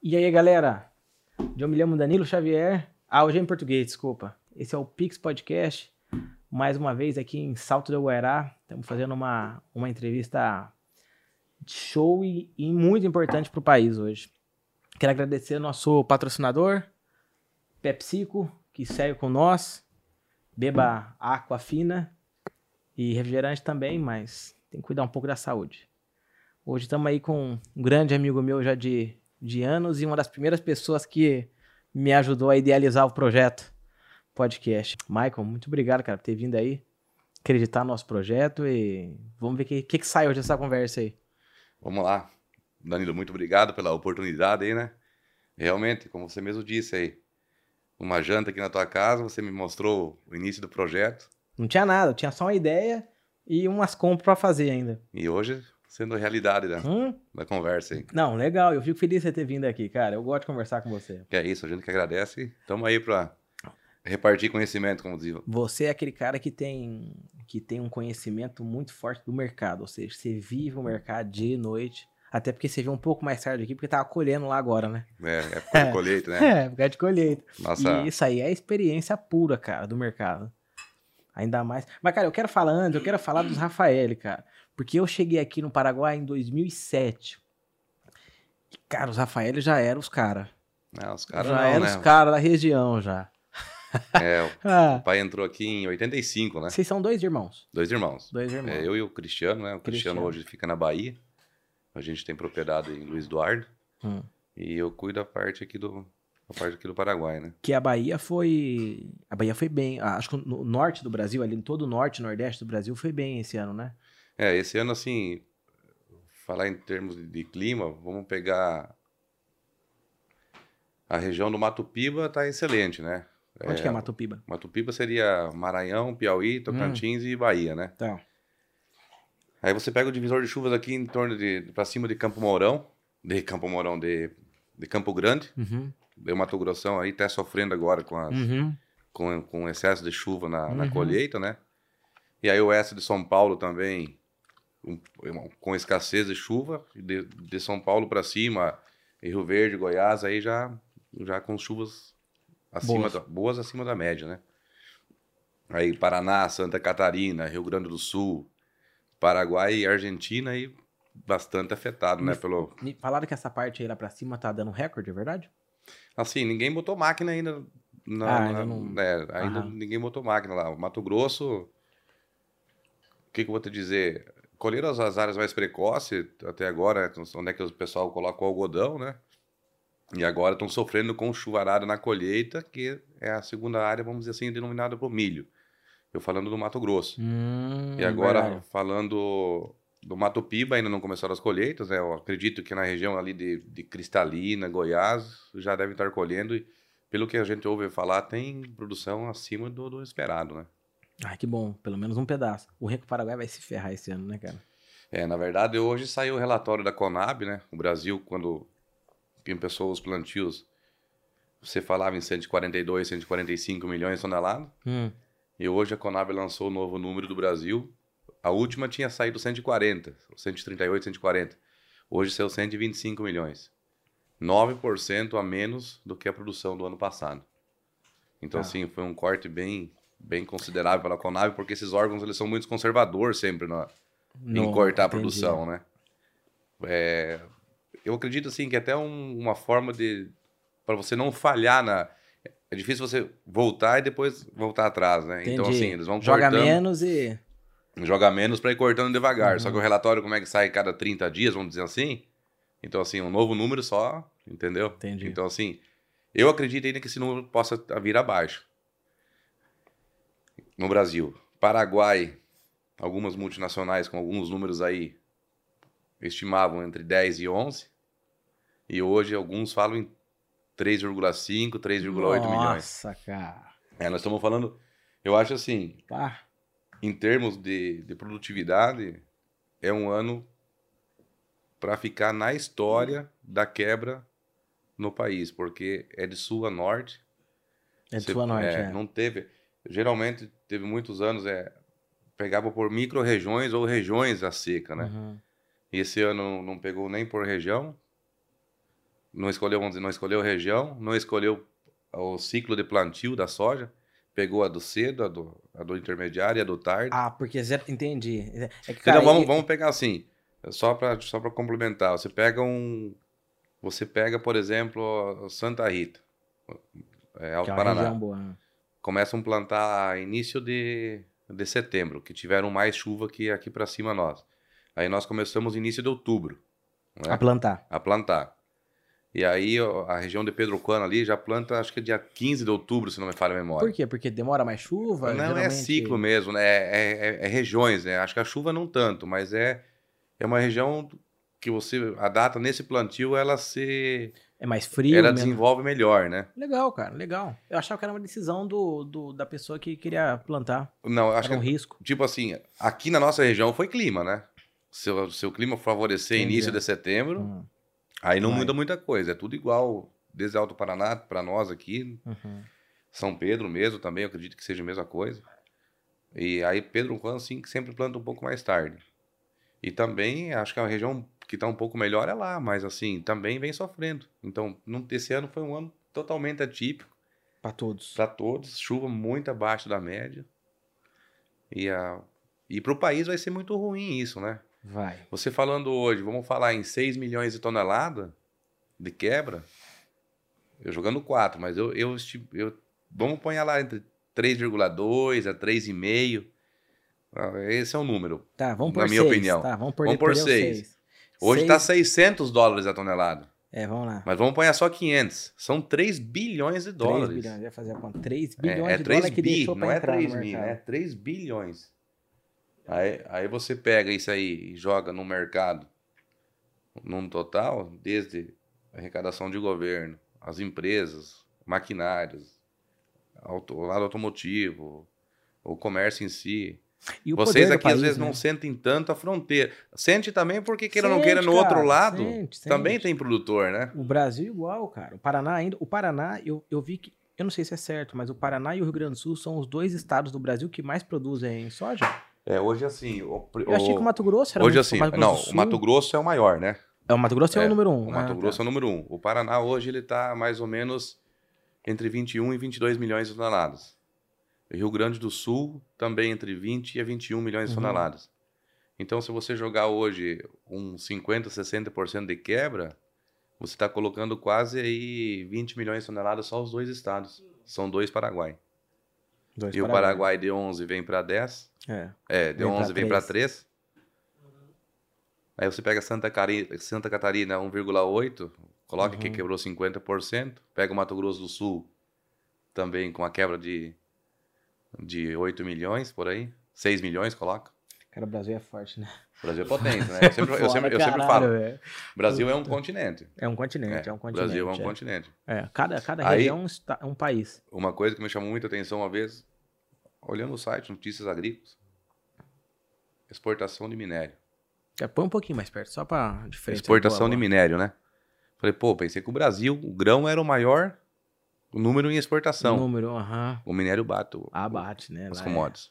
E aí, galera? Eu me chamo Danilo Xavier. Ah, hoje é em português, desculpa. Esse é o Pix Podcast. Mais uma vez aqui em Salto do Guará. Estamos fazendo uma, uma entrevista show e, e muito importante para o país hoje. Quero agradecer ao nosso patrocinador, PepsiCo, que segue com nós. Beba água fina e refrigerante também, mas tem que cuidar um pouco da saúde. Hoje estamos aí com um grande amigo meu já de, de anos e uma das primeiras pessoas que me ajudou a idealizar o projeto podcast. Michael, muito obrigado, cara, por ter vindo aí, acreditar no nosso projeto e vamos ver o que, que, que sai hoje dessa conversa aí. Vamos lá. Danilo, muito obrigado pela oportunidade aí, né? Realmente, como você mesmo disse aí, uma janta aqui na tua casa, você me mostrou o início do projeto. Não tinha nada, tinha só uma ideia e umas compras para fazer ainda. E hoje sendo realidade da, hum? da conversa aí. Não, legal, eu fico feliz de você ter vindo aqui, cara. Eu gosto de conversar com você. Que é isso, a gente que agradece. Estamos aí para repartir conhecimento, como dizia. Você é aquele cara que tem que tem um conhecimento muito forte do mercado, ou seja, você vive o mercado dia e noite. Até porque você veio um pouco mais tarde aqui, porque tava colhendo lá agora, né? É, época de colheita, né? É, época de colheita. Nossa. E isso aí é experiência pura, cara, do mercado. Ainda mais. Mas, cara, eu quero falar antes, eu quero falar dos Rafael, cara. Porque eu cheguei aqui no Paraguai em 2007. E, cara, os Rafael já eram os caras. É, os caras Já não, eram né? os caras da região, já. É, o, Ah. o pai entrou aqui em 85, né? Vocês são dois irmãos. Dois irmãos. Dois irmãos. É, eu e o Cristiano, né? O Cristiano, Cristiano. hoje fica na Bahia. A gente tem propriedade em Luiz Eduardo. Hum. E eu cuido da parte aqui do, da parte aqui do Paraguai, né? Que a Bahia foi. A Bahia foi bem. ah, Acho que no norte do Brasil, ali em todo o norte e nordeste do Brasil, foi bem esse ano, né? É, esse ano, assim, falar em termos de, clima, vamos pegar. A região do Mato Piba tá excelente, né? Onde que é Mato Piba? Mato Piba seria Maranhão, Piauí, Tocantins e Bahia, né? Então. Aí você pega o divisor de chuvas aqui em torno de. pra cima de Campo Mourão, de Campo Mourão, de, de Campo Grande. Uhum. Deu Mato Grossão aí, tá sofrendo agora com, as, Uhum. com, com excesso de chuva na, na Uhum. colheita, né? E aí o oeste de São Paulo também, com escassez de chuva, de, de São Paulo para cima, Rio Verde, Goiás, aí já, já com chuvas acima Boas. da, boas acima da média, né? Aí Paraná, Santa Catarina, Rio Grande do Sul, Paraguai e Argentina aí bastante afetado, né? Mas- Pelo, Me Falaram que essa parte aí lá pra cima tá dando recorde, é verdade? Assim, ninguém botou máquina ainda. Na, Ah, ainda não- é, ainda ninguém botou máquina lá. O Mato Grosso, o que, que eu vou te dizer? Colheram as, as áreas mais precoces até agora, onde é que o pessoal coloca o algodão, né? E agora estão sofrendo com chuvarada na colheita, que é a segunda área, vamos dizer assim, denominada para o milho. Eu falando do Mato Grosso. Hum, E agora, verdade. falando do Mato Piba, ainda não começaram as colheitas, né? Eu acredito que na região ali de, de Cristalina, Goiás, já devem estar colhendo. E pelo que a gente ouve falar, tem produção acima do, do esperado, né? Ai, que bom. Pelo menos um pedaço. O Rico Paraguai vai se ferrar esse ano, né, cara? É, na verdade, hoje saiu o relatório da Conab, né? O Brasil, quando começou os plantios, você falava em 142, 145 milhões de toneladas. Hum. E hoje a Conab lançou o novo número do Brasil. A última tinha saído 140, 138, 140. Hoje saiu 125 milhões. 9% a menos do que a produção do ano passado. Então, Tá. assim, foi um corte bem, bem considerável pela Conab, porque esses órgãos eles são muito conservadores sempre na, em No- cortar a entendi. produção, né? É, eu acredito, assim, que até um- uma forma de... para você não falhar na... É difícil você voltar e depois voltar atrás, né? Então, Entendi. assim, eles vão Joga cortando... menos e. Joga menos para ir cortando devagar. Uhum. Só que o relatório, como é que sai cada 30 dias, vamos dizer assim? Então, assim, um novo número só, entendeu? Entendi. Então, assim, eu acredito ainda que esse número possa vir abaixo. No Brasil. Paraguai, algumas multinacionais com alguns números aí estimavam entre 10 e 11. E hoje alguns falam em 3,5, 3,8 milhões. Nossa, cara. É, nós estamos falando, eu acho assim, Pá. em termos de, de produtividade, é um ano para ficar na história da quebra no país, porque é de sul a norte. É de Você- sua norte, é, é. Não teve. Geralmente, teve muitos anos, é, pegava por micro-regiões ou regiões a seca, né? Uhum. E esse ano não pegou nem por região. não escolheu, vamos dizer, não escolheu região, não escolheu o ciclo de plantio da soja, pegou a do cedo, a do, a do intermediário e a do tarde. Ah, porque entendi. É que, então cara, vamos, e- vamos pegar assim, só para só para complementar, você pega um você pega, por exemplo, Santa Rita, é, Alto que é Paraná. boa. né? Começam a plantar início de, de setembro, que tiveram mais chuva que aqui para cima nós. Aí nós começamos início de outubro né, A plantar. a plantar. E aí a região de Pedro Cano ali já planta, acho que é dia 15 de outubro, se não me falha a memória. Por quê? Porque demora mais chuva? Não, é geralmente- ciclo mesmo, né? É, é- é regiões, né? Acho que a chuva não tanto, mas é, é uma região que você. A data nesse plantio ela se. É mais frio. ela menos- desenvolve melhor, né? Legal, cara, legal. Eu achava que era uma decisão do, do- da pessoa que queria plantar. Não, eu acho era um que, risco. tipo assim, aqui na nossa região foi clima, né? Se, o- se o clima favorecer Entendi. início de setembro, Hum, aí não Vai. muda muita coisa. É tudo igual, desde Alto Paraná para nós aqui, uhum. São Pedro mesmo também, eu acredito que seja a mesma coisa. E aí Pedro Juan, sim, que sempre planta um pouco mais tarde. E também, acho que a região que está um pouco melhor é lá, mas assim, também vem sofrendo. Então, não- esse ano foi um ano totalmente atípico Pra todos. para todos, chuva muito abaixo da média. E, a, e para o país vai ser muito ruim isso, né? Vai. Você falando hoje, vamos falar em 6 milhões de toneladas de quebra, eu jogando 4, mas eu, eu, eu vamos pôr lá entre 3,2 a 3,5. Ah, Esse é o número. Tá, vamos Na por minha seis. opinião. Tá, vamos por, Vamos por perdeu seis. Hoje está 600 dólares a tonelada. É, vamos lá. Mas vamos pôr só 500. São 3 bilhões de 3 dólares. bilhões, ia fazer a conta. 3 É, bilhões é de 3 dólares que bi, deixou pra não é entrar 3 no mil, mercado. é 3 bilhões. Aí, aí você pega isso aí e joga no mercado, num total, desde arrecadação de governo, as empresas, maquinários, auto, o lado automotivo, o comércio em si. O Vocês aqui país, às vezes né? não sentem tanto a fronteira. Sente também porque, queira ou não queira, no outro cara, lado, sente, também sente. tem produtor, né? O Brasil igual, cara. O Paraná ainda. O Paraná, eu, eu vi que. Eu não sei se é certo, mas o Paraná e o Rio Grande do Sul são os dois estados do Brasil que mais produzem soja. É, hoje assim, o, Eu achei que o Mato Grosso era hoje muito- assim, Grosso não, o Mato Grosso é o maior, né? É, o Mato Grosso é, É, o número um. O Mato Ah, Grosso tá. é o número um. O Paraná hoje ele está mais ou menos entre 21 e 22 milhões de toneladas. Rio Grande do Sul também entre 20 e 21 milhões de Uhum. toneladas. Então, se você jogar hoje um 50, 60% de quebra, você está colocando quase aí 20 milhões de toneladas só os dois estados. São dois Paraguai. Dois e o Paraguai de 11 vem para 10. É. É, de Vem pra 11 vem para três. 3. Aí você pega Santa, Cari... Santa Catarina 1,8, coloca que Uhum. quebrou 50%. Pega o Mato Grosso do Sul, também com a quebra de, de 8 milhões por aí. 6 milhões, coloca. Cara, o Brasil é forte, né? O Brasil é potente, né? Eu sempre, eu sempre, eu sempre falo, velho. Brasil é um continente. É um continente, é, um o continente. Brasil é um é. continente. É, cada, cada Aí- região é um, é um país. Uma coisa que me chamou muita atenção uma vez, olhando o site Notícias Agrícolas, exportação de minério. É, põe um pouquinho mais perto, só pra diferença. Exportação de minério, né? Falei, pô, pensei que o Brasil, o grão era o maior número em exportação. Número, aham. O minério bate o- Abate, né? as é- commodities.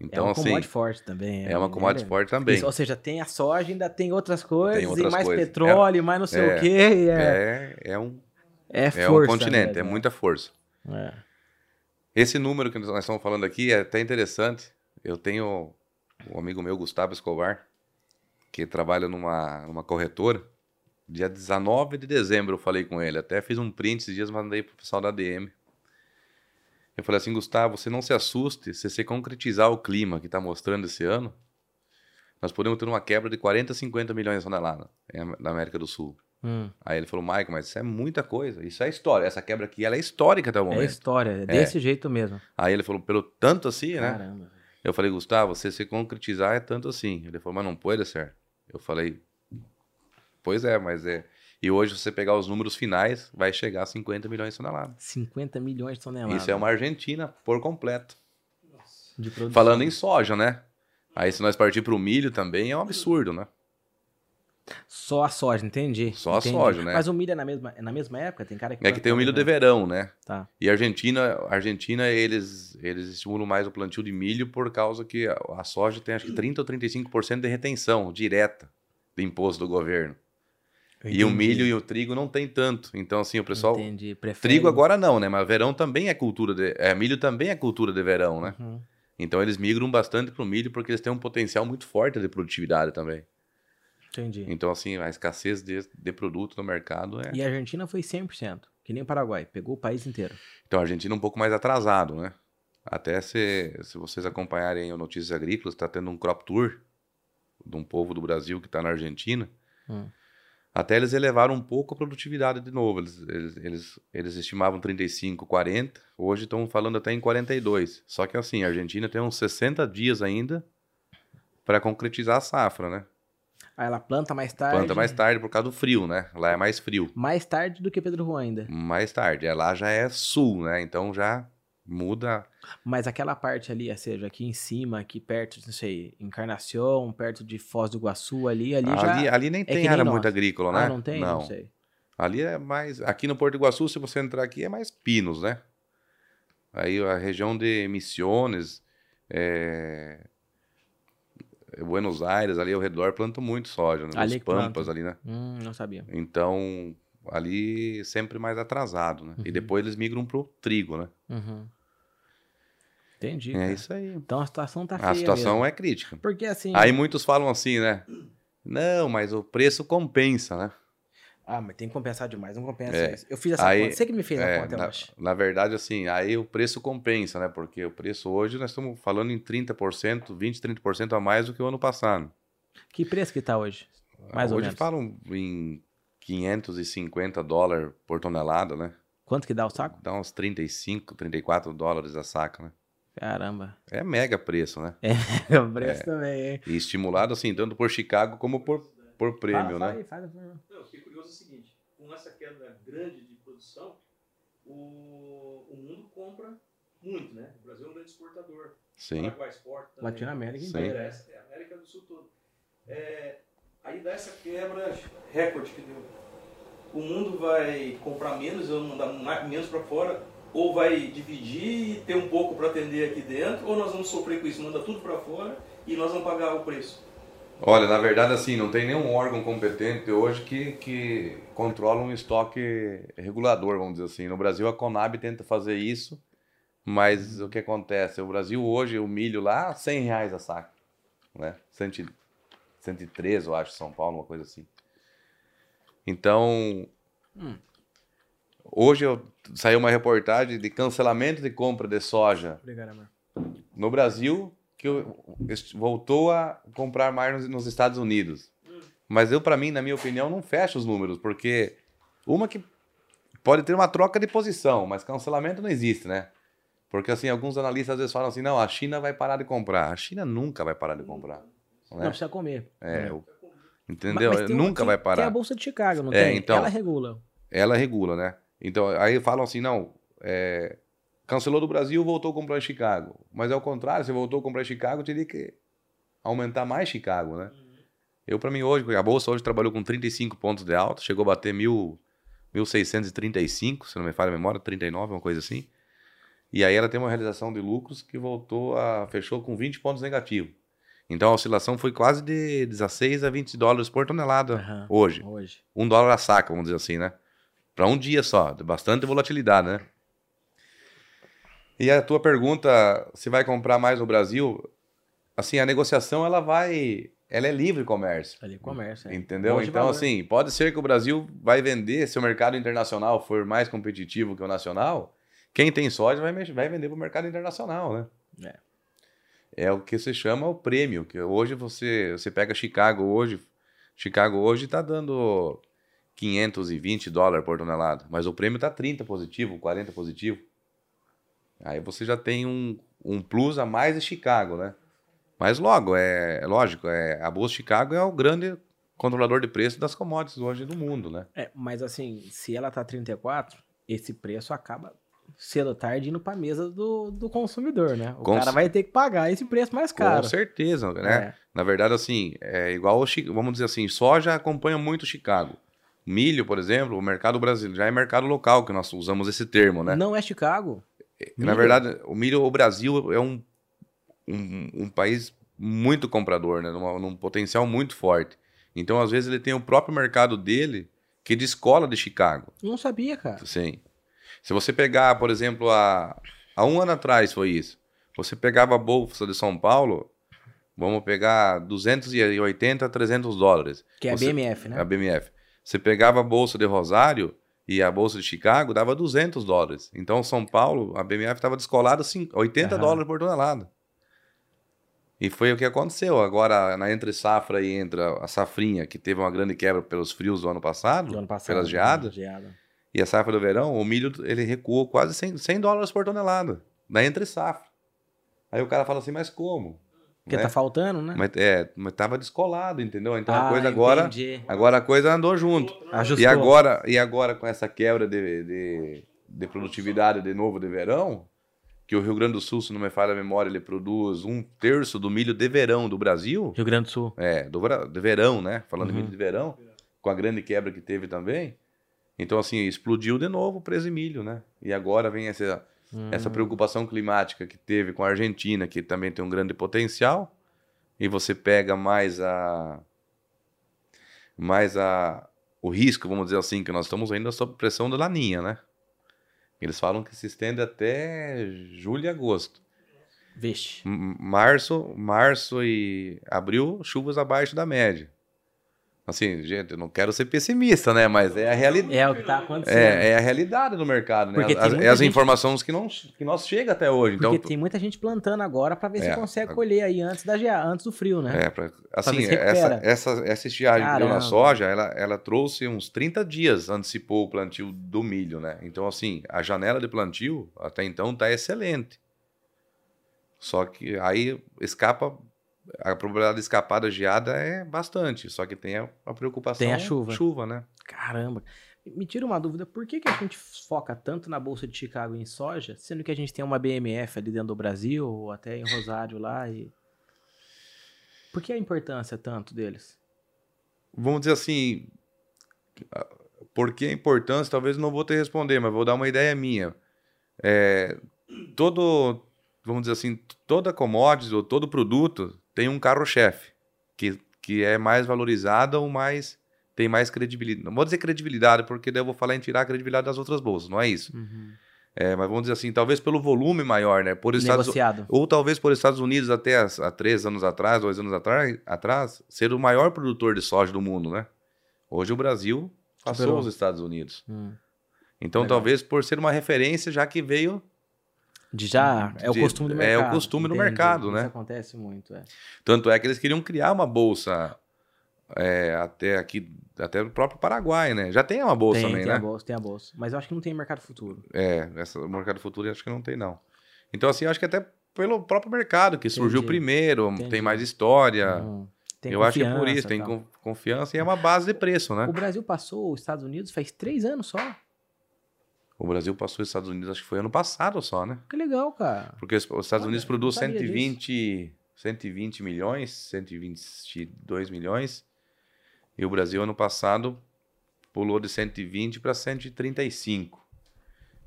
É Então, uma assim, commodity forte também. é uma commodity minério. forte também. Isso, ou seja, tem a soja, ainda tem outras coisas, Tem outras e mais coisas. petróleo, mais não sei é, o quê. e É, É, é um, é, é força. um continente, mesmo, é muita força. É. Esse número que nós estamos falando aqui é até interessante. Eu tenho um amigo meu, Gustavo Escobar, que trabalha numa, numa corretora. Dia 19 de dezembro eu falei com ele. Até fiz um print esses dias, mandei pro pessoal da DM. Eu falei assim, Gustavo, você não se assuste se você concretizar o clima que está mostrando esse ano. Nós podemos ter uma quebra de 40, 50 milhões de toneladas em- na América do Sul. Hum, Aí ele falou, Michael, mas isso é muita coisa. Isso é história. Essa quebra aqui, ela é histórica até o é momento. história, é desse jeito mesmo. Aí ele falou, pelo tanto assim, né? Caramba. Eu falei, Gustavo, você se concretizar é tanto assim. Ele falou, mas não pode ser. Eu falei, pois é, mas é. E hoje, se você pegar os números finais, vai chegar a 50 milhões de toneladas. 50 milhões de toneladas. Isso é uma Argentina por completo. de. Falando em soja, né? Aí se nós partir para o milho também é um absurdo, né? Só a soja, entendi. Só a entendi. soja, né? Mas o milho é na mesma, é na mesma época? Tem cara que É que tem o milho de também, né? verão, né? Tá. E a Argentina, a Argentina eles, eles estimulam mais o plantio de milho por causa que a, a soja tem acho que 30 ou 35% de retenção direta de imposto do governo. E o milho e o trigo não tem tanto. Então, assim, o pessoal. Entendi. Prefere... Trigo agora não, né? Mas verão também é cultura de. É, milho também é cultura de verão, né? Uhum. Então eles migram bastante pro milho porque eles têm um potencial muito forte de produtividade também. Entendi. Então, assim, a escassez de, de produto no mercado é. E a Argentina foi 100%, que nem o Paraguai, pegou o país inteiro. Então a Argentina é um pouco mais atrasado, né? Até se, se vocês acompanharem o Notícias Agrícolas, está tendo um crop tour de um povo do Brasil que está na Argentina. Hum. Até eles elevaram um pouco a produtividade de novo. Eles, eles, eles, eles estimavam 35, 40. Hoje estão falando até em 42. Só que assim, a Argentina tem uns 60 dias ainda para concretizar a safra, né? Aí ela planta mais tarde. Planta mais tarde por causa do frio, né? Lá é mais frio. Mais tarde do que Pedro Juan ainda. Mais tarde. É, Lá já é sul, né? Então já muda Mas aquela parte ali, ou seja, aqui em cima, aqui perto, não sei, Encarnação, perto de Foz do Iguaçu, ali, ali, já... Ali, ali nem é tem área muito agrícola, né? Ah, não tem? Não. sei. Ali é mais. Aqui no Porto Iguaçu, se você entrar aqui, é mais pinos, né? Aí a região de Misiones, é, Buenos Aires, ali ao redor, plantam muito soja, né? Ali Os Pampas planta. ali, né? Hum, não sabia. Então, ali sempre mais atrasado, né? E Uhum. depois eles migram pro trigo, né? Uhum. Entendi. É cara. isso aí. Então a situação tá feia A situação mesmo. é crítica. Porque assim... Aí muitos falam assim, né? Não, mas o preço compensa, né? Ah, mas tem que compensar demais, não compensa É. isso. Eu fiz essa Aí- conta, você que me fez a É, conta, eu na, acho. na verdade, assim, aí o preço compensa, né? Porque o preço hoje nós estamos falando em 30%, 20%, 30% a mais do que o ano passado. Que preço que tá hoje? Mais ou hoje menos. falam em 550 dólares por tonelada, né? Quanto que dá o saco? Dá uns 35, 34 dólares a saca, né? Caramba. É mega preço, né? o preço também, hein? E estimulado, assim, tanto por Chicago como por, por prêmio, Fala, né? fala aí, fala. Não, eu fiquei curioso é o seguinte: com essa queda grande de produção, o, o mundo compra muito, né? O Brasil é um grande exportador. O Sim. Paraguai exporta. Latinoamérica Sim. inteira. É, é, a América do Sul toda. É, aí dá essa quebra recorde que deu. O mundo vai comprar menos ou mandar menos para fora, ou vai dividir e ter um pouco para atender aqui dentro, ou nós vamos sofrer com isso, manda tudo para fora e nós vamos pagar o preço. Olha, na verdade, assim, não tem nenhum órgão competente hoje que, que controla um estoque regulador, vamos dizer assim. No Brasil, a Conab tenta fazer isso, mas o que acontece? O Brasil hoje, o milho lá, 100 reais a saca, né? 100, 113, eu acho, São Paulo, uma coisa assim. Então, Hum. hoje eu, saiu uma reportagem de cancelamento de compra de soja Obrigado, no Brasil que voltou a comprar mais nos, nos Estados Unidos. Mas eu, para mim, na minha opinião, não fecha os números, porque uma que pode ter uma troca de posição, mas cancelamento não existe, né? Porque assim, alguns analistas às vezes falam assim, não, a China vai parar de comprar. A China nunca vai parar de comprar. Não Né? precisa comer. É, É. o- entendeu? Mas tem uma- nunca tem- vai Tem parar. a Bolsa de Chicago, não É, tem? então. Ela regula. ela regula, né? Então, aí falam assim, não, é, cancelou do Brasil, voltou a comprar em Chicago. Mas é o contrário, você voltou a comprar em Chicago, teria que aumentar mais Chicago, né? Eu, para mim, hoje, a Bolsa hoje trabalhou com 35 pontos de alta, chegou a bater mil, 1.635, se não me falha a memória, 39, uma coisa assim. E aí ela tem uma realização de lucros que voltou a, fechou com 20 pontos negativos. Então a oscilação foi quase de 16 a 20 dólares por tonelada Aham. hoje Hoje. um dólar a saca, vamos dizer assim, né? Para um dia só, bastante volatilidade, né? E a tua pergunta, se vai comprar mais no Brasil, assim, a negociação ela vai, ela é livre comércio, Ali comércio. é. entendeu? Então, valor. assim, pode ser que o Brasil vai vender, se o mercado internacional for mais competitivo que o nacional, quem tem soja vai, vai vender para o mercado internacional, né? É o que se chama o prêmio, que hoje você, você pega Chicago hoje, Chicago hoje está dando 520 dólares por tonelada, mas o prêmio está 30 positivo, 40 positivo. Aí você já tem um, um plus a mais de Chicago, né? Mas logo, é, é lógico, é, a Bolsa de Chicago é o grande controlador de preço das commodities hoje do mundo, né? É, mas assim, se ela tá 34, esse preço acaba cedo ou tarde indo pra mesa do, do consumidor, né? O cara vai ter que pagar esse preço mais caro. Com certeza, né? É. Na verdade, assim, é igual, vamos dizer assim, soja acompanha muito Chicago. Milho, por exemplo, o mercado brasileiro já é mercado local, que nós usamos esse termo, né? Não é Chicago. Na milho? verdade, o milho, o Brasil é um, um, um país muito comprador, né? Numa- num potencial muito forte. Então, às vezes, ele tem o próprio mercado dele que descola de Chicago. Não sabia, cara. Sim. Se você pegar, por exemplo, há, há um ano atrás foi isso. Você pegava a bolsa de São Paulo, vamos pegar 280, 300 dólares. Que é Você- a BMF, né? A BMF. Você pegava a bolsa de Rosário e a bolsa de Chicago dava 200 dólares. Então, São Paulo, a BMF estava descolada cin- 80 Aham. dólares por tonelada. E foi o que aconteceu. Agora, na entre safra e entre a safrinha, que teve uma grande quebra pelos frios do ano passado, Do ano passado. pelas geadas, Geada. E a safra do verão, o milho ele recuou quase 100, 100 dólares por tonelada, na entre safra. Aí o cara fala assim, mas como? Porque Né? tá faltando, né? Mas, é, mas tava descolado, entendeu? Então a Ah, coisa agora, entendi. agora a coisa andou junto. Ajustou. E agora, e agora com essa quebra de, de, de produtividade de novo de verão, que o Rio Grande do Sul, se não me falha a memória, ele produz um terço do milho de verão do Brasil, Rio Grande do Sul. é, do, de verão, né? Falando de Uhum. milho de verão, com a grande quebra que teve também. Então, assim, explodiu de novo o preço de milho, né? E agora vem essa, essa Hum. preocupação climática que teve com a Argentina, que também tem um grande potencial, e você pega mais a mais a o risco, vamos dizer assim, que nós estamos ainda sob pressão da laninha, né? Eles falam que se estende até julho e agosto. Vixe. Março, março e abril, chuvas abaixo da média. Assim, gente, eu não quero ser pessimista, né? Mas é a realidade. É o que tá acontecendo. É, é a realidade do mercado, né? Porque As, é as gente- informações que não que nós chega até hoje. Porque Então, tem muita gente plantando agora pra ver se É. consegue colher aí antes, da, antes do frio, né? é, pra, assim, se essa, essa, essa estiagem que deu na Caramba. soja, ela, ela trouxe uns 30 dias, antecipou o plantio do milho, né? Então, assim, a janela de plantio até então tá excelente. Só que aí escapa, a probabilidade de escapar da geada é bastante, só que tem a, a preocupação Tem a chuva. chuva, né? Caramba. Me tira uma dúvida, por que, que a gente foca tanto na Bolsa de Chicago em soja, sendo que a gente tem uma BMF ali dentro do Brasil, ou até em Rosário lá, e... Por que a importância tanto deles? vamos dizer assim, por que a importância, talvez não vou te responder, mas vou dar uma ideia minha. É, todo, vamos dizer assim, toda commodity ou todo produto tem um carro-chefe, que, que é mais valorizado ou mais tem mais credibilidade. Não vou dizer credibilidade, porque daí eu vou falar em tirar a credibilidade das outras bolsas, não é isso. É, mas vamos dizer assim, talvez pelo volume maior, né? Por Estados, Negociado. ou talvez por Estados Unidos até há três anos atrás, dois anos atrás, atrás, ser o maior produtor de soja do mundo, né? Hoje o Brasil passou Superou. os Estados Unidos. Hum. Então Legal. talvez por ser uma referência, já que veio... De já, é o costume do é mercado. o costume do mercado, né? Isso acontece muito, é. Tanto é que eles queriam criar uma bolsa é, até aqui, até no próprio Paraguai, né? Já tem uma bolsa tem, também, tem né? a bolsa, tem a bolsa. Mas eu acho que não tem mercado futuro. É, essa, o mercado futuro eu acho que não tem, não. Então, assim, eu acho que até pelo próprio mercado, que surgiu Entendi. primeiro, Entendi. tem mais história. Hum, tem eu acho que é por isso, tem tal. con- confiança e é uma base de preço, né? O Brasil passou os Estados Unidos faz três anos só. O Brasil passou os Estados Unidos, acho que foi ano passado só, né? Que legal, cara. Porque os os Estados Olha, Unidos produz não sabia 120, 120 milhões, 122 milhões. E o Brasil, ano passado, pulou de 120 para 135.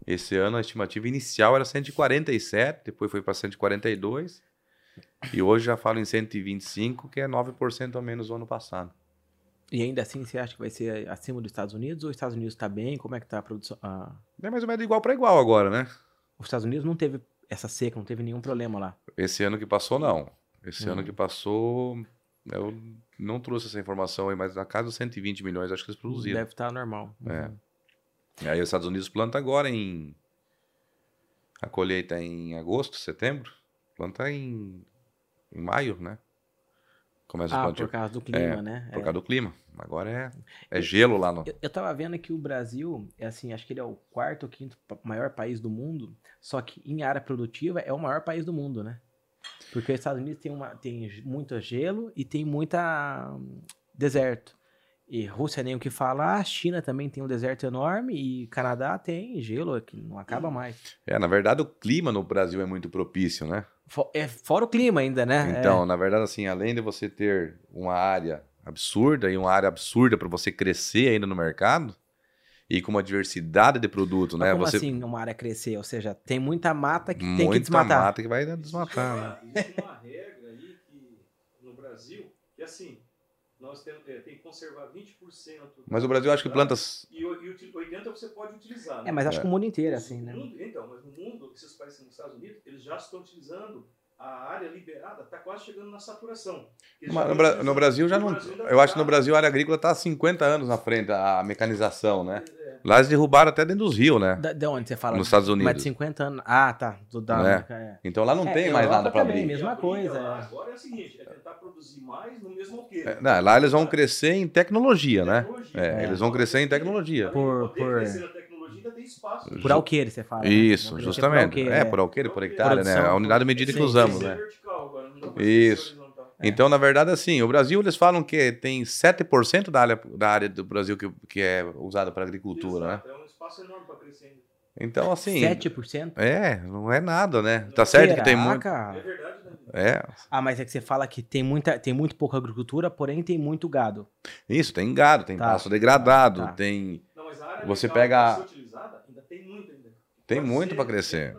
Esse ano a estimativa inicial era 147, depois foi para 142. E hoje já falo em 125, que é 9% a menos do ano passado. E ainda assim, você acha que vai ser acima dos Estados Unidos? Ou os Estados Unidos está bem? Como é que tá a produção? Ah, É mais ou menos igual para igual agora, né? os Estados Unidos não teve essa seca, não teve nenhum problema lá. Esse ano que passou, não. Esse Hum. ano que passou, eu não trouxe essa informação aí, mas na casa dos 120 milhões acho que eles produziram. Deve estar normal. É. Uhum. E aí os Estados Unidos planta agora em. A colheita é em agosto, setembro. Planta em, em maio, né? Começa Ah, por causa do clima, É, né? Por É. causa do clima. Agora é, é gelo lá no. Eu, eu tava vendo que o Brasil, é assim, acho que ele é o quarto ou quinto maior país do mundo, só que em área produtiva é o maior país do mundo, né? Porque os Estados Unidos tem, uma, tem muito gelo e tem muita hum, deserto. E Rússia nem o que falar, a China também tem um deserto enorme e Canadá tem gelo que não acaba mais. É, na verdade, o clima no Brasil é muito propício, né? É, fora o clima ainda, né? Então, na verdade, assim, além de você ter uma área absurda e uma área absurda para você crescer ainda no mercado, e com uma diversidade de produto, Mas né? como você assim uma área crescer? Ou seja, tem muita mata que tem que muita desmatar. mata que vai desmatar, né? Existe uma regra aí que no Brasil, que assim, nós temos, é, tem que conservar 20%. Mas o Brasil acho que plantas. E, e o 80% você pode utilizar. né? É, mas acho É. que o mundo inteiro é assim, né? mundo- então, mas no mundo, esses países nos Estados Unidos, eles já estão utilizando a área liberada, está quase chegando na saturação. Mas no, Bra- no Brasil já o não. Brasil Eu acho que tá- no Brasil a área agrícola está há 50 anos na frente, a mecanização, né? É, Lá eles derrubaram até dentro dos rios, né? Da- de onde você fala? Nos Estados Mais de Unidos. 50 anos. Ah, tá. Do da É. América, é. Então lá não É, tem mais nada para abrir. mesma coisa, é. Agora é o seguinte, é tentar produzir mais no mesmo alqueire. É, não, lá eles vão crescer em tecnologia, né? Tecnologia. É, É. eles vão crescer em tecnologia. Por- por- crescer ainda tem espaço. Por alqueire, você fala. né? Isso, crescer justamente. por alqueire, É, por alqueire, por hectare, né? A unidade de medida que usamos, né? vertical não Isso. ser horizontal. Então, na verdade, assim, o Brasil, eles falam que tem 7% da área, da área do Brasil que, que é usada para agricultura, né? Exato, É um espaço enorme para crescer. Então, assim... 7%? É, não é nada, né? Tá certo que tem Será, muito... cara? É verdade, né? É, Ah, mas é que você fala que tem, muita, tem muito pouca agricultura, porém tem muito gado. isso, tem gado, tem Tá, pasto degradado, tá. tem, Não, mas a área Você pega- ser utilizada, ainda tem muito ainda. Tem Pode muito para crescer.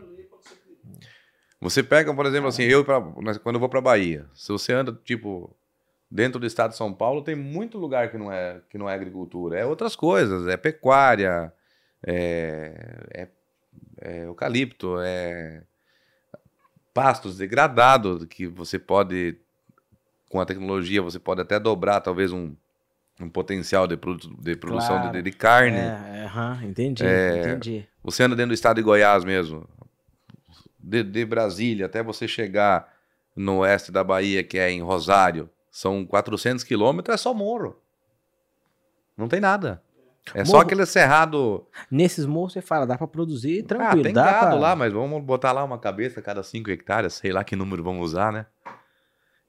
Você pega, por exemplo, assim, eu pra, quando eu vou para Bahia, se você anda, tipo, dentro do estado de São Paulo, tem muito lugar que não é, que não é agricultura. É outras coisas, é pecuária, é, é, é eucalipto, é pastos degradados que você pode, com a tecnologia, você pode até dobrar talvez um, um potencial de, produ- de produção Claro. de, de carne. É, entendi, É. entendi. Você anda dentro do estado de Goiás mesmo, de, de Brasília até você chegar no oeste da Bahia, que é em Rosário, são 400 quilômetros, é só morro. Não tem nada. É só Morro. aquele cerrado. Nesses morros você fala, dá pra produzir Ah, tranquilo. tem dá gado pra... lá, mas vamos botar lá uma cabeça cada 5 hectares, sei lá que número vamos usar, né?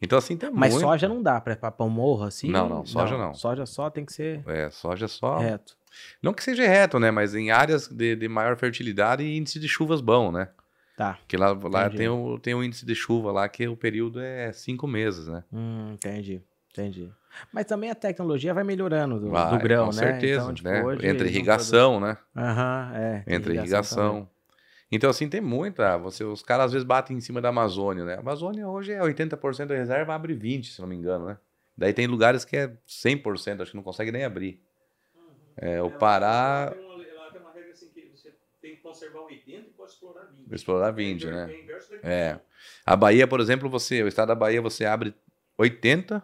Então, assim, tem Mas muito. soja não dá pra um morro assim? Não, não, soja não. Soja só tem que ser É, soja só. reto. Não que seja reto, né? Mas em áreas de, de maior fertilidade e índice de chuvas bom, né? Tá. Porque lá, lá Entendi. tem, o, tem um índice de chuva lá que o período é cinco meses, né? Hum, entendi, entendi. Mas também a tecnologia vai melhorando do, Vai, do grão, com né? certeza, Então, tipo, né? hoje Entre irrigação, né? Aham, é. Entre também. irrigação. Então, assim, tem muita. Você, os caras às vezes batem em cima da Amazônia, né? A Amazônia hoje é 80% da reserva, abre 20%, se não me engano, né? Daí tem lugares que é 100%, acho que não consegue nem abrir. É, o Pará, Ela tem uma, ela tem uma regra assim que você tem que conservar 80 e pode explorar 20. explorar 20, É né? É. É. A Bahia, por exemplo, você, o estado da Bahia, você abre 80%,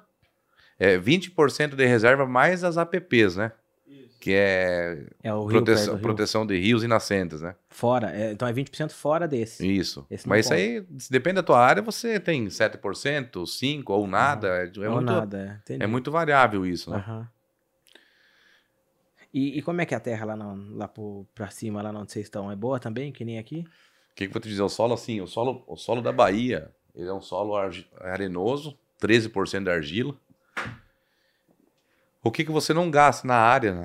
é 20% de reserva mais as APPs, né? Isso. Que é É o rio, proteção, proteção de rios e nascentes, né? Fora, é, então é 20% fora desse. Isso. Esse Mas isso pode. aí, se depende da tua área, você tem 7%, 5% ou nada. É, é Ou muito, nada, é. É muito variável isso, né? Aham. E, e como é que é a terra lá, lá pro, pra cima, lá onde vocês estão? É boa também, que nem aqui? O que, que eu vou te dizer? O solo, assim, o solo, o solo da Bahia, ele é um solo arenoso, 13% de argila. O que, que você não gasta na área,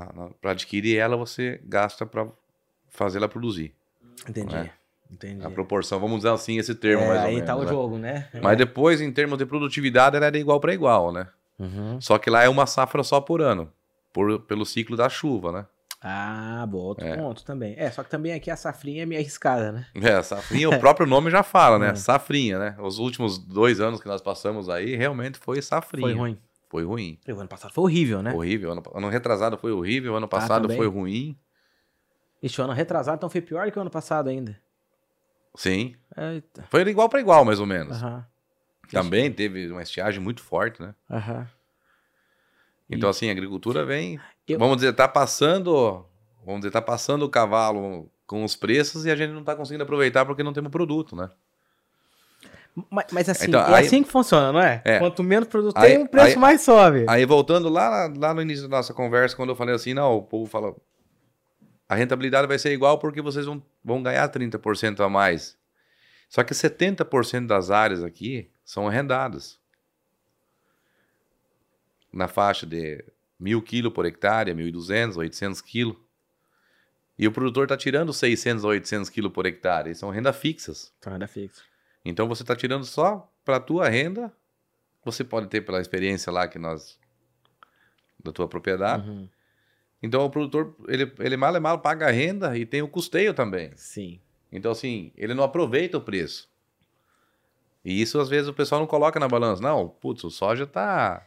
para adquirir ela, você gasta para fazer ela produzir. Entendi. É. Entendi. A proporção, vamos usar assim esse termo É, mais ou aí menos. tá o né? jogo, né? Mas depois, em termos de produtividade, ela era igual para igual, né? Uhum. Só que lá é uma safra só por ano, por, pelo ciclo da chuva, né? Ah, bom, outro É. ponto também. É, só que também aqui a safrinha é meio arriscada, né? É, safrinha, o próprio nome já fala, né? É. Safrinha, né? Os últimos dois anos que nós passamos aí, realmente foi safrinha. Foi ruim. Foi ruim. O ano passado foi horrível, né? Horrível. Ano, ano retrasado foi horrível, ano passado também? foi ruim. Este ano retrasado, então foi pior que o ano passado ainda. Sim. Eita. Foi igual para igual, mais ou menos. Aham. Também teve uma estiagem muito forte, né? Aham. Então, assim, a agricultura vem. Eu- Vamos dizer, tá passando. Vamos dizer, tá passando o cavalo com os preços e a gente não tá conseguindo aproveitar porque não temos produto, né? Mas, mas assim, Então, é aí- assim que funciona, não é? É. Quanto menos produto Aí- tem, o preço aí- mais sobe. Aí voltando lá, lá no início da nossa conversa, quando eu falei assim, não, o povo fala, a rentabilidade vai ser igual porque vocês vão, vão ganhar 30% a mais. Só que 70% das áreas aqui são arrendadas. Na faixa de mil quilos por hectare, 1.200, 800 quilos. E o produtor está tirando 600 a 800 quilos por hectare. São rendas fixas. Então, renda fixa. Então você está tirando só para a tua renda. Você pode ter pela experiência lá que nós da tua propriedade. Uhum. Então o produtor ele ele mal e mal paga a renda e tem o custeio também. Sim. Então assim ele não aproveita o preço. E isso às vezes o pessoal não coloca na balança. Não, putz, o soja tá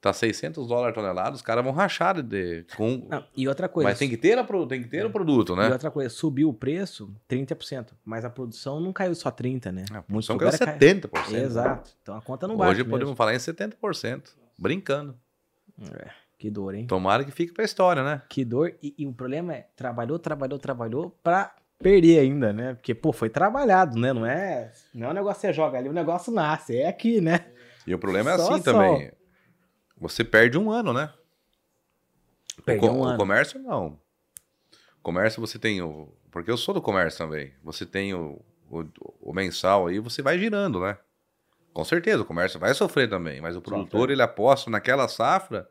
tá 600 dólares a tonelada, os caras vão rachar de, com... Não, e outra coisa. Mas tem que ter, a, tem que ter o produto, E né? outra coisa, subiu o preço 30%, mas a produção não caiu só 30%, né? A Muito produção caiu lugar 70%. né? Exato. Então a conta não bate. Hoje mesmo. podemos falar em 70%. Brincando. É, que dor, hein? Tomara que fique pra história, né? Que dor. E, e o problema é, trabalhou, trabalhou, trabalhou pra perder ainda, né? Porque, pô, foi trabalhado, né? Não é, não é um negócio que você joga ali, o negócio nasce. É aqui, né? E o problema é Só assim sol. também. Você perde um ano, né? O, Perdeu co- um o ano. comércio não. O comércio você tem o. Porque eu sou do comércio também. Você tem o, o, o mensal aí, você vai girando, né? Com certeza, o comércio vai sofrer também. Mas o produtor, ele aposta naquela safra,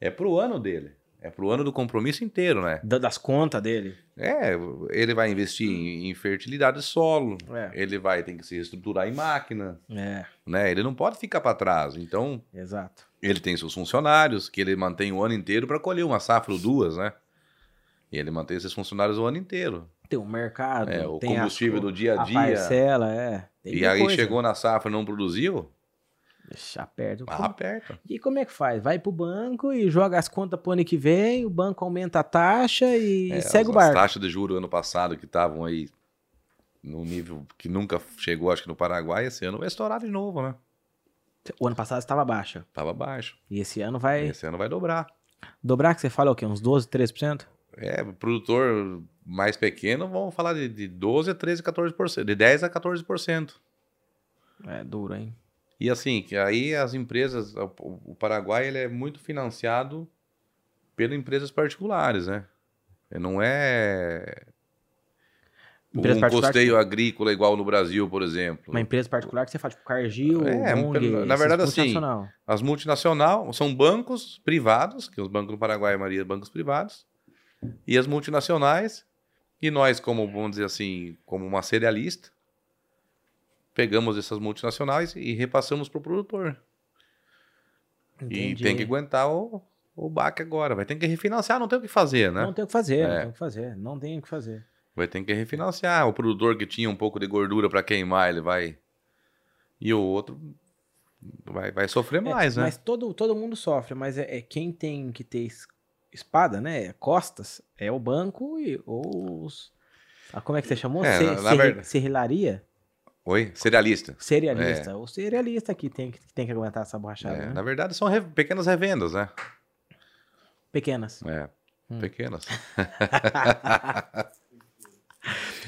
é pro ano dele. É pro ano do compromisso inteiro, né? Da- Das contas dele. É, ele vai investir em, em fertilidade de solo. É. Ele vai ter que se reestruturar em máquina, É, né? Ele não pode ficar para trás. Então, exato. Ele tem seus funcionários, que ele mantém o ano inteiro para colher uma safra ou duas, né? E ele mantém esses funcionários o ano inteiro. Tem o mercado, É, o combustível co- do dia a A dia. parcela, é. E aí coisa. chegou na safra e não produziu, Deixa perto. ah, aperta. E como é que faz? Vai pro banco e joga as contas pro ano que vem, o banco aumenta a taxa e É, segue as, o barco. As taxas de juros ano passado que estavam aí no nível que nunca chegou, acho que no Paraguai, esse ano vai estourar de novo, né? O ano passado estava baixa. Tava baixo. E esse ano vai Esse ano vai dobrar. dobrar, que você fala o quê? Uns 12, 13%? É, produtor mais pequeno, vamos falar de, de 12 a 13, 14%. De 10 a 14%. É duro, hein? E assim, que aí as empresas, o, o Paraguai ele é muito financiado pelas empresas particulares, né? Não é Empresa um particular custeio agrícola igual no Brasil, por exemplo. Uma empresa particular que você fala, tipo Cargill, É, Bong, na verdade, assim. As multinacionais são bancos privados, que os bancos no Paraguai, a maioria bancos privados, e as multinacionais, e nós, como, vamos dizer assim, como uma cerealista, pegamos essas multinacionais e repassamos para o produtor. E Entendi. tem que aguentar o, o baque agora. Vai ter que refinanciar, não tem o que fazer, né? Não tem o que fazer, não É. tem o que fazer. Não tem o que fazer. Vai ter que refinanciar. O produtor que tinha um pouco de gordura para queimar, ele vai. E o outro vai, vai sofrer É, mais, né? Mas todo, todo mundo sofre, mas é, é quem tem que ter es- espada, né? Costas, é o banco e ou os. ah, como é que você chamou? É, Se- na-? Oi? Cerealista. Cerealista. O cerealista que tem, que tem que aguentar essa borrachada, É, né? Na verdade, são re- pequenas revendas, né? Pequenas. É, Hum. pequenas.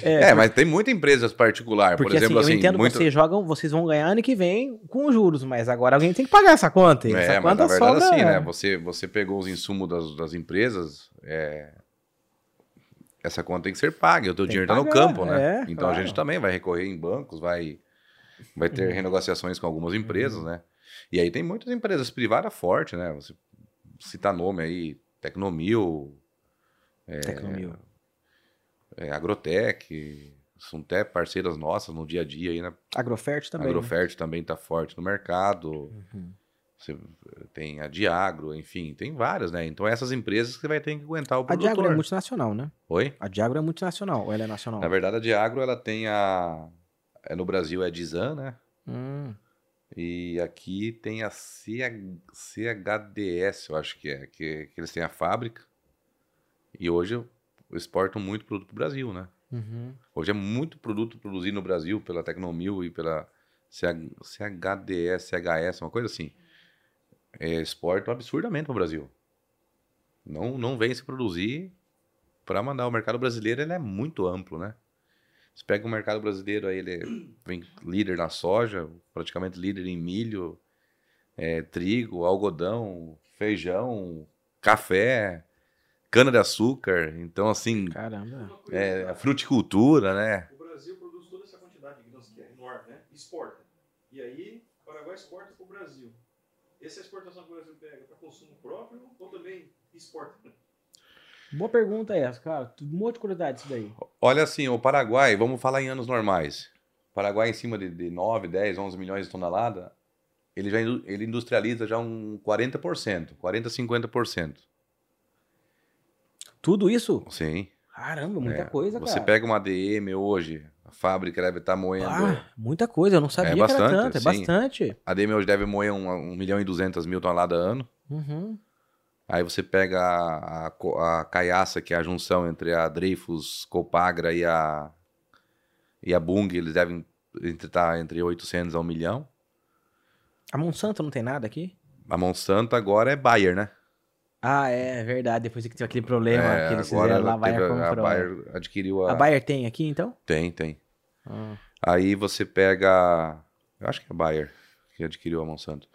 É, É, mas tem muita empresas particular, por Porque exemplo, assim, assim, eu entendo muito... vocês jogam, vocês vão ganhar ano que vem com juros, mas agora alguém tem que pagar essa conta. e essa É, mas conta na verdade, sobra... assim, né? Você, você pegou os insumos das, das empresas, é, essa conta tem que ser paga, o teu Tem dinheiro está no campo, né? é, então a claro. gente também vai recorrer em bancos, vai, vai ter renegociações com algumas empresas, Uhum. né? E aí tem muitas empresas privadas fortes, né? Você citar nome aí, Tecnomil, Tecnomil. É, Agrotec, são até parceiras nossas no dia a dia aí, né? Agrofert também. a né? Agrofert também está forte no mercado. Uhum. Você tem a Diagro, enfim, tem várias, né? Então essas empresas que você vai ter que aguentar o A produtor. Diagro é multinacional, né? Oi? A Diagro é multinacional, ou ela é nacional? Na verdade, a Diagro, ela tem a... é, no Brasil é a Dizan, né? Hum, E aqui tem a CH... CHDS, eu acho que é, que, que eles têm a fábrica. E hoje exportam muito produto para o Brasil, né? uhum. Hoje é muito produto produzido no Brasil pela Tecnomil e pela CH, CHDS, CHS, uma coisa assim. É, exportam absurdamente para o Brasil. Não, não vem se produzir para mandar. O mercado brasileiro ele é muito amplo, né? Você pega o mercado brasileiro, aí ele vem líder na soja, praticamente líder em milho, é, trigo, algodão, feijão, café, cana-de-açúcar. Então, assim, Caramba. é, a fruticultura, né? O Brasil produz toda essa quantidade de grãos que é enorme, né? Exporta. E aí, o Paraguai exporta para o Brasil. Essa exportação que o Brasil pega para consumo próprio ou também exporta? Boa pergunta essa, cara. Um monte de curiosidade isso daí. Olha assim, o Paraguai, vamos falar em anos normais. O Paraguai em cima de, de 9, 10, 11 milhões de toneladas, ele já ele industrializa já um 40%, 40, 50%. Tudo isso? Sim. Caramba, muita É, coisa, Você cara. pega uma ADM hoje, A fábrica deve estar moendo. Ah, muita coisa, eu não sabia É que era bastante, tanto, é sim. bastante. A DM hoje deve moer um, um milhão e duzentas mil toneladas ano. Uhum. Aí você pega a, a, a caiaça, que é a junção entre a Dreyfus, Copagra e a, e a Bung, eles devem estar entre 800 a 1 milhão. A Monsanto não tem nada aqui? A Monsanto agora é Bayer, né? Ah, é verdade. Depois que teve aquele problema É, que eles agora fizeram lá, a Bayer teve a- comprou. Bayer adquiriu a... A Bayer tem aqui, então? Tem, tem. Ah. Aí você pega. Eu acho que é a Bayer que adquiriu a Monsanto.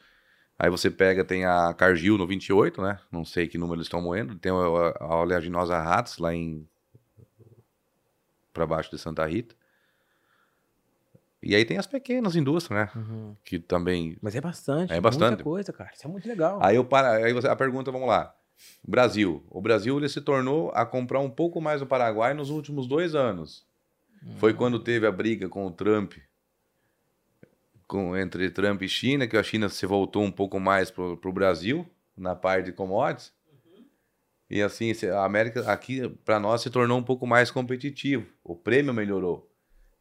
Aí você pega, tem a Cargill no 28, né? Não sei que número eles estão moendo. Tem a, oleaginosa Ratz lá em. pra baixo de Santa Rita. E aí tem as pequenas indústrias, né? Uhum. Que também. Mas é bastante. É bastante. Muita coisa, cara. Isso é muito legal. Aí, eu para... aí você... a pergunta, vamos lá. Brasil. O Brasil ele se tornou a comprar um pouco mais do Paraguai nos últimos dois anos. Foi Hum. quando teve a briga com o Trump, com, entre Trump e China, que a China se voltou um pouco mais para o Brasil, na parte de commodities. E assim, a América aqui, para nós, se tornou um pouco mais competitivo. O prêmio melhorou.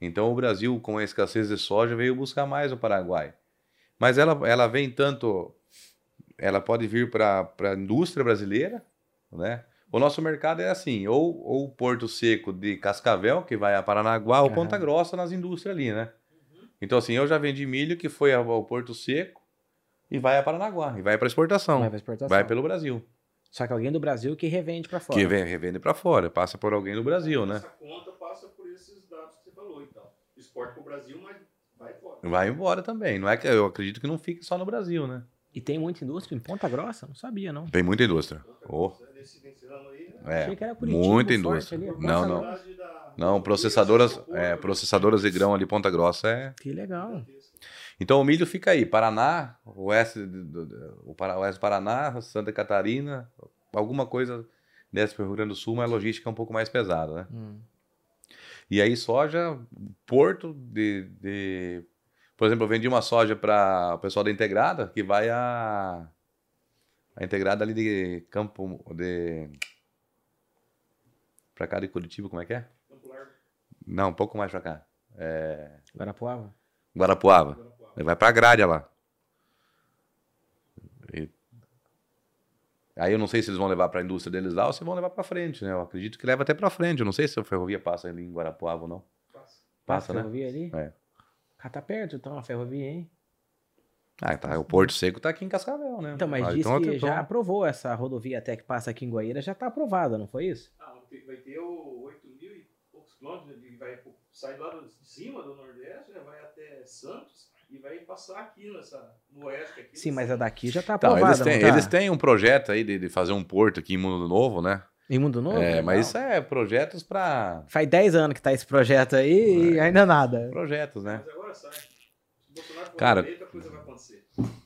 Então o Brasil, com a escassez de soja, veio buscar mais o Paraguai. Mas ela, ela vem tanto. Ela pode vir para a indústria brasileira, né? O nosso mercado é assim, ou, ou Porto Seco de Cascavel, que vai a Paranaguá, ou. Ponta Grossa nas indústrias ali, né? Então, assim, eu já vendi milho que foi ao Porto Seco e vai a Paranaguá, e vai para exportação, Vai vai, pra exportação. pelo Brasil. Só que alguém do Brasil que revende pra fora. Que vem, revende para fora, passa por alguém do Brasil, né? Essa conta passa por esses dados que você falou e tal. Exporta para o Brasil, mas vai fora. Vai embora também. Não é que eu acredito que não fique só no Brasil, né? E tem muita indústria em Ponta Grossa? Não sabia, não. Tem muita indústria. Oh, é, que era Curitiba, muita indústria. ali. Não, não. Não, processadoras, é, processadoras de grão ali, Ponta Grossa é Que legal. Então o milho fica aí, Paraná, oeste o oeste do Paraná, Santa Catarina, alguma coisa desce para o Rio Grande do Sul, mas a logística é um pouco mais pesada, né? Hum. E aí soja, porto de, de- Por exemplo, eu vendi uma soja para o pessoal da Integrada, que vai a... A Integrada ali de Campo... de Pra cá de Curitiba, como é que é? Campo Largo, Não, um pouco mais pra cá. Guarapuava? Guarapuava. Guarapuava. Ele vai pra Agrária lá. E- Aí eu não sei se eles vão levar pra indústria deles lá ou se vão levar pra frente, né? Eu acredito que leva até pra frente. Eu não sei se a ferrovia passa ali em Guarapuava ou não. Passa. Passa, a né? ferrovia ali? É. Ah, tá perto então a ferrovia, hein? Ah, tá. O Porto Seco tá aqui em Cascavel, né? Então, mas Ah, diz então que já aprovou essa rodovia até que passa aqui em Guaíra, já tá aprovada, não foi isso? Ah, vai ter o 8 mil e poucos quilômetros, ele vai sair lá de cima do Nordeste, né, vai até Santos e vai passar aqui nessa, no Oeste. Aqui Sim, mas a daqui já tá Então, aprovada, eles, têm, não tá? eles têm um projeto aí de, de fazer um porto aqui em Mundo Novo, né? Em Mundo Novo? é, mas isso é projetos pra. Faz 10 anos que tá esse projeto aí e ainda nada. Projetos, né? Mas agora sai. Se o Bolsonaro for Cara- eleito, a coisa vai acontecer.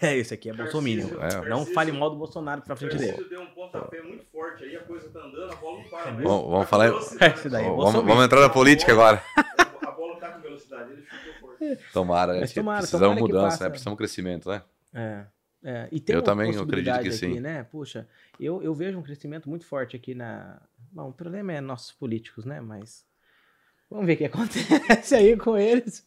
É, isso aqui é. Tarcísio- É. Não fale mal do Bolsonaro pra frente dele. Tarcísio deu um pontapé muito forte aí, a coisa tá andando, a bola não para. mais. Vamos- falar- velocidade. Esse daí é vamos, Bolsonaro. vamos entrar na política agora. A bola tá com velocidade, ele forte. Tomara, que tomara, precisamos tomara mudança, né? Precisamos crescimento, né? É. é. E tem Eu uma também acredito que aqui, sim. né? Puxa, eu, eu vejo um crescimento muito forte aqui na. Bom, o problema é nossos políticos, né? Mas vamos ver o que acontece aí com eles.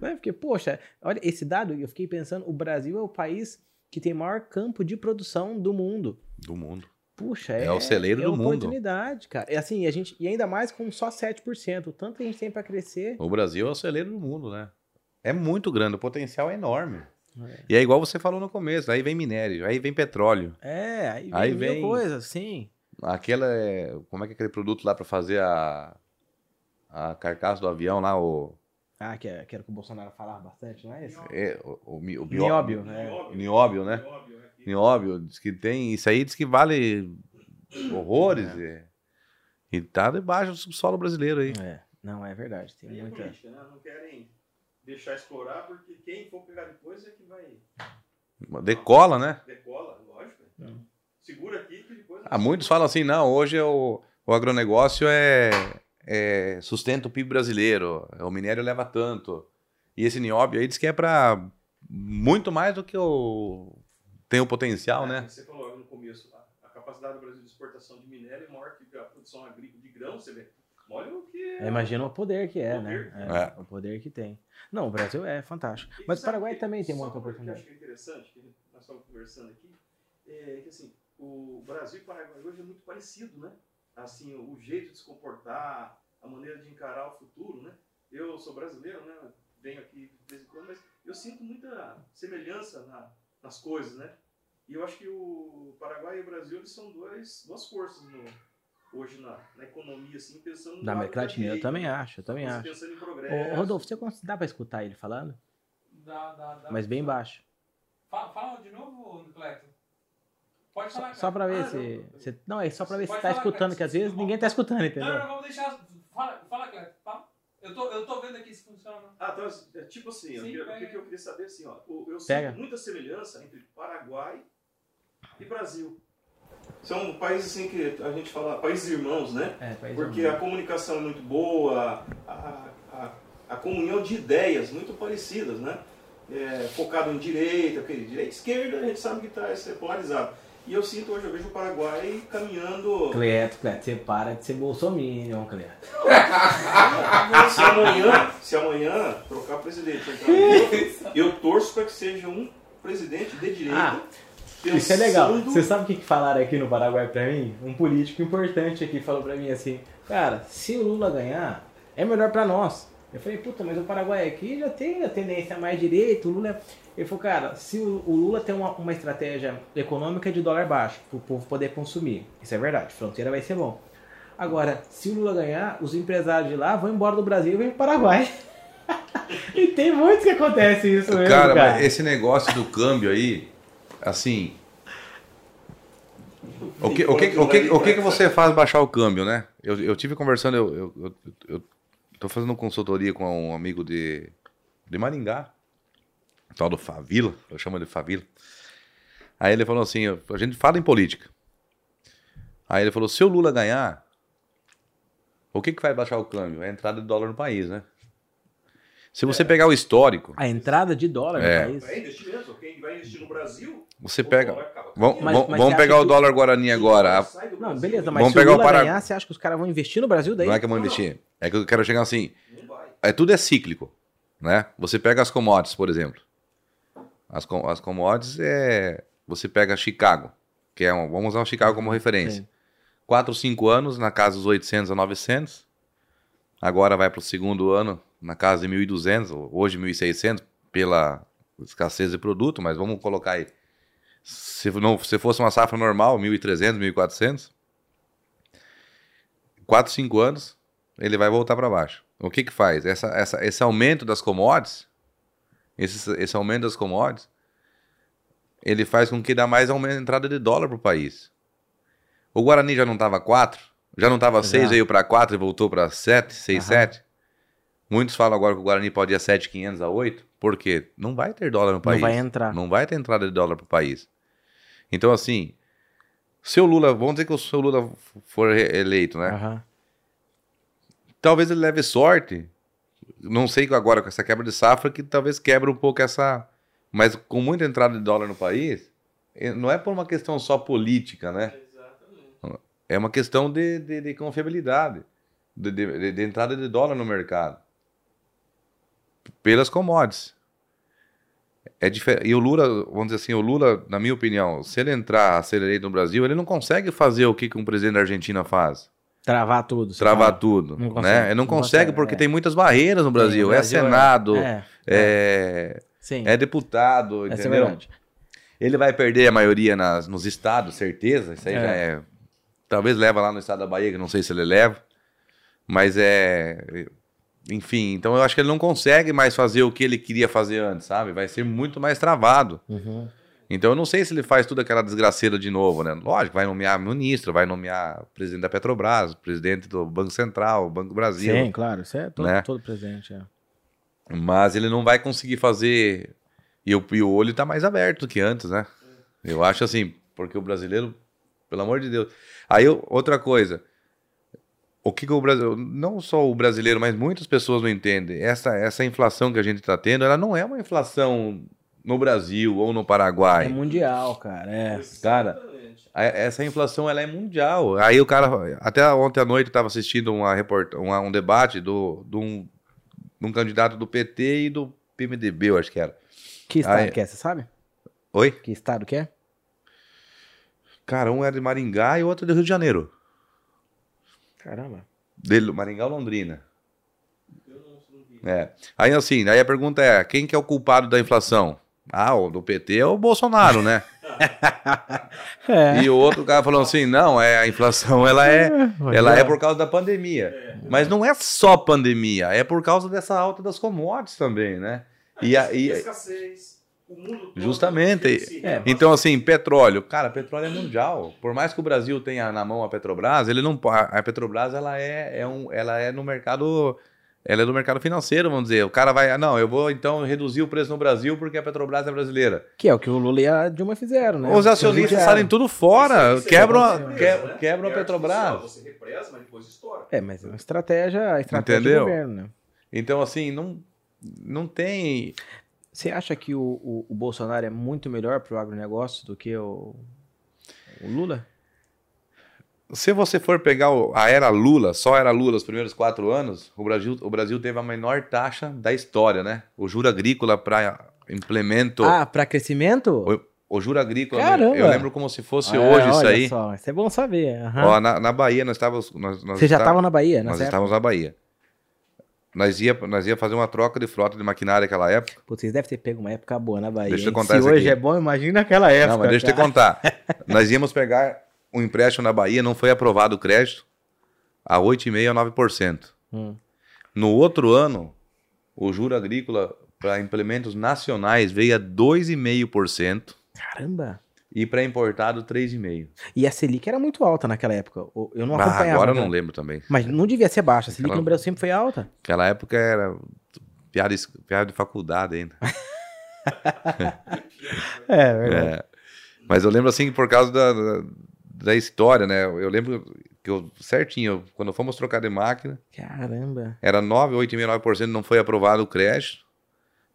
Né? Porque, poxa, olha, esse dado, eu fiquei pensando, o Brasil é o país que tem maior campo de produção do mundo. Do mundo. Puxa, É é, o celeiro é do mundo. oportunidade, cara. É assim, a gente, e ainda mais com só 7%. O tanto que a gente tem pra crescer. O Brasil é o celeiro do mundo, né? É muito grande, o potencial é enorme. É. E é igual você falou no começo, aí vem minério, aí vem petróleo. É, aí vem, Aí vem- coisas, sim. Aquela, é- como é que é aquele produto lá para fazer a, a carcaça do avião lá, o, Ah, que, é- que era o que o Bolsonaro falava bastante, não é esse? é, o, o, mi- o bio- Nióbio, é. Nióbio, né? Nióbio, né? Nióbio, diz que tem, isso aí diz que vale horrores. É. E, e tá debaixo do subsolo brasileiro aí. É, não, é verdade. Tem Aí é muita. política, né? Não querem deixar explorar, porque quem for pegar depois é que vai Decola, né? decola, lógico. Hum. Segura aqui que depois. Ah, muitos falam assim, não, hoje é o, o agronegócio é, é sustenta o PIB brasileiro, o minério leva tanto. E esse nióbio aí diz que é para muito mais do que o tem o potencial, né? Você falou no começo, a, a capacidade do Brasil de exportação de minério é maior que a produção agrícola de grão, você vê. Olha o que É, Imagina o poder que é, Poder. né? É, O poder que tem. Não, o Brasil é fantástico. E Mas o Paraguai que- também tem muita que eu oportunidade. acho que é interessante, que nós estamos conversando aqui, é que assim, o Brasil e o Paraguai hoje é muito parecido, né? Assim, o jeito de se comportar, a maneira de encarar o futuro, né? Eu sou brasileiro, né? Venho aqui de vez em quando, mas eu sinto muita semelhança na- nas coisas, né? E eu acho que o Paraguai e o Brasil eles são dois, duas forças no, hoje na, na economia, assim, pensando no Da lado América Latina, eu também acho, eu também Você acho. Pensando em Ô, progresso. Rodolfo, você dá pra escutar ele falando? Dá, dá, dá. Mas bem baixo. Fala, fala de novo, Cleto. Pode Só, falar, só pra ver Ah, se, não. se- Não, é só pra ver se tá falar, escutando, cara. que às vezes ninguém tá escutando, Não, entendeu? não, não, vamos deixar. Fala, fala Cleto. Eu tô, eu tô vendo aqui se funciona. Ah, então, é tipo assim, Sim, que- o que, que eu queria saber assim, ó, eu Pega. sinto muita semelhança entre Paraguai e Brasil. São países assim que a gente fala, países irmãos, né? É, país Porque humano. a comunicação é muito boa, a, a, a comunhão de ideias muito parecidas, né? É, focado em direita, direita e esquerda a gente sabe que está polarizado. E eu sinto hoje, eu vejo o Paraguai caminhando. Cleto, Cleto, você para de ser bolsominion, Cleto. Se amanhã, se amanhã trocar presidente entrar eu torço para que seja um presidente de direita. Ah, Isso é legal. Você sabe o que que falaram aqui no Paraguai pra mim? Um político importante aqui falou pra mim assim: Cara, se o Lula ganhar, é melhor pra nós. Eu falei, puta, mas o Paraguai aqui já tem a tendência mais direita, o Lula. é-" Ele falou, cara, se o, o Lula tem uma, uma estratégia econômica de dólar baixo, pro povo poder consumir. Isso é verdade, fronteira vai ser bom. Agora, se o Lula ganhar, os empresários de lá vão embora do Brasil e vêm pro Paraguai. e tem muitos que acontece isso mesmo, Cara, cara. mas esse negócio do câmbio aí, assim. O que, o, que, o, que, o que, que você faz baixar o câmbio, né? Eu, eu tive conversando, eu, eu, eu tô fazendo consultoria com um amigo de, de Maringá, tal do Favila, eu chamo ele de Favila. Aí ele falou assim: a gente fala em política. Aí ele falou: se o Lula ganhar, o que, que vai baixar o câmbio? É a entrada de dólar no país, né? Se você pegar o histórico, A entrada de dólar É. no país. É investimento, quem vai investir no Brasil, você pega. Vamos. Mas- vamos- mas vamos pegar o dólar Guarani agora. Não, beleza, mas Vamos se pegar o o Lula Para- ganhar, você acha que os caras vão investir no Brasil daí? Não é que vamos investir. É que eu quero chegar assim. É, tudo é cíclico. Né? Você pega as commodities, por exemplo. As, com- as commodities é. Você pega Chicago, que é um, vamos usar o Chicago como referência. Sim. 4 ou 5 anos, na casa dos 800 a 900. Agora vai para o segundo ano, na casa de 1.200, ou hoje 1.600, pela escassez de produto, mas vamos colocar aí. Se, não, se fosse uma safra normal, 1.300, 1.400, 4, 5 anos, ele vai voltar para baixo. O que que faz? Essa, essa, esse aumento das commodities, esse, esse aumento das commodities, ele faz com que dá mais aumento, entrada de dólar para o país. O Guarani já não estava 4, já não estava 6, Já. veio para 4 e voltou para 7, 6, Aham. 7. Muitos falam agora que o Guarani pode ir a 7,500 a 8, porque não vai ter dólar no país. vai entrar. Não vai ter entrada de dólar para o país. Então, assim, se o Lula, vamos dizer que o seu Lula for eleito, né? Aham. Talvez ele leve sorte. Não sei agora com essa quebra de safra que talvez quebre um pouco essa. Mas com muita entrada de dólar no país, não é por uma questão só política, né? Exatamente. É uma questão de, de, de confiabilidade, de, de- de- de entrada de dólar no mercado. Pelas commodities. É difer- E o Lula, vamos dizer assim, o Lula, na minha opinião, se ele entrar a ser eleito no Brasil, ele não consegue fazer o que, que um presidente da Argentina faz. Travar tudo. Travar fala. tudo. Não né? consegue, Ele não, não consegue, consegue, porque é. tem muitas barreiras no Brasil. Sim, o é Brasil Senado, É, é, sim. é deputado, Essa é entendeu? Ele vai perder a maioria nas, nos estados, certeza. Isso aí É. já é. Talvez leva lá no estado da Bahia, que não sei se ele leva. Mas é. Enfim, então eu acho que ele não consegue mais fazer o que ele queria fazer antes, sabe? Vai ser muito mais travado. Uhum. Então eu não sei se ele faz tudo aquela desgraceira de novo, né? Lógico, vai nomear ministro, vai nomear presidente da Petrobras, presidente do Banco Central, Banco Brasil. Sim, claro. Isso é todo, Né? todo presente. É. Mas ele não vai conseguir fazer. E o, e o olho tá mais aberto que antes, né? Eu acho assim, porque o brasileiro, pelo amor de Deus. Aí outra coisa. O que, que o Brasil. Não só o brasileiro, mas muitas pessoas não entendem. Essa, essa inflação que a gente está tendo, ela não é uma inflação no Brasil ou no É Paraguai. mundial, cara. É. Cara, a- essa inflação ela é mundial. Aí o cara, até ontem à noite, eu estava assistindo uma report, uma- um debate do, de, um, de um candidato do PT e do PMDB, eu acho que era. Que estado Aí- que é, você sabe? Oi? Que estado que é? Cara, um era de Maringá e o outro é do Rio de Janeiro. Caramba. Dele, Maringá ou Londrina? É. Aí assim, aí a pergunta é: quem que é o culpado da inflação? Ah, o do PT é o Bolsonaro, né? É. E o outro cara falou assim: não, é, a inflação ela é, ela é por causa da pandemia. Mas não é só pandemia, é por causa dessa alta das commodities também, né? E, a- e- escassez, o mundo todo Justamente. É. então, assim, petróleo. Cara, petróleo é mundial. Por mais que o Brasil tenha na mão a Petrobras, ele não a a Petrobras ela é, é um, ela é no mercado. Ela é do mercado financeiro, vamos dizer. O cara vai. ah, Não, eu vou então reduzir o preço no Brasil porque a Petrobras é brasileira. Que é o que o Lula e a Dilma fizeram, né? Os acionistas saem tudo fora, Isso- isso é quebram, a- represa, que- né? quebram a É Petrobras. Você represa, mas depois estoura. É, mas é uma estratégia, estratégia Entendeu? do governo, né? Então, assim, não, não tem. Você acha que o, o, o Bolsonaro é muito melhor pro agronegócio do que o, o Lula? Se você for pegar o- a era Lula, só era Lula os primeiros quatro anos, o Brasil, o Brasil teve a menor taxa da história, né? O juro agrícola para implemento. Ah, pra crescimento? O, o juro agrícola, Caramba! eu lembro como se fosse Ah, hoje isso olha aí. Só, isso é bom saber. aham. Ó, na, na Bahia nós estávamos. Nós, nós Você já estava na Bahia, né? Nós estávamos na Bahia. Nós ia, nós ia fazer uma troca de frota de maquinária naquela época. Putz, vocês devem ter pego uma época boa na Bahia. Deixa eu contar Se hoje aqui. é bom, imagina aquela época. não, mas deixa eu te contar. nós íamos pegar um empréstimo na Bahia, não foi aprovado o crédito, a 8,5% a 9%. Hum. No outro ano, o juro agrícola para implementos nacionais veio a 2,5% Caramba. E para importado 3,5%. E a Selic era muito alta naquela época. Eu não Ah, acompanhava. agora eu né? não lembro também. Mas não devia ser baixa. A Selic Aquela- no Brasil sempre foi alta. Naquela época era piada, piada de faculdade ainda. É, verdade. É. Mas eu lembro assim, por causa da, da, da história, né? Eu lembro que eu, certinho, quando fomos trocar de máquina, Caramba. era 9, 8,5, 9%, não foi aprovado o crédito.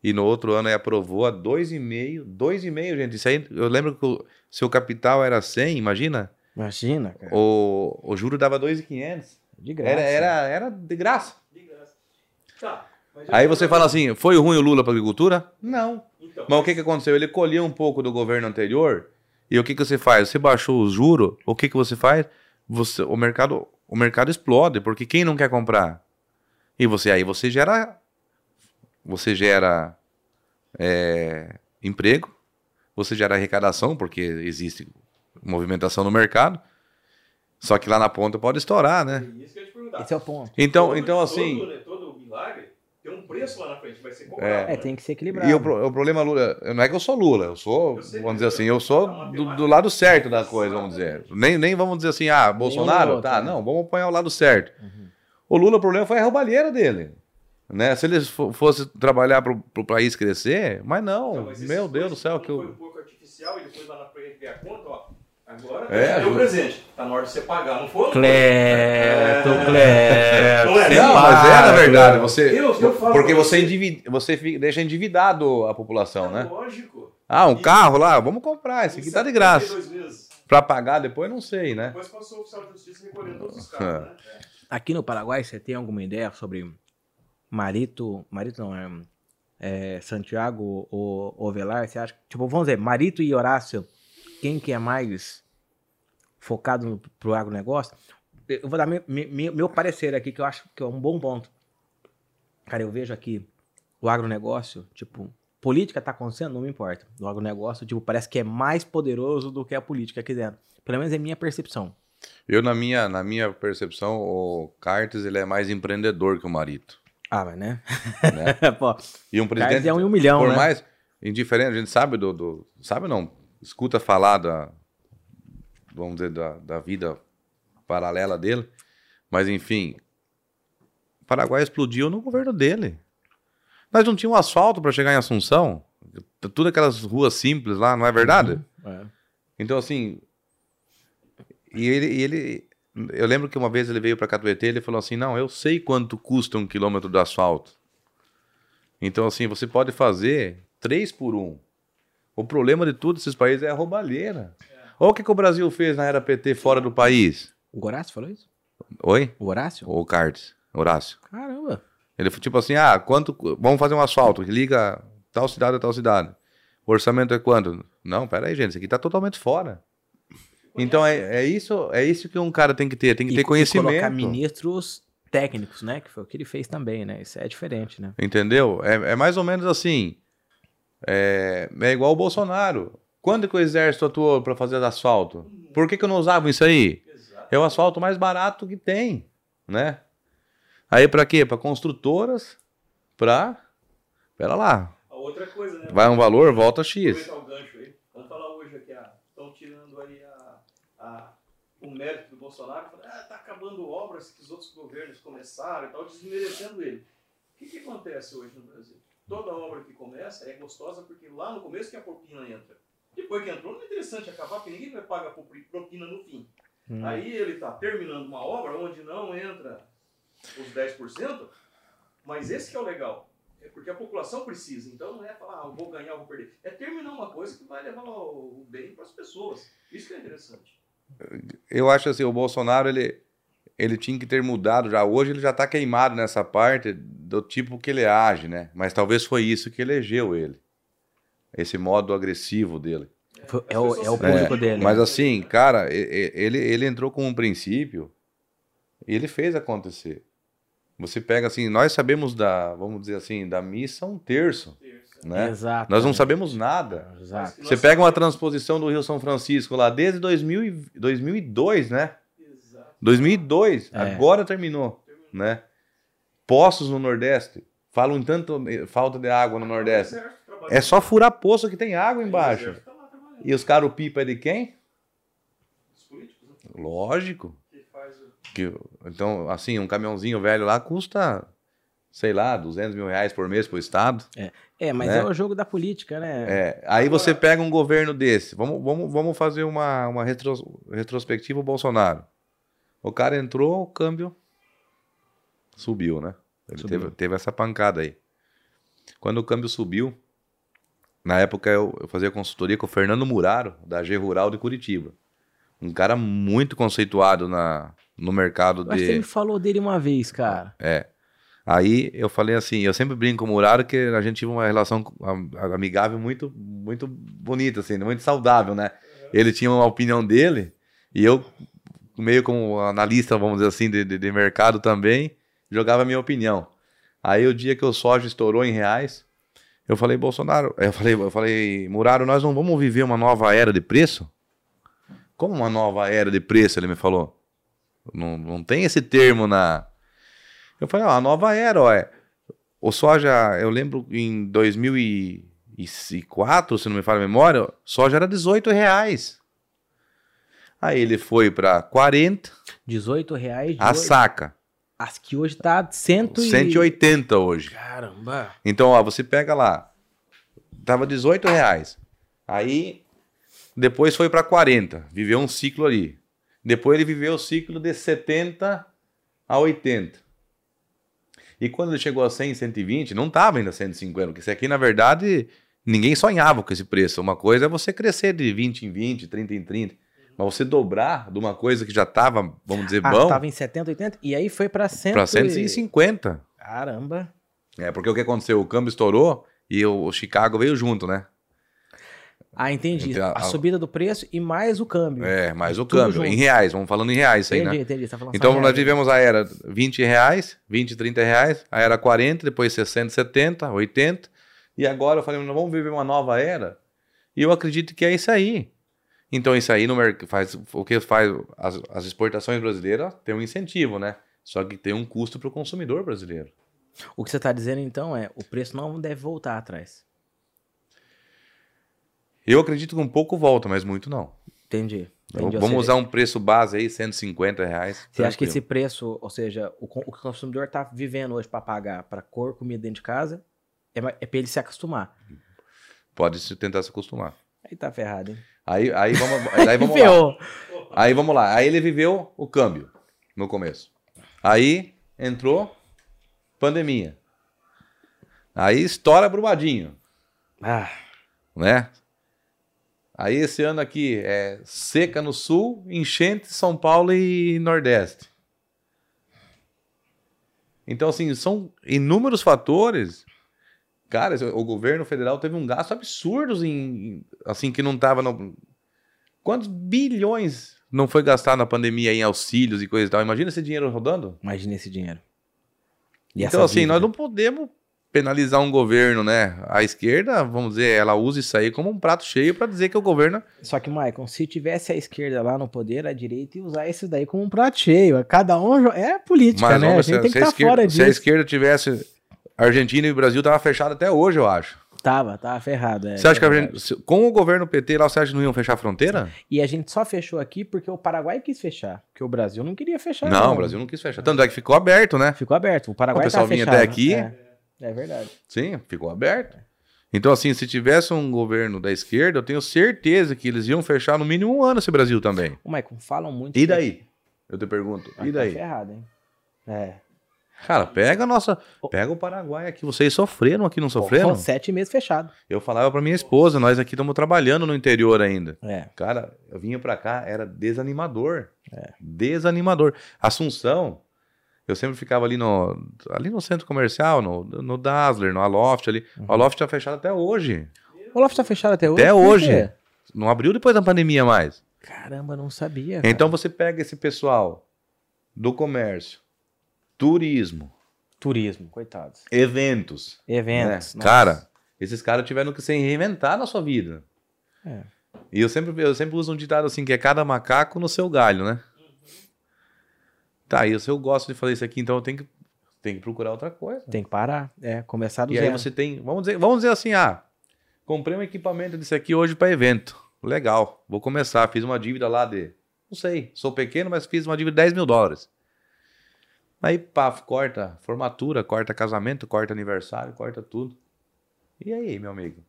E no outro ano aí aprovou a 2,5%. 2,5%, gente. Isso aí, eu lembro que o seu capital era 100, imagina. Imagina, cara. O, o juro dava 2,500. De graça. Era, era, era de graça. De graça. Tá. Aí você fala assim, foi ruim o Lula para agricultura? Não. Então, Mas o que, que aconteceu? Ele colheu um pouco do governo anterior e o que, que você faz? Você baixou os juros, o que, que você faz? Você, o, mercado, o mercado explode, porque quem não quer comprar? E você aí você gera você gera é, emprego, você gera arrecadação, porque existe movimentação no mercado. Só que lá na ponta pode estourar, né? é isso que eu ia te perguntar. Esse é o ponto. Então, Todo- então assim. Todo, né, todo milagre tem um preço lá na frente, vai ser cobrado. É. É, né? tem que ser equilibrado. E o, o problema, Lula, não é que eu sou Lula, eu sou, Eu sei, vamos dizer eu- assim, eu sou do, do lado certo da coisa, vamos dizer. Nem, nem vamos dizer assim, ah, Bolsonaro, outro, tá, né? não, vamos apoiar o lado certo. O Lula, o problema foi a roubalheira dele. Né? Se ele fo- fosse trabalhar pro, pro país crescer, mas não, Então, mas meu Deus foi- do céu, que Foi eu... um pouco artificial e depois lá na frente ver a conta, ó. Agora É, é, o presente. Tá na hora de você pagar, não foi? Cleto, É. Cleto. Não é, Não, mas é na verdade, você, Eu- eu falo porque você, você. endivi- você fica- deixa endividado a população, É né? Lógico. Ah, um E- carro lá, vamos comprar, esse aqui tá de graça. 72 meses. Pra pagar depois, não sei, né? Depois passou o oficial de justiça recolhendo todos os carros, né? Aqui no Paraguai, você tem alguma ideia sobre Marito, Marito não, é, é Santiago ou Ovelar? Você acha, tipo, vamos dizer, Marito e Horácio, quem que é mais focado no, pro agronegócio? Eu vou dar meu, meu, meu parecer aqui, que eu acho que é um bom ponto. Cara, eu vejo aqui o agronegócio, tipo, política tá acontecendo, não me importa. O agronegócio, tipo, parece que é mais poderoso do que a política aqui dentro. Pelo menos é minha percepção. Eu, na minha, na minha percepção, o Cartes ele é mais empreendedor que o Marito. Ah, mas né? Né? Pô, E um presidente, é um um milhão, por né? mais indiferente, a gente sabe do, do- Sabe não? Escuta falar da. Vamos dizer, da, da vida paralela dele. Mas, enfim. O Paraguai explodiu no governo dele. Nós não tínhamos asfalto para chegar em Assunção. Tudo aquelas ruas simples lá, não é verdade? É. Então, assim. E ele, e ele. Eu lembro que uma vez ele veio para Catuetê e ele falou assim: Não, eu sei quanto custa um quilômetro de asfalto. Então, assim, você pode fazer três por um. O problema de todos esses países é a roubalheira. Olha o que, que o Brasil fez na era PT fora do país. O Horácio falou isso? Oi? O Horácio? O Cartes, Horácio. Caramba. Ele foi tipo assim: ah, quanto. Vamos fazer um asfalto, que liga tal cidade a tal cidade. O orçamento é quanto? Não, pera aí, gente, isso aqui tá totalmente fora. Então é, é isso, é isso que um cara tem que ter, tem que E- ter E colocar conhecimento. ministros técnicos, né? Que foi o que ele fez também, né? Isso é diferente, né? Entendeu? É, é mais ou menos assim. É, é igual o Bolsonaro. Quando que o exército atuou para fazer asfalto? Por que, que eu não usava isso aí? É o asfalto mais barato que tem, né? Aí para quê? Para construtoras, para Pera lá. A outra coisa, né? Vai um valor, volta X. Aproveitar o gancho aí. Vamos falar hoje aqui, estão tirando aí a, a- o mérito do Bolsonaro, falando, ah, tá acabando obras que os outros governos começaram e tal, desmerecendo ele. O que, que acontece hoje no Brasil? Toda obra que começa é gostosa porque lá no começo que a propina entra. Depois que entrou, não é interessante acabar, porque ninguém vai pagar propi- propina no fim. Hum. Aí ele está terminando uma obra onde não entra os 10%, mas esse que é o legal. É porque a população precisa. Então não é falar, ah, vou ganhar, vou perder. É terminar uma coisa que vai levar o bem para as pessoas. Isso que é interessante. Eu acho assim, o Bolsonaro, ele, ele tinha que ter mudado já. Hoje ele já tá queimado nessa parte do tipo que ele age, né? Mas talvez foi isso que elegeu ele. Esse modo agressivo dele. É, o, é o se público perdem. dele. Mas assim, cara, ele, ele entrou com um princípio e ele fez acontecer. Você pega assim, nós sabemos da, vamos dizer assim, da missa um terço, né? Exato. Nós não sabemos nada. Exato. Você pega uma transposição do Rio São Francisco lá desde 2000 e- 2002, né? Exato. 2002, É. agora terminou, né? Poços no Nordeste, falam em tanto falta de água no Nordeste. O É só furar poço que tem água O embaixo. tá. E os caras pipa é de quem? Os políticos, né? Lógico. Que faz o... Que, então, assim, um caminhãozinho velho lá custa, sei lá, 200 mil reais por mês pro Estado. É, mas né? é o jogo da política, né? É, aí você pega um governo desse. Vamos, vamos, vamos fazer uma, uma retros- retrospectiva Bolsonaro. O cara entrou, o câmbio subiu, né? Ele Subiu. Teve, teve essa pancada aí. Quando o câmbio subiu, na época eu, eu fazia consultoria com o Fernando Muraro, da G Rural de Curitiba. Um cara muito conceituado na, no mercado Eu acho que você de. me falou dele uma vez, cara. É. Aí eu falei assim, eu sempre brinco com o Muraro que a gente tinha uma relação am- amigável muito, muito bonita, assim, muito saudável, né? Ele tinha uma opinião dele e eu, meio como analista, vamos dizer assim, de, de, de mercado também, jogava a minha opinião. Aí o dia que o soja estourou em reais, eu falei, Bolsonaro, eu falei, eu falei, Muraro, nós não vamos viver uma nova era de preço? Como uma nova era de preço? Ele me falou. Não, não tem esse termo na. Eu falei, ó, a nova era, ó. É. O soja, eu lembro em 2004, se não me falha a memória, soja era 18 reais. Aí ele foi para 40, 18 reais a hoje. saca. As que hoje tá 100 e... 180 hoje. Caramba. Então, ó, você pega lá, tava 18 reais. Aí, depois foi para 40, viveu um ciclo ali. Depois ele viveu o ciclo de 70 a 80. E quando ele chegou a 100, 120, não tava ainda 150, porque isso aqui, na verdade, ninguém sonhava com esse preço. Uma coisa é você crescer de 20 em 20, 30 em 30. Mas você dobrar de uma coisa que já tava, vamos dizer, Ah, bom, tava em 70, 80 e aí foi pra 100 para e- 150. Caramba. É, porque o que aconteceu? O câmbio estourou e o Chicago veio junto, né? Ah, entendi. A, a- subida do preço e mais o câmbio. É, mais o câmbio. junto. Em reais, vamos falando em reais isso aí, entendi, né? entendi. Você tá Então nós reais. tivemos a era 20 reais, 20, 30 reais, a era 40, depois 60, 70, 80. E agora eu falei, nós vamos viver uma nova era. E eu acredito que é isso aí. Então isso aí no faz o que faz as, as exportações brasileiras tem um incentivo, né? Só que tem um custo para o consumidor brasileiro. O que você tá dizendo então é, o preço não deve voltar atrás. Eu acredito que um pouco volta, mas muito não. Entendi. Então, entendi. Vamos seja, usar um preço base aí, 150 reais. Você acha que esse preço, ou seja, o, o que o consumidor tá vivendo hoje para pagar para cor, comida dentro de casa, é, é para ele se acostumar. Pode se tentar se acostumar. Aí tá ferrado, hein? Aí, aí vamos, aí vamos lá. Aí vamos lá. Aí ele viveu o câmbio no começo. Aí entrou pandemia. Aí estoura Brumadinho, Ah, né? Aí esse ano aqui é seca no sul, enchente São Paulo e Nordeste. Então, assim, são inúmeros fatores. Cara, o governo federal teve um gasto absurdo em, assim, que não estava no... Quantos bilhões não foi gastado na pandemia em auxílios e coisa e tal? Imagina esse dinheiro rodando. Imagina esse dinheiro. E então, assim, dívida? nós não podemos penalizar um governo, né? A esquerda, vamos dizer, ela usa isso aí como um prato cheio para dizer que o governo. Só que, Maicon, se tivesse a esquerda lá no poder, a direita ia usar isso daí como um prato cheio. Cada um é política, né? A vamos, gente tem que a estar esquerda, fora se a disso. esquerda tivesse. Argentina e o Brasil tava fechado até hoje, eu acho. Tava, tava ferrado. é, você acha que a verdade. gente, se- com o governo PT lá, você acha que não iam fechar a fronteira? E a gente só fechou aqui porque o Paraguai quis fechar. Porque o Brasil não queria fechar. não, o Brasil não quis fechar. Tanto é que ficou aberto, né? Ficou aberto. O Paraguai O pessoal tava vinha fechado. até aqui. É, é verdade. Sim, ficou aberto. Então, assim, se tivesse um governo da esquerda, eu tenho certeza que eles iam fechar no mínimo um ano esse Brasil também. Ô, Maicon, falam muito. E que- daí? Eu te pergunto. Ah, E tá daí? ferrado, hein? É. Cara, pega a nossa. Pega o Paraguai aqui. Vocês sofreram aqui, não sofreram? Foram sete meses fechado. Eu falava pra minha esposa, nós aqui estamos trabalhando no interior ainda. É. Cara, eu vinha pra cá, era desanimador. Desanimador. Assunção, eu sempre ficava ali no, ali no centro comercial, no, no Dazzler, no Aloft ali. O Aloft tá fechado até hoje. O Loft tá fechado até hoje? Até hoje. Não abriu depois da pandemia mais. Caramba, não sabia. cara. Então você pega esse pessoal do comércio, turismo, Turismo, coitados. eventos. Eventos. né? Cara, esses caras tiveram que se reinventar na sua vida. É. E eu sempre, eu sempre uso um ditado assim, que é cada macaco no seu galho, né? Tá, e se eu gosto de fazer isso aqui, então eu tenho que, tenho que procurar outra coisa. Tem que parar. É, começar do E aí zero. você tem, vamos dizer, vamos dizer assim, ah, comprei um equipamento desse aqui hoje para evento. Legal, vou começar. Fiz uma dívida lá de, não sei, sou pequeno, mas fiz uma dívida de 10 mil dólares. Aí, pá, corta formatura, corta casamento, corta aniversário, corta tudo. E aí, meu amigo?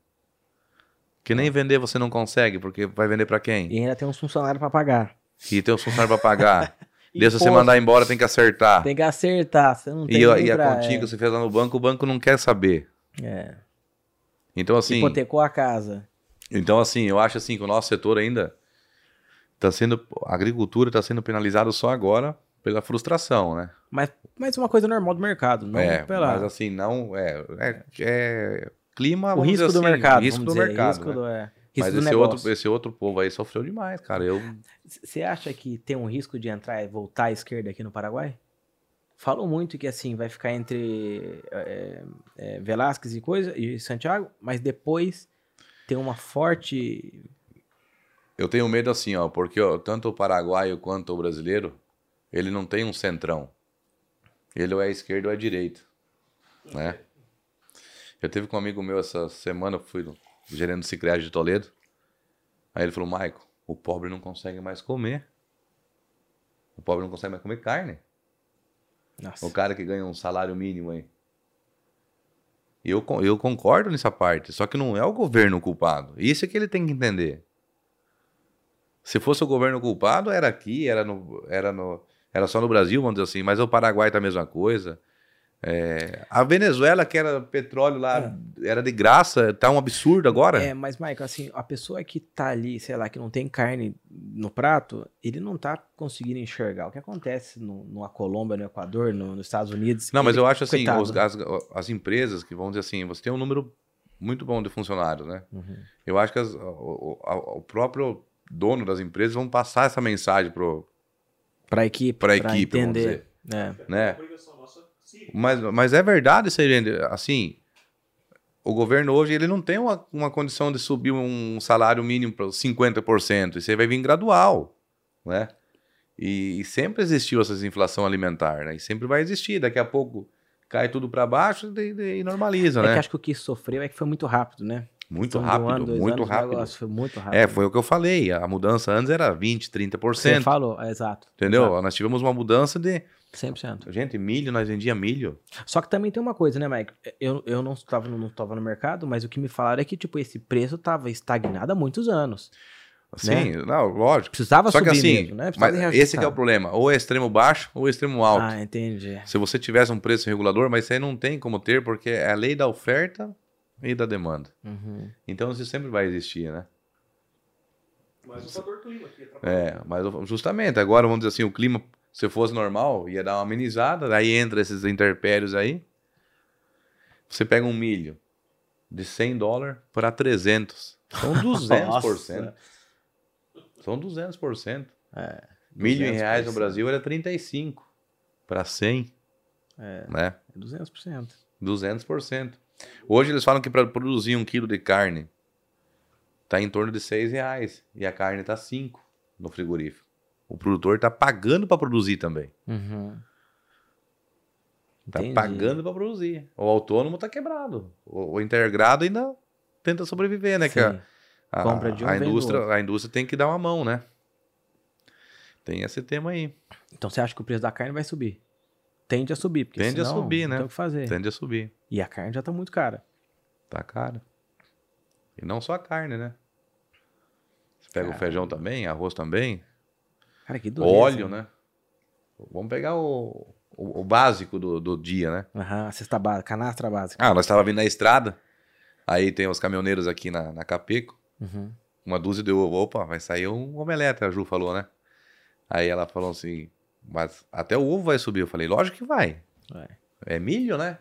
Que nem vender você não consegue, porque vai vender para quem? E ainda tem uns funcionários pra pagar. E tem os funcionários para pagar. Deixa você mandar embora, tem que acertar. Tem que acertar. Você não tem E, e a continha que você fez lá no banco, o banco não quer saber. é, é. Então, assim. Hipotecou a casa. Então, assim, eu acho assim que o nosso setor ainda está sendo. A agricultura está sendo penalizada só agora pela frustração, né? Mas, mas uma coisa normal do mercado. Não é, pela... mas assim, não. É, é, é clima. o risco do assim, mercado. Risco do dizer, mercado. Risco né? do, é, Mas esse outro, esse outro povo aí sofreu demais, cara. Eu. Você acha que tem um risco de entrar e voltar à esquerda aqui no Paraguai? Falam muito que assim vai ficar entre é, é, Velázquez e coisa e Santiago, mas depois tem uma forte. Eu tenho medo assim, ó, porque ó, tanto o paraguaio quanto o brasileiro, ele não tem um centrão. Ele ou é esquerda ou é direita, né? Eu teve com um amigo meu essa semana, fui gerente do Cicred de Toledo. Aí ele falou, Maico, o pobre não consegue mais comer. O pobre não consegue mais comer carne. Nossa. O cara que ganha um salário mínimo aí. Eu, eu concordo nessa parte, só que não é o governo o culpado. Isso é que ele tem que entender. Se fosse o governo culpado, era aqui, era, no, era, no, era só no Brasil, vamos dizer assim, mas o Paraguai tá a mesma coisa. É, a Venezuela, que era petróleo lá, era de graça, tá um absurdo agora. É, mas, Michael, assim, a pessoa que tá ali, sei lá, que não tem carne no prato, ele não tá conseguindo enxergar o que acontece no, numa Colômbia, no Equador, no- nos Estados Unidos. Não, mas Ele- eu acho assim, os- né? as, as empresas que vão dizer assim, você tem um número muito bom de funcionários, né? Uhum. Eu acho que as- o, o- o próprio dono das empresas vão passar essa mensagem pro, Pra equipe, Pra equipe, entender. É. né? Sim. Mas, mas é verdade isso aí. Assim, o governo hoje ele não tem uma, uma condição de subir um salário mínimo para 50%. Isso aí vai vir gradual, né? E, e sempre existiu essa inflação alimentar, né? E sempre vai existir. Daqui a pouco cai tudo para baixo e, e- normaliza, É né? que acho que o que sofreu é que foi muito rápido, né? Muito um rápido, ano, muito anos, rápido. negócio foi muito rápido. É, foi o que eu falei. A mudança antes era 20, 30%. Você falou, é, exato. Entendeu? exato, Nós tivemos uma mudança de. 100%. Gente, milho, nós vendia milho. Só que também tem uma coisa, né, Mike? Eu, eu não estava no, não estava no mercado, mas o que me falaram é que, tipo, esse preço estava estagnado há muitos anos. Sim, não, lógico. Precisava Só que subir assim, mesmo, né? Precisava mas esse que é o problema. Ou é extremo baixo ou é extremo alto. Ah, entendi. Se você tivesse um preço regulador, mas isso aí não tem como ter, porque é a lei da oferta e da demanda. Uhum. Então isso sempre vai existir, né? Mas o fator clima aqui atrapalha. É, mas justamente, agora vamos dizer assim, o clima, se fosse normal, ia dar uma amenizada, daí entra esses interpérios aí. Você pega um milho de 100 dólares para 300. São 200%. São 200%. É, Milho em reais no 200%. Brasil era 35 para 100, É, né? 200%. 200%. Hoje eles falam que para produzir um quilo de carne tá em torno de 6 reais e a carne tá 5 no frigorífico. O produtor tá pagando para produzir também. Uhum. Tá Entendi. pagando para produzir. O autônomo tá quebrado. O, o integrado ainda tenta sobreviver, né? Que a, Sim. a- Compra de um, a indústria, a indústria tem que dar uma mão, né? Tem esse tema aí. Então você acha que o preço da carne vai subir? Tende a subir, porque Tende a senão subir, não né? Tem o que fazer. Tende a subir. E a carne já tá muito cara. Tá caro. E não só a carne, né? Você pega o feijão também, arroz também, Cara, que doido. óleo, né? Vamos pegar o, o, o básico do, do dia, né? Aham, a cesta básica, canastra básica. Ah, nós estávamos vindo na estrada, aí tem os caminhoneiros aqui na, na Capeco, Uhum. uma dúzia de ovo. Opa, vai sair um omelete, a Ju falou, né? Aí ela falou assim, mas até o ovo vai subir. Eu falei, lógico que vai. Vai. É milho, né?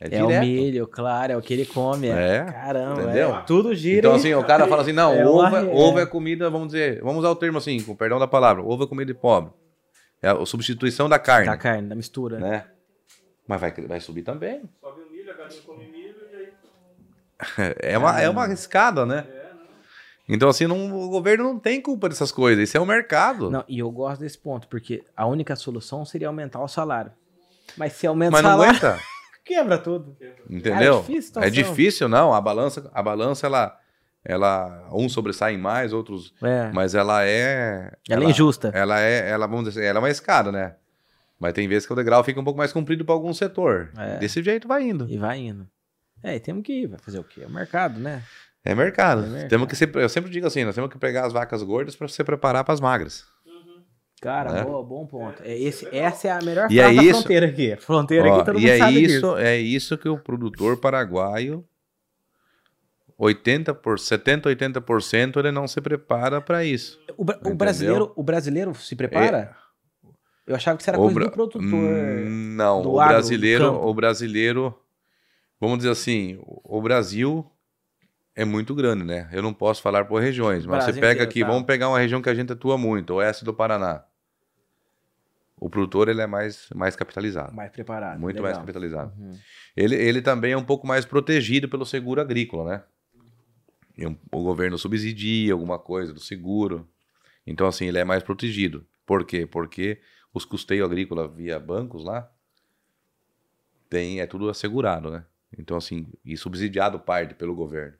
É, É o milho, claro, é o que ele come. É. É, Caramba, entendeu? é. Tudo gira. Então, assim, o cara fala assim: não, É ovo, uma- é, ovo é comida, vamos dizer, vamos usar o termo assim, com perdão da palavra: ovo é comida de pobre. É a substituição da carne. da carne, da mistura. Né? Mas vai, vai subir também. Sobe o milho, a galinha come milho e aí. É uma, é uma escada, né? Então, assim, não- o governo não tem culpa dessas coisas. Isso é o mercado. Não, e eu gosto desse ponto, porque a única solução seria aumentar o salário. Mas se aumenta Mas não salário, aguenta. quebra tudo. Entendeu? É difícil. É difícil, não. A balança, a balança ela, ela. Uns sobressaem mais, outros. É. Mas ela é. Ela é injusta. Ela é, ela, vamos dizer, assim, ela é uma escada, né? Mas tem vezes que o degrau fica um pouco mais comprido para algum setor. É. Desse jeito vai indo. E vai indo. É, e temos que ir. Vai fazer o quê? É o mercado, né? É mercado. É mercado. Temos que ser, eu sempre digo assim, nós temos que pegar as vacas gordas para se preparar para as magras. Cara, Né? boa, bom ponto. É esse, essa é a melhor E frase é da isso- fronteira aqui. Fronteira Ó, aqui, todo e mundo é sabe isso, disso. é isso que o produtor paraguaio 80 por 70, 80% ele não se prepara para isso. O, o brasileiro, o brasileiro se prepara? Eu achava que isso era O coisa bra- do produtor. Hum, Não, do o agro, brasileiro, o brasileiro, vamos dizer assim, o o Brasil é muito grande, né? Eu não posso falar por regiões, mas Brasil você pega inteiro, aqui, tá. vamos pegar uma região que a gente atua muito, oeste do Paraná. O produtor ele é mais mais capitalizado, Mais preparado. muito mais legal. capitalizado. Uhum. Ele, ele também é um pouco mais protegido pelo seguro agrícola, né? O governo subsidia alguma coisa do seguro. Então, assim, ele é mais protegido. Por quê? Porque os custeios agrícolas via bancos lá tem, é tudo assegurado, né? Então, assim, e subsidiado parte pelo governo.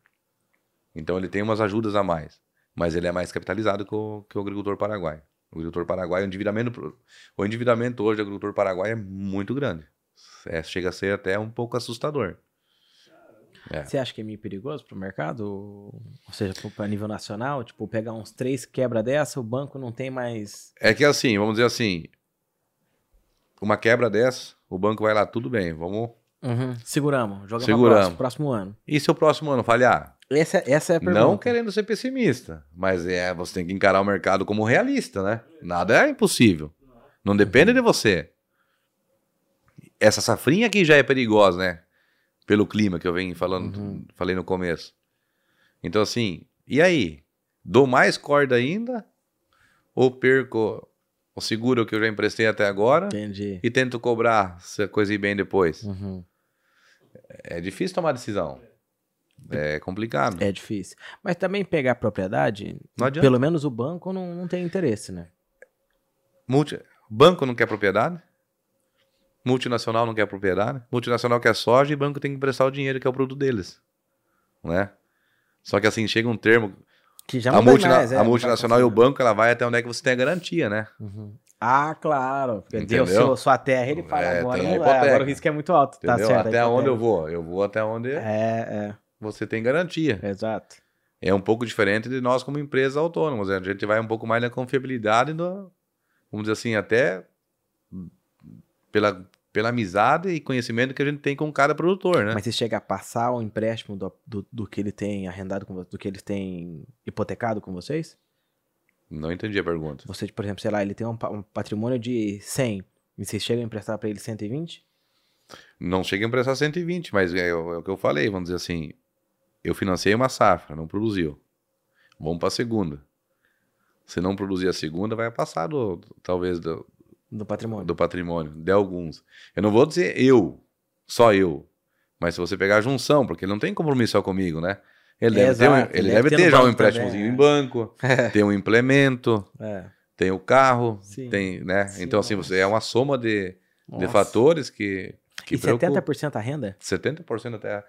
Então, ele tem umas ajudas a mais. Mas ele é mais capitalizado que o, que o agricultor paraguaio. O agricultor paraguaio, o endividamento, o endividamento hoje do agricultor paraguaio é muito grande. É, chega a ser até um pouco assustador. É. Você acha que é meio perigoso pro mercado? Ou seja, pra nível nacional? Tipo, pegar uns três quebra dessa, o banco não tem mais. É que assim, vamos dizer assim, uma quebra dessa, o banco vai lá, tudo bem, vamos. Uhum. Seguramos, joga Seguramos. próximo, próximo ano. E se o próximo ano falhar? Essa, essa é a pergunta. Não querendo ser pessimista, mas é, você tem que encarar o mercado como realista, né? Nada é impossível. Não depende de você. Essa safrinha aqui já é perigosa, né? Pelo clima que eu venho falando, Uhum. falei no começo. Então, assim, e aí? Dou mais corda ainda? Ou perco o seguro que eu já emprestei até agora Entendi. e tento cobrar se a coisa ir bem depois? Uhum. É difícil tomar decisão. É complicado. É difícil. Mas também pegar propriedade, pelo menos o banco não, não tem interesse, né? Multi... Banco não quer propriedade. Multinacional não quer propriedade. Multinacional quer soja e banco tem que emprestar o dinheiro que é o produto deles. Né? Só que assim, chega um termo. Que já a, multina- mais, é, a tá multinacional e o banco ela vai até onde é que você tem a garantia, né? Uhum. Ah, claro. Porque deu Entendeu? seu, sua terra, ele fala É, agora, não- é, agora o risco é muito alto. Tá Entendeu? certo. a até onde eu vou? Eu vou até onde É, você tem garantia. exato. É um pouco diferente de nós como empresas autônomas. A gente vai um pouco mais na confiabilidade, vamos dizer assim, até pela pela amizade e conhecimento que a gente tem com cada produtor, né? Mas você chega a passar o empréstimo do, do, do que ele tem arrendado com do que ele tem hipotecado com vocês? Não entendi a pergunta. Você, por exemplo, sei lá, ele tem um, um patrimônio de 100 e vocês chegam a emprestar pra ele 120? Não chega a emprestar 120, mas é, é o que eu falei, vamos dizer assim, eu financiei uma safra, não produziu. Vamos para a segunda. Se não produzir a segunda, vai passar do, do- talvez do, Do patrimônio. do patrimônio, de alguns. Eu não vou dizer eu, só eu, mas se você pegar a junção, porque ele não tem compromisso só comigo, né? Ele É, deve ter, um- exato, ele deve deve ter já um empréstimozinho também, em é. banco, tem um implemento, É. tem o carro, Sim. tem, né? Sim, então assim, você é uma soma de, de fatores que que E preocupa. 70% a renda? 70% da terra. Ó,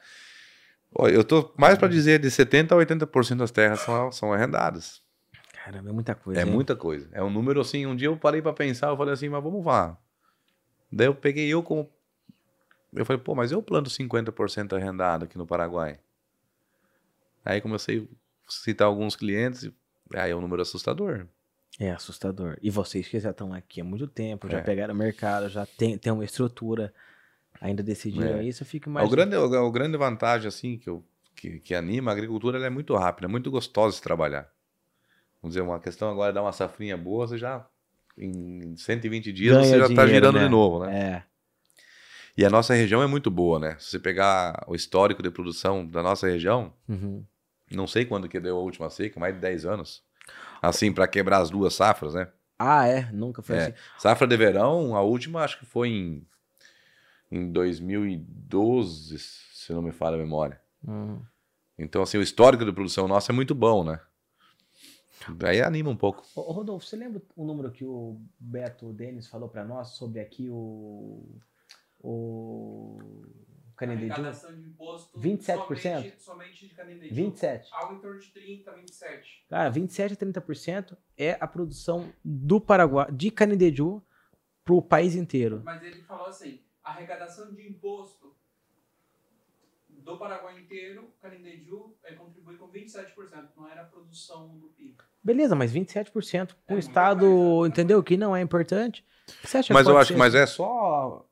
eu tô mais para dizer de 70 a 80% das terras são, são arrendadas. Caramba, é muita coisa. É hein? muita coisa. É um número assim. Um dia eu parei para pensar, eu falei assim, mas vamos lá. Daí eu peguei eu como. Eu falei, pô, mas eu planto 50% arrendado aqui no Paraguai. Aí comecei a citar alguns clientes, e aí é um número assustador. É assustador. E vocês que já estão aqui há muito tempo, já É. pegaram o mercado, já tem, tem uma estrutura, ainda decidiram É. isso, eu fico O mais. grande, o, o grande vantagem, assim, que, eu, que, que anima, a agricultura ela é muito rápida, é muito gostosa de trabalhar. Vamos dizer, uma questão agora é dar uma safrinha boa, você já, em 120 dias, Ganha você já está girando né? de novo, né? É. E a nossa região é muito boa, né? Se você pegar o histórico de produção da nossa região, Uhum. não sei quando que deu a última seca, mais de 10 anos. Assim, para quebrar as duas safras, né? Ah, é? Nunca foi É. assim. Safra de verão, a última acho que foi em, em 2012, se não me falha a memória. Hum. Então, assim, o histórico de produção nossa é muito bom, né? Aí anima um pouco. Ô, Rodolfo, você lembra o número que o Beto Denis falou pra nós sobre aqui o. O. Imposto 27%? Somente, somente de Canindeju. 27. Algo em torno de 30, 27. Cara, 27 a 30% é a produção do Paraguai, de Canindeju, pro país inteiro. Mas ele falou assim, a arrecadação de imposto do Paraguai inteiro, Canindeju é, contribui com 27%. Não era a produção do PIB. Beleza, mas 27% para É um muita estado, coisa. entendeu? Que não é importante. Você acha Mas eu acho ser que mas é só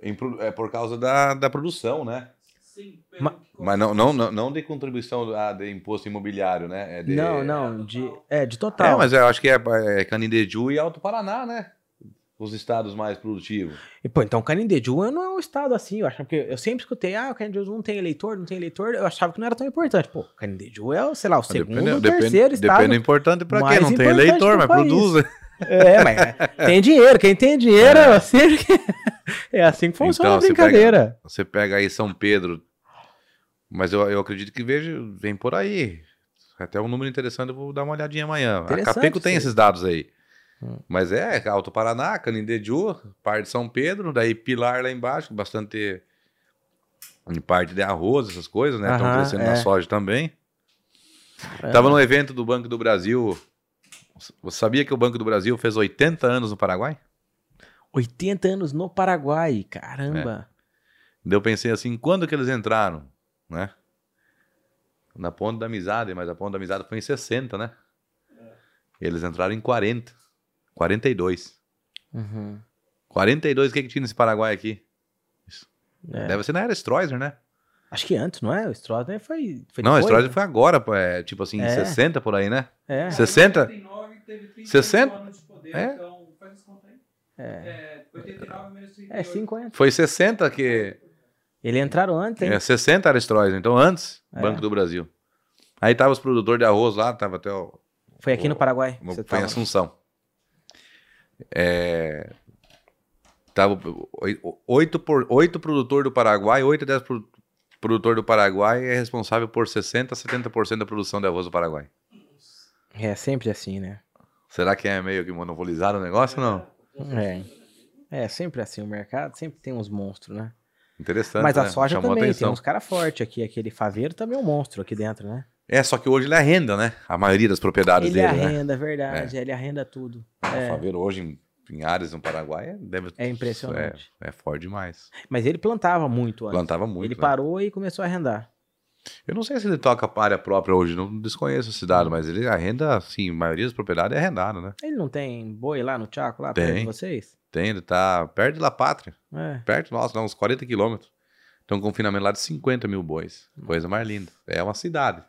em é por causa da, da produção, né? Sim, pelo Ma- que Mas não, não, não, não de contribuição ah, de imposto imobiliário, né? É de... Não, não, É, de, total. é, de É, total. mas eu acho que é, é Canindeju e Alto Paraná, né? Os estados mais produtivos. E, pô, então Canindeju não é um estado assim, eu acho, porque eu sempre escutei, ah, o Canindeju não tem eleitor, não tem eleitor, eu achava que não era tão importante. Pô, Canindeju é, o, sei lá, o segundo ou terceiro estado. depende importante pra mais quem não tem eleitor, mas país. produz. É, mas tem dinheiro, quem tem dinheiro é assim que, é assim que funciona Então, a você brincadeira. Você pega aí São Pedro, mas eu, eu acredito que veja, vem por aí. Até um número interessante, eu vou dar uma olhadinha amanhã. A Capeco tem esses dados aí. Hum. Mas é, Alto Paraná, Canindeju, parte de São Pedro, daí Pilar lá embaixo, bastante em parte de arroz, essas coisas, né? Estão crescendo é. na soja também. É. Tava no evento do Banco do Brasil. Você sabia que o Banco do Brasil fez 80 anos no Paraguai? 80 anos no Paraguai, caramba. Daí eu pensei assim, quando que eles entraram, né? Na Ponte da Amizade, mas a Ponte da Amizade foi em 60, né? Eles entraram em 40. 42. Uhum. 42, o que que tinha nesse Paraguai aqui? É. Deve ser na era Stroessner, né? Acho que antes, não é? O Stroessner foi, foi Não, depois, Stroessner né? foi agora, é, tipo assim, É. 60 por aí, né? É. 60? 89 teve 30 60? anos de poder, É? então faz as contas aí. É. É, 89 menos 38. É, 50. Foi 60 que... Eles entraram antes, hein? É, 60 era Stroessner, então antes, É. Banco do Brasil. Aí tava os produtores de arroz lá, tava até o... Foi aqui no Paraguai. Foi Você em tava. Assunção. É, tava oi- oito, por, oito produtor do Paraguai, oito dez pro, produtor do Paraguai é responsável por 60 a 70% da produção de arroz do Paraguai. É sempre assim, né? Será que é meio que monopolizado o negócio ou não? É. É sempre assim. O mercado sempre tem uns monstros, né? Interessante, Mas a né? soja Chamou também. Tem uns caras fortes aqui. Aquele faveiro também é um monstro aqui dentro, né? É, só que hoje ele arrenda, né? A maioria das propriedades ele dele, né? arrenda, é verdade. Ele arrenda tudo. O É, faveiro hoje em, em áreas no Paraguai é- deve é impressionante. É, é forte demais. Mas ele plantava muito antes. Plantava muito. ele né? parou e começou a arrendar. Eu não sei se ele toca para área própria hoje, não desconheço esse dado, mas ele arrenda, assim, a maioria das propriedades é arrendada, né? Ele não tem boi lá no Chaco, lá Tem. perto de vocês? Tem, ele tá perto de La Pátria, É. perto, nossa, uns 40 quilômetros. Tem um confinamento lá de 50 mil bois. Coisa mais linda. É uma cidade.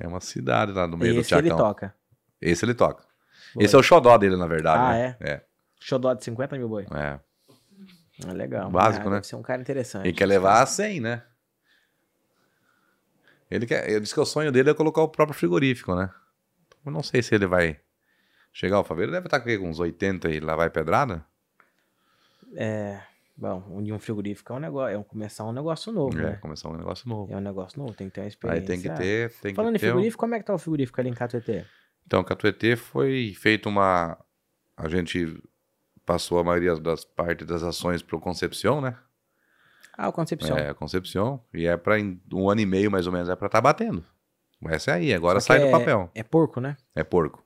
É uma cidade lá no meio do Esse ele toca. Esse ele toca. Esse é o xodó dele, na verdade. Ah, né? é? Xodó de 50 mil boi. É. Ah, legal. Básico, Ah, né? Deve ser um cara interessante. Ele quer levar a 100, né? Ele quer. Ele disse que o sonho dele é colocar o próprio frigorífico, né? Eu não sei se ele vai chegar ao Faveiro. Deve estar com uns 80 e lá vai pedrada. É. Bom, um um frigorífico é um negócio, é um, começar um negócio novo, É, né? começar um negócio novo. É um negócio novo, tem que ter uma Aí experiência. tem que ter. Tem Falando que em ter um- frigorífico, como é que tá o frigorífico ali em Catuetê? Então, Catuetê foi feito uma. A gente passou a maioria das partes das ações para o Concepción, né? Ah, o Concepção. É, Concepción. E é para um ano e meio mais ou menos, é para estar batendo. Essa é aí, agora Só sai do é- papel. É porco, né? É porco.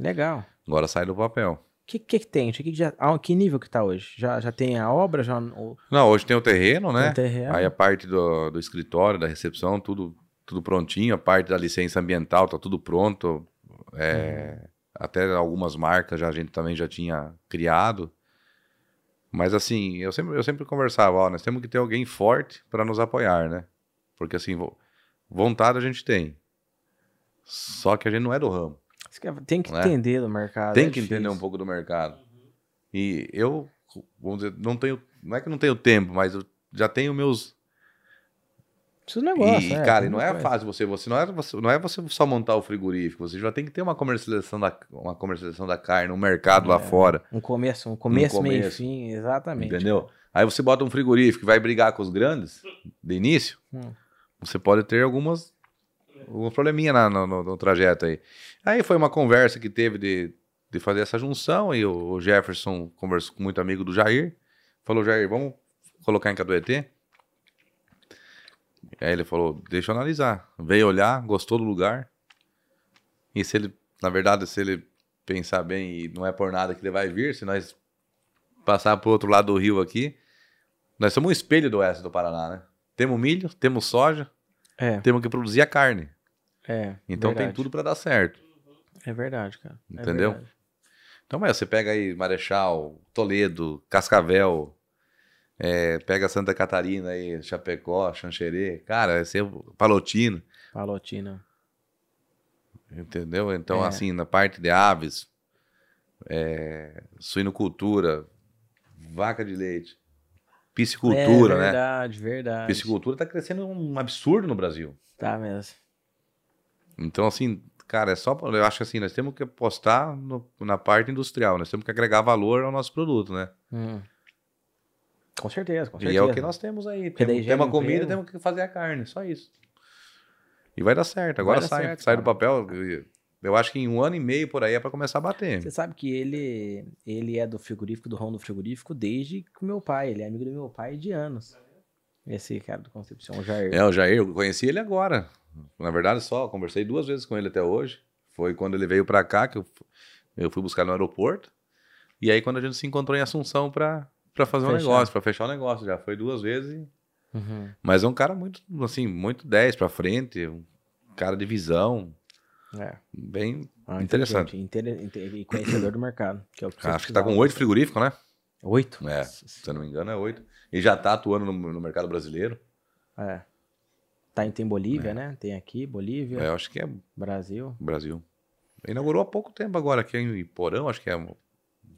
Legal. Agora sai do papel. O que, que que tem? Que, que, já, que nível que tá hoje? Já, já tem a obra? Já Não, hoje tem o terreno, né? o terreno? Aí a parte do, do escritório, da recepção, tudo, tudo prontinho. A parte da licença ambiental tá tudo pronto. É, Uhum. Até algumas marcas já, a gente também já tinha criado. Mas assim, eu sempre, eu sempre conversava, ó, nós temos que ter alguém forte para nos apoiar, né? Porque assim, vo- vontade a gente tem. Só que a gente não é do ramo. Tem que Né? entender do mercado. Tem é que entender difícil. um pouco do mercado. E eu, vamos dizer, não tenho, não é que não tenho tempo, mas eu já tenho meus de negócio, e, é, cara, e não é coisa. fácil você, você não é você, não é você só montar o frigorífico, você já tem que ter uma comercialização da uma comercialização da carne, um mercado lá É. fora, Um começo, um começo, meio e começo. fim, exatamente. entendeu? Aí você bota um frigorífico que vai brigar com os grandes de início, Hum. você pode ter algumas alguns probleminha na- no, no- no trajeto aí. Aí foi uma conversa que teve de, de fazer essa junção e o, o Jefferson conversou com muito amigo do Jair, falou Jair, vamos colocar em Caduetê? Aí ele falou, deixa eu analisar. Veio olhar, gostou do lugar. E se ele, na verdade, se ele pensar bem e não é por nada que ele vai vir, se nós passar pro outro lado do rio aqui, nós somos um espelho do oeste do Paraná, né? Temos milho, temos soja, É, temos que produzir a carne. É. Então tem verdade. tudo para dar certo. É verdade, cara. É Entendeu? verdade. Então, mas você pega aí Marechal, Toledo, Cascavel, é, pega Santa Catarina aí, Chapecó, Xanxerê, cara, esse é o Palotino, Palotina. entendeu? Então, É. assim, na parte de aves, é, suinocultura, vaca de leite, piscicultura, é, né? verdade, verdade. Piscicultura tá crescendo um absurdo no Brasil. Tá mesmo. Então, assim, cara, é só. Eu acho que assim, nós temos que apostar no- na parte industrial, nós temos que agregar valor ao nosso produto, né? Hum. Com certeza, com E certeza. é o que nós temos aí. Temos, temos a comida, temos que fazer a carne, só isso. E vai dar certo. Agora dar sai, certo, sai do papel. Eu, eu acho que em um ano e meio por aí é pra começar a bater. Você sabe que ele, ele é do frigorífico, do ramo do frigorífico, desde que o meu pai. Ele é amigo do meu pai de anos. Esse cara do Concepção, o Jair. É, o Jair, eu conheci ele agora. Na verdade, só conversei duas vezes com ele até hoje. Foi quando ele veio pra cá, que eu, eu fui buscar no aeroporto. E aí, quando a gente se encontrou em Assunção pra fazer um Fechar. negócio, pra fechar o negócio. Já foi duas vezes. Uhum. Mas é um cara muito, assim, muito 10 pra frente. Um cara de visão. É. Bem. Ah, Interessante. E conhecedor do mercado. Que é que Acho que tá com oito frigoríficos, né? Oito? É, se eu não me engano, é oito. E já tá atuando no, no mercado brasileiro. É. Tá, em- tem Bolívia, né? Tem aqui, Bolívia, É, eu acho que é Brasil. Brasil. Inaugurou há pouco tempo agora aqui em Iporã, acho que é.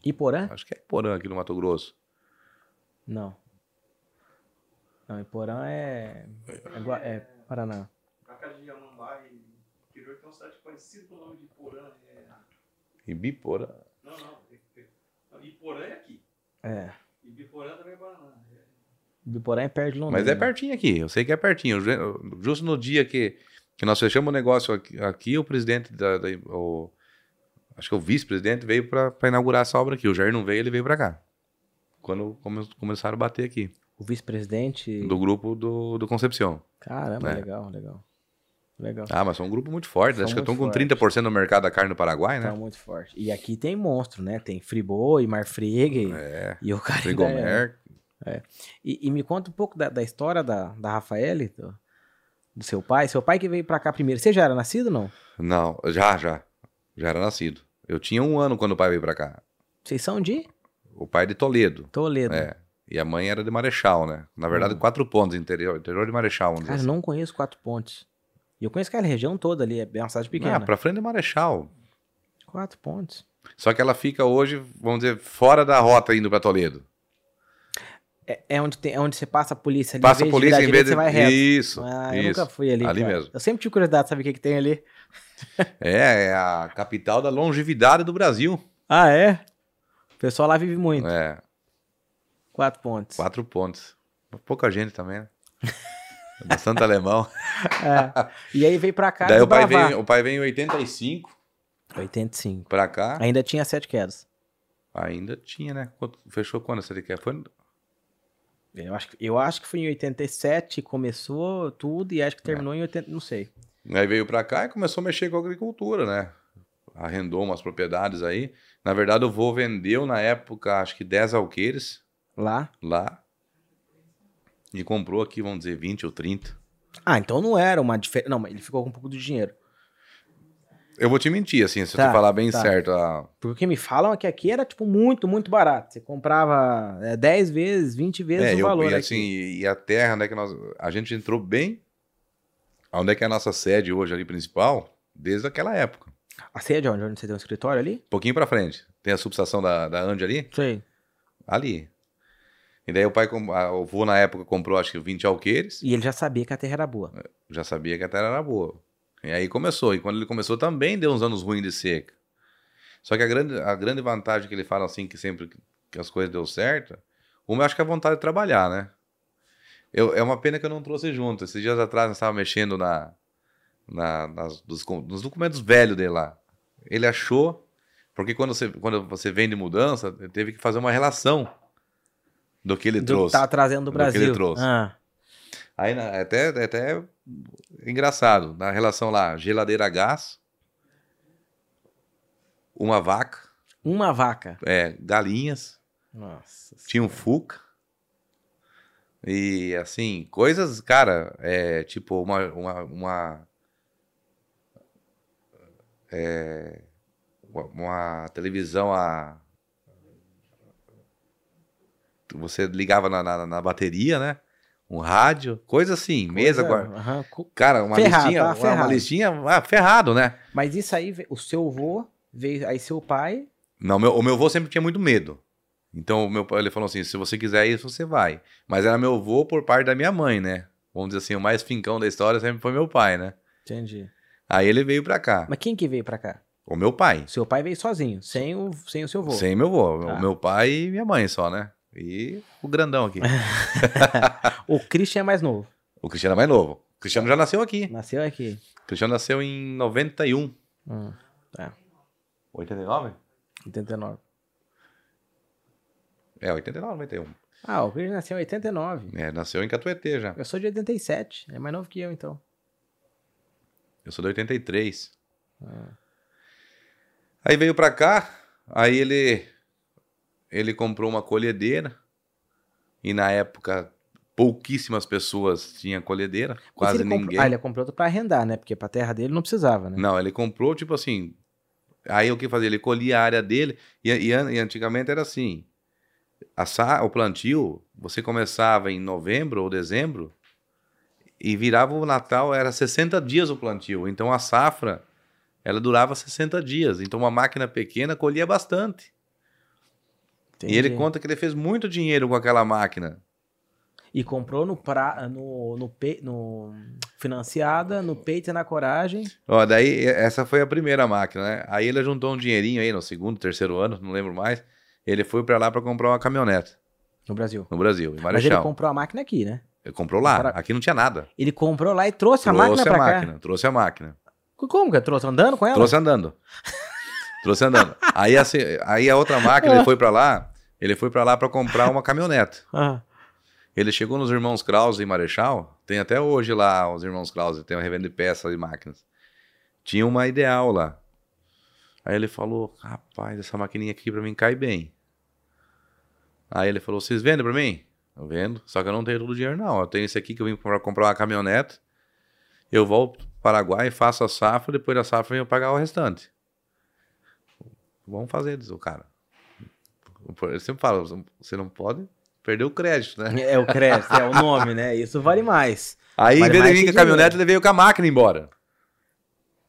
Iporã? Acho que é Iporã aqui no Mato Grosso. Não. Não, Iporã é. É, é Paraná. Pra cá de Anambá e interior tem uma cidade parecida com o nome de Iporã. É... Ibiporã. Não, não. é- é- Iporã é aqui. É. E Biporã também é Paraná. É. Iporã é perto de Londrina. Mas é pertinho aqui, eu sei que é pertinho. Ju- Justo no dia que, que nós fechamos o negócio aqui, aqui, o presidente da. da- o, acho que o vice-presidente veio pra inaugurar essa obra aqui. O Jair não veio, ele veio pra cá. Quando come- começaram a bater aqui. O vice-presidente. Do grupo do, do Concepción. Caramba, É. legal, legal. Legal. Ah, mas são um grupo muito forte. São Acho que estão com 30% no mercado da carne no Paraguai, né? muito forte. E aqui tem monstro, né? Tem Friboi, Marfrig. É. E o cara. ainda é-. E, e me conta um pouco da, da história da, da Rafaele, do- Do seu pai? Seu pai que veio pra cá primeiro. Você já era nascido ou não? Não, já, já. Já era nascido. Eu tinha um ano quando o pai veio pra cá. Vocês são de O pai é de Toledo. Toledo. É. E a mãe era de Marechal, né? Na verdade, Hum. quatro pontos, interior, interior de Marechal. Cara, assim. não conheço Quatro Pontes. E eu conheço aquela região toda ali, é bem uma cidade pequena. Ah, pra frente de Marechal. Quatro Pontes. Só que ela fica hoje, vamos dizer, fora da rota indo pra Toledo. É, é onde, tem, é onde você passa a polícia ali. Passa a em polícia em vez de. Você vai reto. Isso. Ah, eu isso. nunca fui ali. Ali cara. mesmo. Eu sempre tive curiosidade de saber o que, que tem ali. É, é a capital da longevidade do Brasil. Ah, é? O pessoal lá vive muito. É, Quatro Pontes. quatro pontos. Pouca gente também, né? Bastante alemão. É. E aí veio pra cá Daí o pai, veio, o pai veio em 85 85. pra cá. Ainda tinha sete quedas. Ainda tinha, né? Fechou quando essa quer? Foi Eu acho, que- eu acho que foi em 87 começou tudo e acho que terminou em 80, não sei. Aí veio pra cá e começou a mexer com a agricultura, né? Arrendou umas propriedades aí. Na verdade, o vô vendeu na época, acho que 10 alqueires Lá. lá. E comprou aqui, vamos dizer, 20 ou 30. Ah, então não era uma diferença. Não, mas ele ficou com um pouco de dinheiro. Eu vou te mentir, assim, se eu Tá, te falar bem tá. certo. a- Porque o que me falam é que aqui era, tipo, muito, muito barato. Você comprava é, 10 vezes, 20 vezes É, o eu, valor e assim, e a terra, onde é que nós. A gente entrou bem. Onde é que é a nossa sede hoje ali principal? Desde aquela época. A sede onde? Onde você tem um escritório ali? Um pouquinho pra frente. Tem a subestação da, da Andi ali? Sei. Ali. E daí o pai, o vô na época comprou acho que 20 alqueires. E ele já sabia que a terra era boa. Já sabia que a terra era boa. E aí começou. E quando ele começou também deu uns anos ruins de seca. Só que a grande, a grande vantagem que ele fala assim, que sempre que as coisas deu certo, uma eu acho que é a vontade de trabalhar, né? Eu, é uma pena que eu não trouxe junto. Esses dias atrás nós estávamos mexendo na, na, nas, dos, nos documentos velhos dele lá. Ele achou, porque quando você, quando você vem de mudança, ele teve que fazer uma relação do que ele Do- trouxe. Tá trazendo do do que ele Brasil. trouxe. Ah, Aí na- é até, é até engraçado, na relação lá, geladeira a gás, uma vaca, uma vaca. é, galinhas, Nossa. tinha um fuca. E assim, coisas, cara, é tipo uma. uma, uma é, uma televisão a. Você ligava na, na, na bateria, né? Um rádio, coisa assim, mesa. Coisa- cu- Cara, uma Ferrado, listinha, tá uma, uma listinha ah, ferrado, né? Mas isso aí, o seu avô veio, aí seu pai. Não, meu, o meu avô sempre tinha muito medo. Então, o meu pai, ele falou assim, se você quiser ir, você vai. Mas era meu avô por parte da minha mãe, né? Vamos dizer assim, o mais fincão da história sempre foi meu pai, né? Entendi. Aí ele veio pra cá. Mas quem que veio pra cá? O meu pai. Seu pai veio sozinho, sem o, sem o seu avô. Sem meu avô. Tá. O meu pai e minha mãe só, né? E o grandão aqui. O Christian é mais novo. o Cristiano é mais novo. O Cristiano já nasceu aqui. Nasceu aqui. O Cristiano nasceu em 91. Hum, 89? 89. É, 89, 91. Ah, o Christian nasceu em 89. É, nasceu em Catuetê já. Eu sou de 87. É mais novo que eu, então. Eu sou de 83. Ah. Aí veio pra cá, aí ele ele comprou uma colhedeira e na época pouquíssimas pessoas tinham colhedeira, quase ele comprou- ninguém. Ah, ele comprou pra arrendar, né? Porque pra terra dele não precisava, né? Não, ele comprou tipo assim. Aí o que fazia? Ele colhia a área dele e, e e antigamente era assim. A o plantio, você começava em novembro ou dezembro e virava o Natal, era 60 dias o plantio. Então a safra, ela durava 60 dias. Então uma máquina pequena colhia bastante. E ele Entendi. conta que ele fez muito dinheiro com aquela máquina. E comprou no, pra, no, no, pe- no financiada, no peito e na coragem. Ó, daí essa foi a primeira máquina, né? Aí ele juntou um dinheirinho aí no segundo, terceiro ano, não lembro mais. Ele foi pra lá pra comprar uma caminhonete No Brasil. no Brasil, em Mas ele Marechal. comprou a máquina aqui, né? Ele comprou lá, Para- aqui não tinha nada. Ele comprou lá e trouxe a trouxe máquina a máquina, trouxe a máquina. cá. Como que trouxe? Andando com ela? Trouxe andando. trouxe andando. Aí, assim, aí a outra máquina, ele foi pra lá, ele foi pra lá pra comprar uma caminhonete. Ah, Ele chegou nos Irmãos Krause em Marechal, tem até hoje lá os Irmãos Krause, tem uma revenda de peças e máquinas. Tinha uma ideal lá. Aí ele falou, rapaz, essa maquininha aqui pra mim cai bem. Aí ele falou, vocês vendem pra mim? Eu vendo, só que eu não tenho todo o dinheiro não, eu tenho esse aqui que eu vim pra comprar uma caminhonete. Eu volto pro Paraguai, faço a safra, depois da safra eu pagar o restante. Vamos fazer, diz o cara. Eu sempre falo, você não pode perder o crédito, né? É o crédito, é o nome, né? Isso vale mais. Aí, Vale em vez de vir com a caminhonete, ele veio com a máquina embora.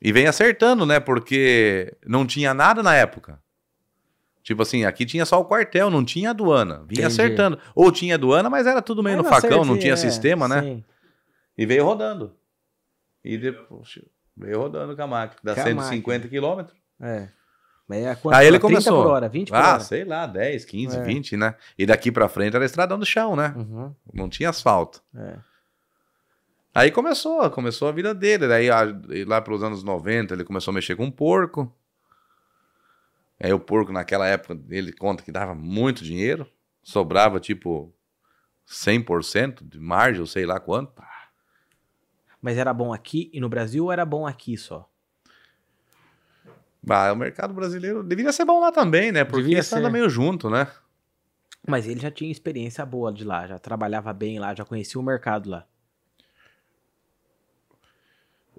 E vem acertando, né? Porque não tinha nada na época. Tipo assim, aqui tinha só o quartel, não tinha aduana. Vinha Entendi. acertando. Ou tinha aduana, mas era tudo meio Mas no facão, não tinha é, sistema, né? sim. E veio rodando. E depois veio rodando com a máquina. Dá Com a 150 quilômetros. É. Mas é quanto? Aí ele 30 começou. por hora, 20 por Ah, hora. sei lá, 10, 15, É. 20, né? E daqui pra frente era estradão do chão, né? Uhum, Não tinha asfalto. é. Aí começou, começou a vida dele. Daí a- e lá pelos anos 90 ele começou a mexer com porco. Aí o porco naquela época ele conta que dava muito dinheiro. Sobrava tipo 100% de margem, ou sei lá quanto. Mas era bom aqui e no Brasil ou era bom aqui só? Ah, o mercado brasileiro deveria ser bom lá também, né? Porque isso anda meio junto, né? Mas ele já tinha experiência boa de lá, já trabalhava bem lá, já conhecia o mercado lá.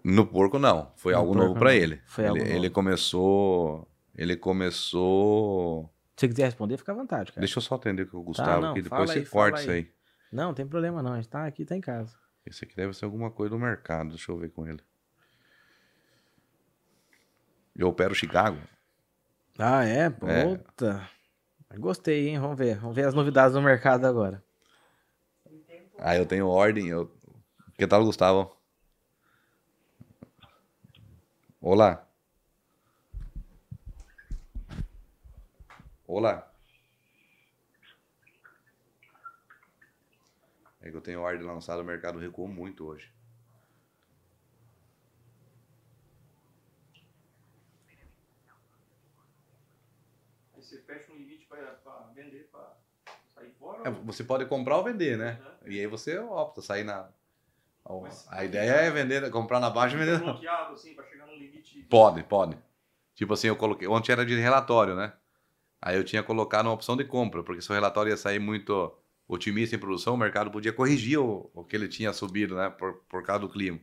No porco não, foi No algo porco, novo pra não. ele. Foi ele, algo ele começou, ele começou. Se você quiser responder, fica à vontade, cara. Deixa eu só atender com o Gustavo não, aqui, fala depois aí, você corta fala isso aí. aí. Não, não tem problema não, a gente tá aqui, tá em casa. Esse aqui deve ser alguma coisa do mercado, deixa eu ver com ele. Eu opero Chicago. Ah, é? É. Puta. Gostei, hein? Vamos ver. Vamos ver as novidades do mercado agora. Aí eu tenho ordem. Eu... Que tal, Gustavo? Olá. Olá. É que eu tenho ordem lançada, o mercado recuou muito hoje. Você fecha um limite para vender, para sair fora. É, você pode comprar ou vender, né? Uhum. E aí você opta, sair na. Mas A ideia é vender, comprar na baixa e vender na bloqueado assim para chegar num limite. Pode, pode. Tipo assim, eu coloquei. Ontem era de relatório, né? Aí eu tinha colocado uma opção de compra, porque se o relatório ia sair muito otimista em produção, o mercado podia corrigir o, o que ele tinha subido, né? Por, por causa do clima.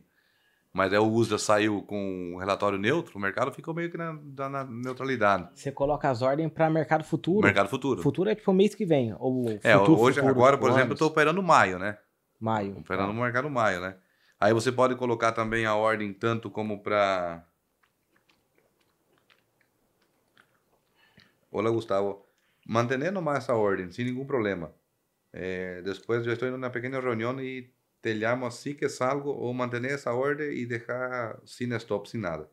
Mas aí o USDA saiu com um relatório neutro, o mercado ficou meio que na, na- neutralidade. Você coloca as ordens para mercado futuro. Mercado futuro. Futuro é tipo mês que vem. Ou É, futuro, hoje, futuro, agora, por exemplo, eu tô operando maio, né? Maio. Operando no mercado maio, né? Aí você pode colocar também a ordem tanto como para. Olá, Gustavo. Mantendo mais essa ordem, sem nenhum problema. Eh, depois eu estou indo na pequena reunião e te llamo assim que salgo ou manter essa ordem e deixar sem stop, sem nada.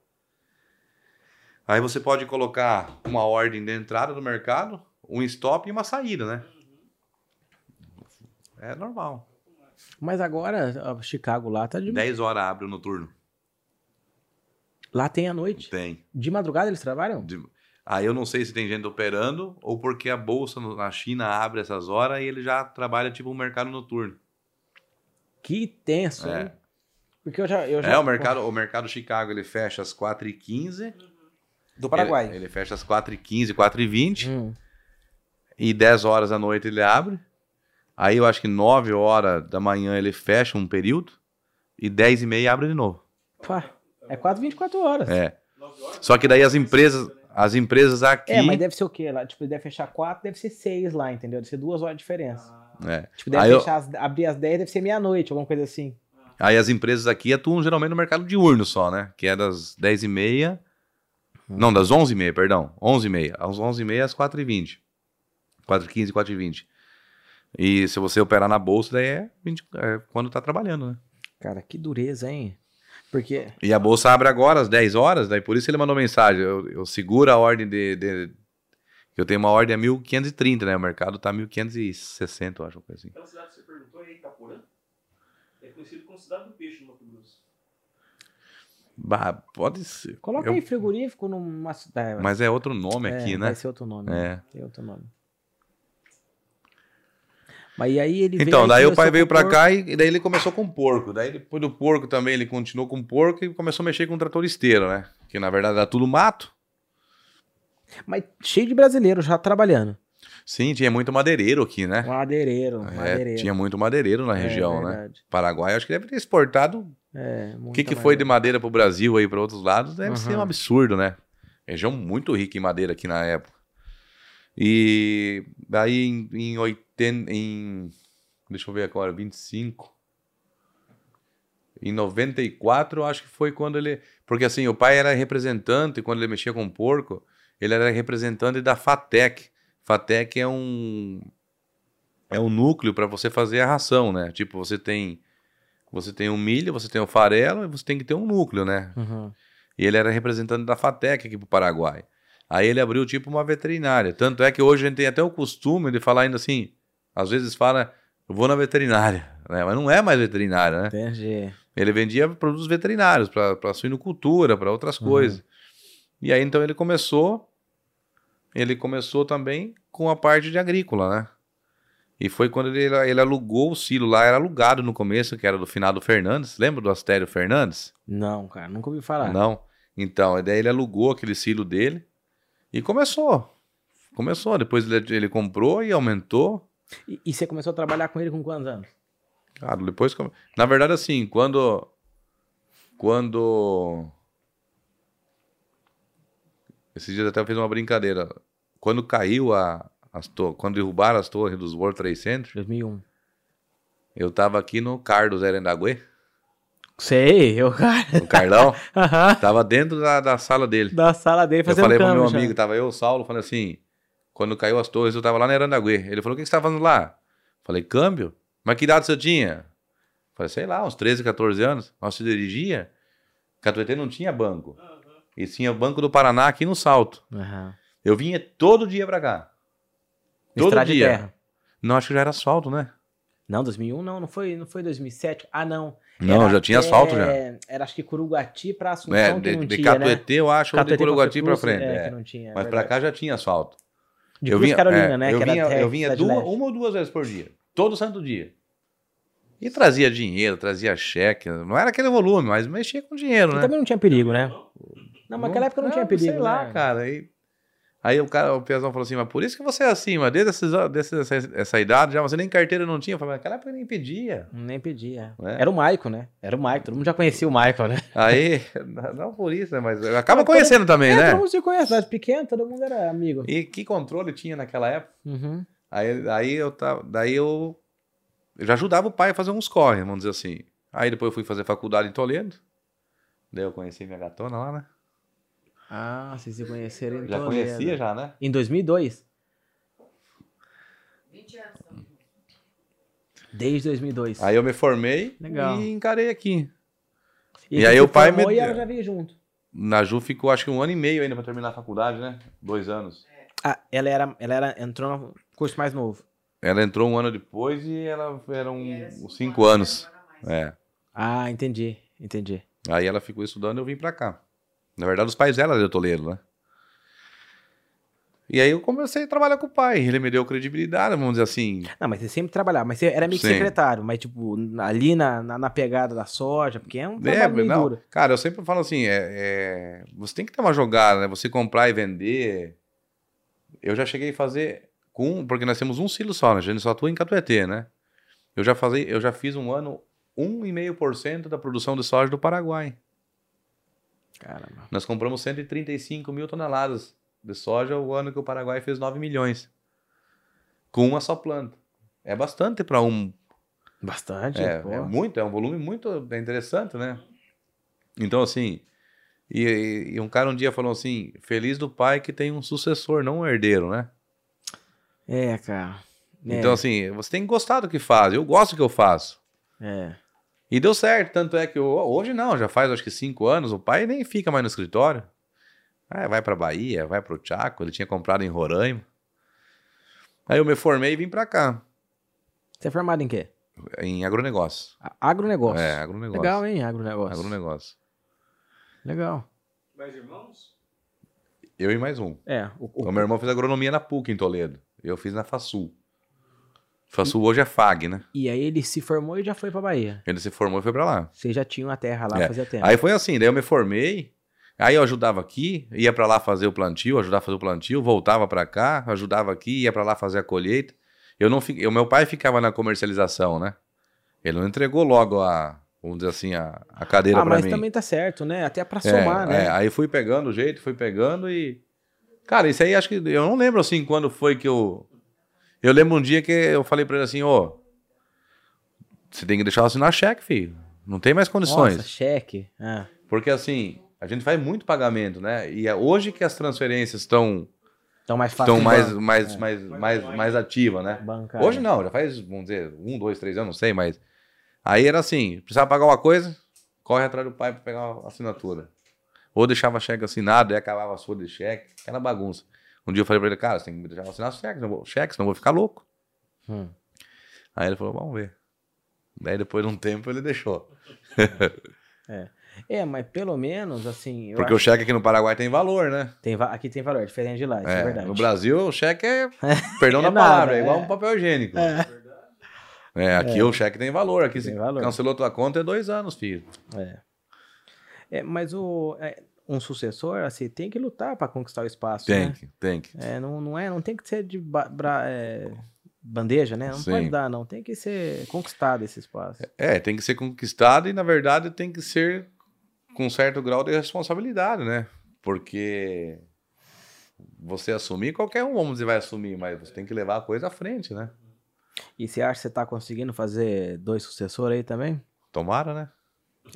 Aí você pode colocar uma ordem de entrada do mercado, um stop e uma saída, né? É normal. Mas agora, Chicago lá tá de. 10 horas abre o noturno. Lá tem à noite. Tem. De madrugada eles trabalham? De- Aí eu não sei se tem gente operando ou porque a bolsa no- na China abre essas horas e ele já trabalha tipo um mercado noturno. Que tenso, É. hein? Porque eu já. Eu já É, o mercado, o mercado Chicago ele fecha às 4h15. Do Paraguai. Ele, ele fecha às 4h15, 4h20 Hum. e 10 horas da noite ele abre. Aí eu acho que 9 horas da manhã ele fecha um período e 10 e meia abre de novo. Pá, é quase 24 horas. É. Só que daí as empresas, as empresas aqui. É, mas deve ser o quê? Lá, tipo, deve fechar 4, deve ser 6 lá, entendeu? Deve ser duas horas de diferença. É. Tipo, deve eu- as- abrir às 10, deve ser meia-noite, alguma coisa assim. Aí as empresas aqui atuam geralmente no mercado diurno só, né? Que é das 10h30. Não, das 11h30, perdão. 11h30. Às 11h30 às 4h20. 4h15, 4h20. E se você operar na bolsa, daí é, 20 é quando tá trabalhando, né? Cara, que dureza, hein? Porque. E a bolsa abre agora às 10 horas, daí por isso ele mandou mensagem. Eu, eu seguro a ordem de, de- Eu tenho uma ordem a 1530, né? O mercado tá 1560, eu acho, uma coisa assim. Aquela cidade que você perguntou aí, Itaporã, é conhecido como cidade do peixe no Mato Grosso. Bah, pode ser. Coloca Eu- aí frigorífico numa cidade. Mas é outro nome aqui, né? Vai ser outro nome. É. Tem outro nome. Mas e aí ele Então, veio, daí o pai veio pra porco. cá e, e daí ele começou com porco. Daí depois do porco também ele continuou com porco e começou a mexer com trator esteiro, né? Que na verdade era tudo mato. Mas cheio de brasileiro já trabalhando. Sim, tinha muito madeireiro aqui, né? Madeireiro, É, madeireiro. tinha muito madeireiro na É região, né? verdade. Paraguai, acho que deve ter exportado É, O que, que foi de madeira pro Brasil aí para outros lados deve ser um Uhum. absurdo, né? Região muito rica em madeira aqui na época. E daí em, em 80. Em, deixa eu ver agora, 25. Em 94, eu acho que foi quando ele. Porque assim, o pai era representante, quando ele mexia com porco, ele era representante da FATEC. FATEC é um. É um núcleo para você fazer a ração, né? Tipo, você tem. Você tem o milho, você tem o farelo e você tem que ter um núcleo, né? Uhum. E ele era representante da FATEC aqui pro Paraguai. Aí ele abriu tipo uma veterinária. Tanto é que hoje a gente tem até o costume de falar ainda assim. Às vezes fala, eu vou na veterinária. Né? Mas não é mais veterinária, né? Entendi. Ele vendia produtos veterinários para suinocultura, para outras Uhum. coisas. E aí então ele começou. Ele começou também com a parte de agrícola, né? E foi quando ele, ele alugou o silo lá, era alugado no começo, que era do finado Fernandes. Lembra do Astério Fernandes? Não, cara, nunca ouvi falar. Não. Então, daí ele alugou aquele silo dele e começou. Começou. Depois ele, ele comprou e aumentou. E, e você começou a trabalhar com ele com quantos anos? Cara, depois. Na verdade, assim, quando. Quando. Esses dias até eu fiz uma brincadeira. Quando caiu a. As to... Quando derrubaram as torres dos World Trade Center, 2001. eu tava aqui no Carlos Erendaguê, Sei, eu, cara. no Carlão, Aham. tava dentro da, da sala dele. Da sala dele Eu fazendo falei pro meu já. amigo, tava eu, o Saulo, falei assim, quando caiu as torres, eu tava lá na Erandaguê. Ele falou, o que você tá fazendo lá? Falei, câmbio? Mas que idade você tinha? Falei, sei lá, uns 13, 14 anos. Nós se dirigia, Catuetê não tinha banco. E tinha o Banco do Paraná aqui no Salto. Aham. Eu vinha todo dia pra cá. Todo Estrada de dia. terra. Não, acho que já era asfalto, né? Não, 2001 não, não foi, não foi 2007. Ah, não. Não, Era já tinha até- asfalto já. Era acho que Curuguati pra Assunção É, de, não de tinha, né? Catuetê, eu acho, ou de Curuguati pra Cruz, frente. É, é. que não tinha. Mas é pra verdade. cá já tinha asfalto. De eu Cruz vinha, Carolina, é, né? Eu vinha, eu de vinha duas, uma ou duas vezes por dia. Todo santo dia. E trazia dinheiro, trazia cheque. Não era aquele volume, mas mexia com dinheiro, E né? também não tinha perigo, né? Não, mas naquela época não, tinha perigo, Sei lá, né? cara. Aí, aí o cara, o Piazão falou assim, mas por isso que você é assim, mas desde esses- desde essa, essa idade já, você nem carteira não tinha. Eu falei, mas naquela época nem pedia. Nem pedia. É. Era o Michael, né? Era o Michael. Todo mundo já conhecia o Michael, né? Aí, não por isso, né? Mas acaba Mas todo- conhecendo também, É, né? todo mundo se conhece. Cidade pequena, todo mundo era amigo. E que controle tinha naquela época? Uhum. Aí, aí eu tava, daí eu, eu já ajudava o pai a fazer uns corre, vamos dizer assim. Aí depois eu fui fazer faculdade em Toledo. Daí eu conheci minha gatona lá, né? Ah, vocês se conheceram em já conhecia já, né? Em 2002? 20 anos. então. Desde 2002. Aí eu me formei Legal. e encarei aqui. E, e aí o pai me- E ela já veio junto. Na Ju ficou acho que um ano e meio ainda pra terminar a faculdade, né? Dois anos. Ah, ela era, ela era, entrou no curso mais novo. Ela entrou um ano depois e ela era um, E era uns cinco anos. mais. É. Ah, entendi, entendi. Aí ela ficou estudando e eu vim pra cá. Na verdade, os pais dela eram de Toledo, né? E aí eu comecei a trabalhar com o pai. Ele me deu credibilidade, vamos dizer assim. Não, mas você sempre trabalhava, mas você era meio que Sim. secretário, mas tipo, ali na, na, na pegada da soja, porque é um É, trabalho meio não, duro. cara, eu sempre falo assim, é, é, você tem que ter uma jogada, né? Você comprar e vender. Eu já cheguei a fazer com, porque nós temos um silo só, né? A gente só atua em Catuetê, né? Eu já, fazei, eu já fiz um ano 1,5% da produção de soja do Paraguai. Caramba. Nós compramos 135 mil toneladas de soja o ano que o Paraguai fez 9 milhões. Com uma só planta. É bastante para um, Bastante, é, é muito, é um volume muito interessante, né? Então, assim, e, e- e um cara um dia falou assim: feliz do pai que tem um sucessor, não um herdeiro, né? É, cara. É, Então, assim, você tem que gostar do que faz. Eu gosto do que eu faço. é. E deu certo, tanto é que eu- hoje não, já faz acho que cinco anos, o pai nem fica mais no escritório. Ah, vai pra Bahia, vai pro Chaco, ele tinha comprado em Roraima. Aí eu me formei e vim pra cá, Você é formado em quê? em agronegócio. A- Agronegócio. É, agronegócio. Legal, hein? Agronegócio. Agronegócio. Legal. Mais irmãos? Eu e mais um. É, o, o- O meu irmão fez agronomia na PUC em Toledo. Eu fiz na FASUL. FASUL hoje é FAG, né? E aí ele se formou e já foi pra Bahia. Ele se formou e foi pra lá. Vocês já tinham a terra lá, É. fazia tempo. Aí foi assim, daí eu me formei, aí eu ajudava aqui, ia pra lá fazer o plantio, ajudava a fazer o plantio, voltava pra cá, ajudava aqui, ia pra lá fazer a colheita. Eu não fiquei, o meu pai ficava na comercialização, né? Ele não entregou logo a, vamos dizer assim, a, a cadeira Ah, pra mas mim. também tá certo, né? Até pra É, somar, é, né? aí fui pegando o jeito, fui pegando e. Cara, isso aí acho que. Eu não lembro assim quando foi que eu. Eu lembro um dia que eu falei pra ele assim, ô. você tem que deixar assinar cheque, filho. Não tem mais condições. Nossa, cheque. Ah, Porque assim, a gente faz muito pagamento, né? E é hoje que as transferências estão então mais estão mais, mais, É. mais, mais, mais ativas, né? Bancário. Hoje não, já faz, vamos dizer, um, dois, três anos, não sei, mas. Aí era assim: precisava pagar uma coisa, corre atrás do pai pra pegar uma assinatura. Ou deixava cheque assinado e acabava a sua de cheque, aquela bagunça. Um dia eu falei pra ele, cara, você tem que me deixar assinar cheque, senão eu vou- cheque, senão eu vou ficar louco. Hum. Aí ele falou, vamos ver. Daí depois de um tempo ele deixou. É, mas pelo menos, assim. Porque o cheque aqui no Paraguai tem valor, né? tem va- aqui tem valor, é diferente de lá, isso é, É, verdade. no Brasil, o cheque é, perdão É da nada, palavra, é igual é. um papel higiênico. É, aqui o cheque tem valor. Aqui Tem se valor. cancelou tua conta é dois anos, filho. É. É, mas o, é, um sucessor, assim, tem que lutar pra conquistar o espaço, Tem né? que, tem que. É, não, não, é, não tem que ser de ba- bra- é, bandeja, né? Não Sim. pode dar, não. Tem que ser conquistado esse espaço. É, tem que ser conquistado e, na verdade, tem que ser com certo grau de responsabilidade, né? Porque você assumir, qualquer um, vamos dizer, vai assumir, mas você tem que levar a coisa à frente, né? E você acha que você tá conseguindo fazer dois sucessores aí também? Tomara, né?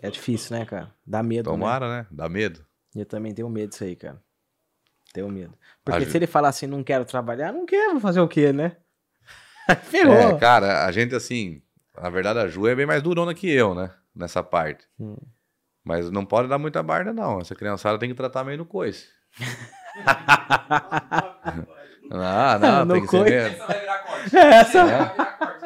É difícil, né, cara? Dá medo, né? Tomara, né? Dá medo. Eu também tenho medo disso aí, cara. Tenho medo. Porque A se ele falar assim, não quero trabalhar, não quero, vou fazer o quê, né? Ferrou. É, cara, a gente, assim, na verdade, a Ju é bem mais durona que eu, né? Nessa parte. Hum. Mas não pode dar muita barda, não. Essa criançada tem que tratar meio no coice. Ah, não, No tem que ser coice. mesmo. Essa vai virar corte. Essa- vai virar corte.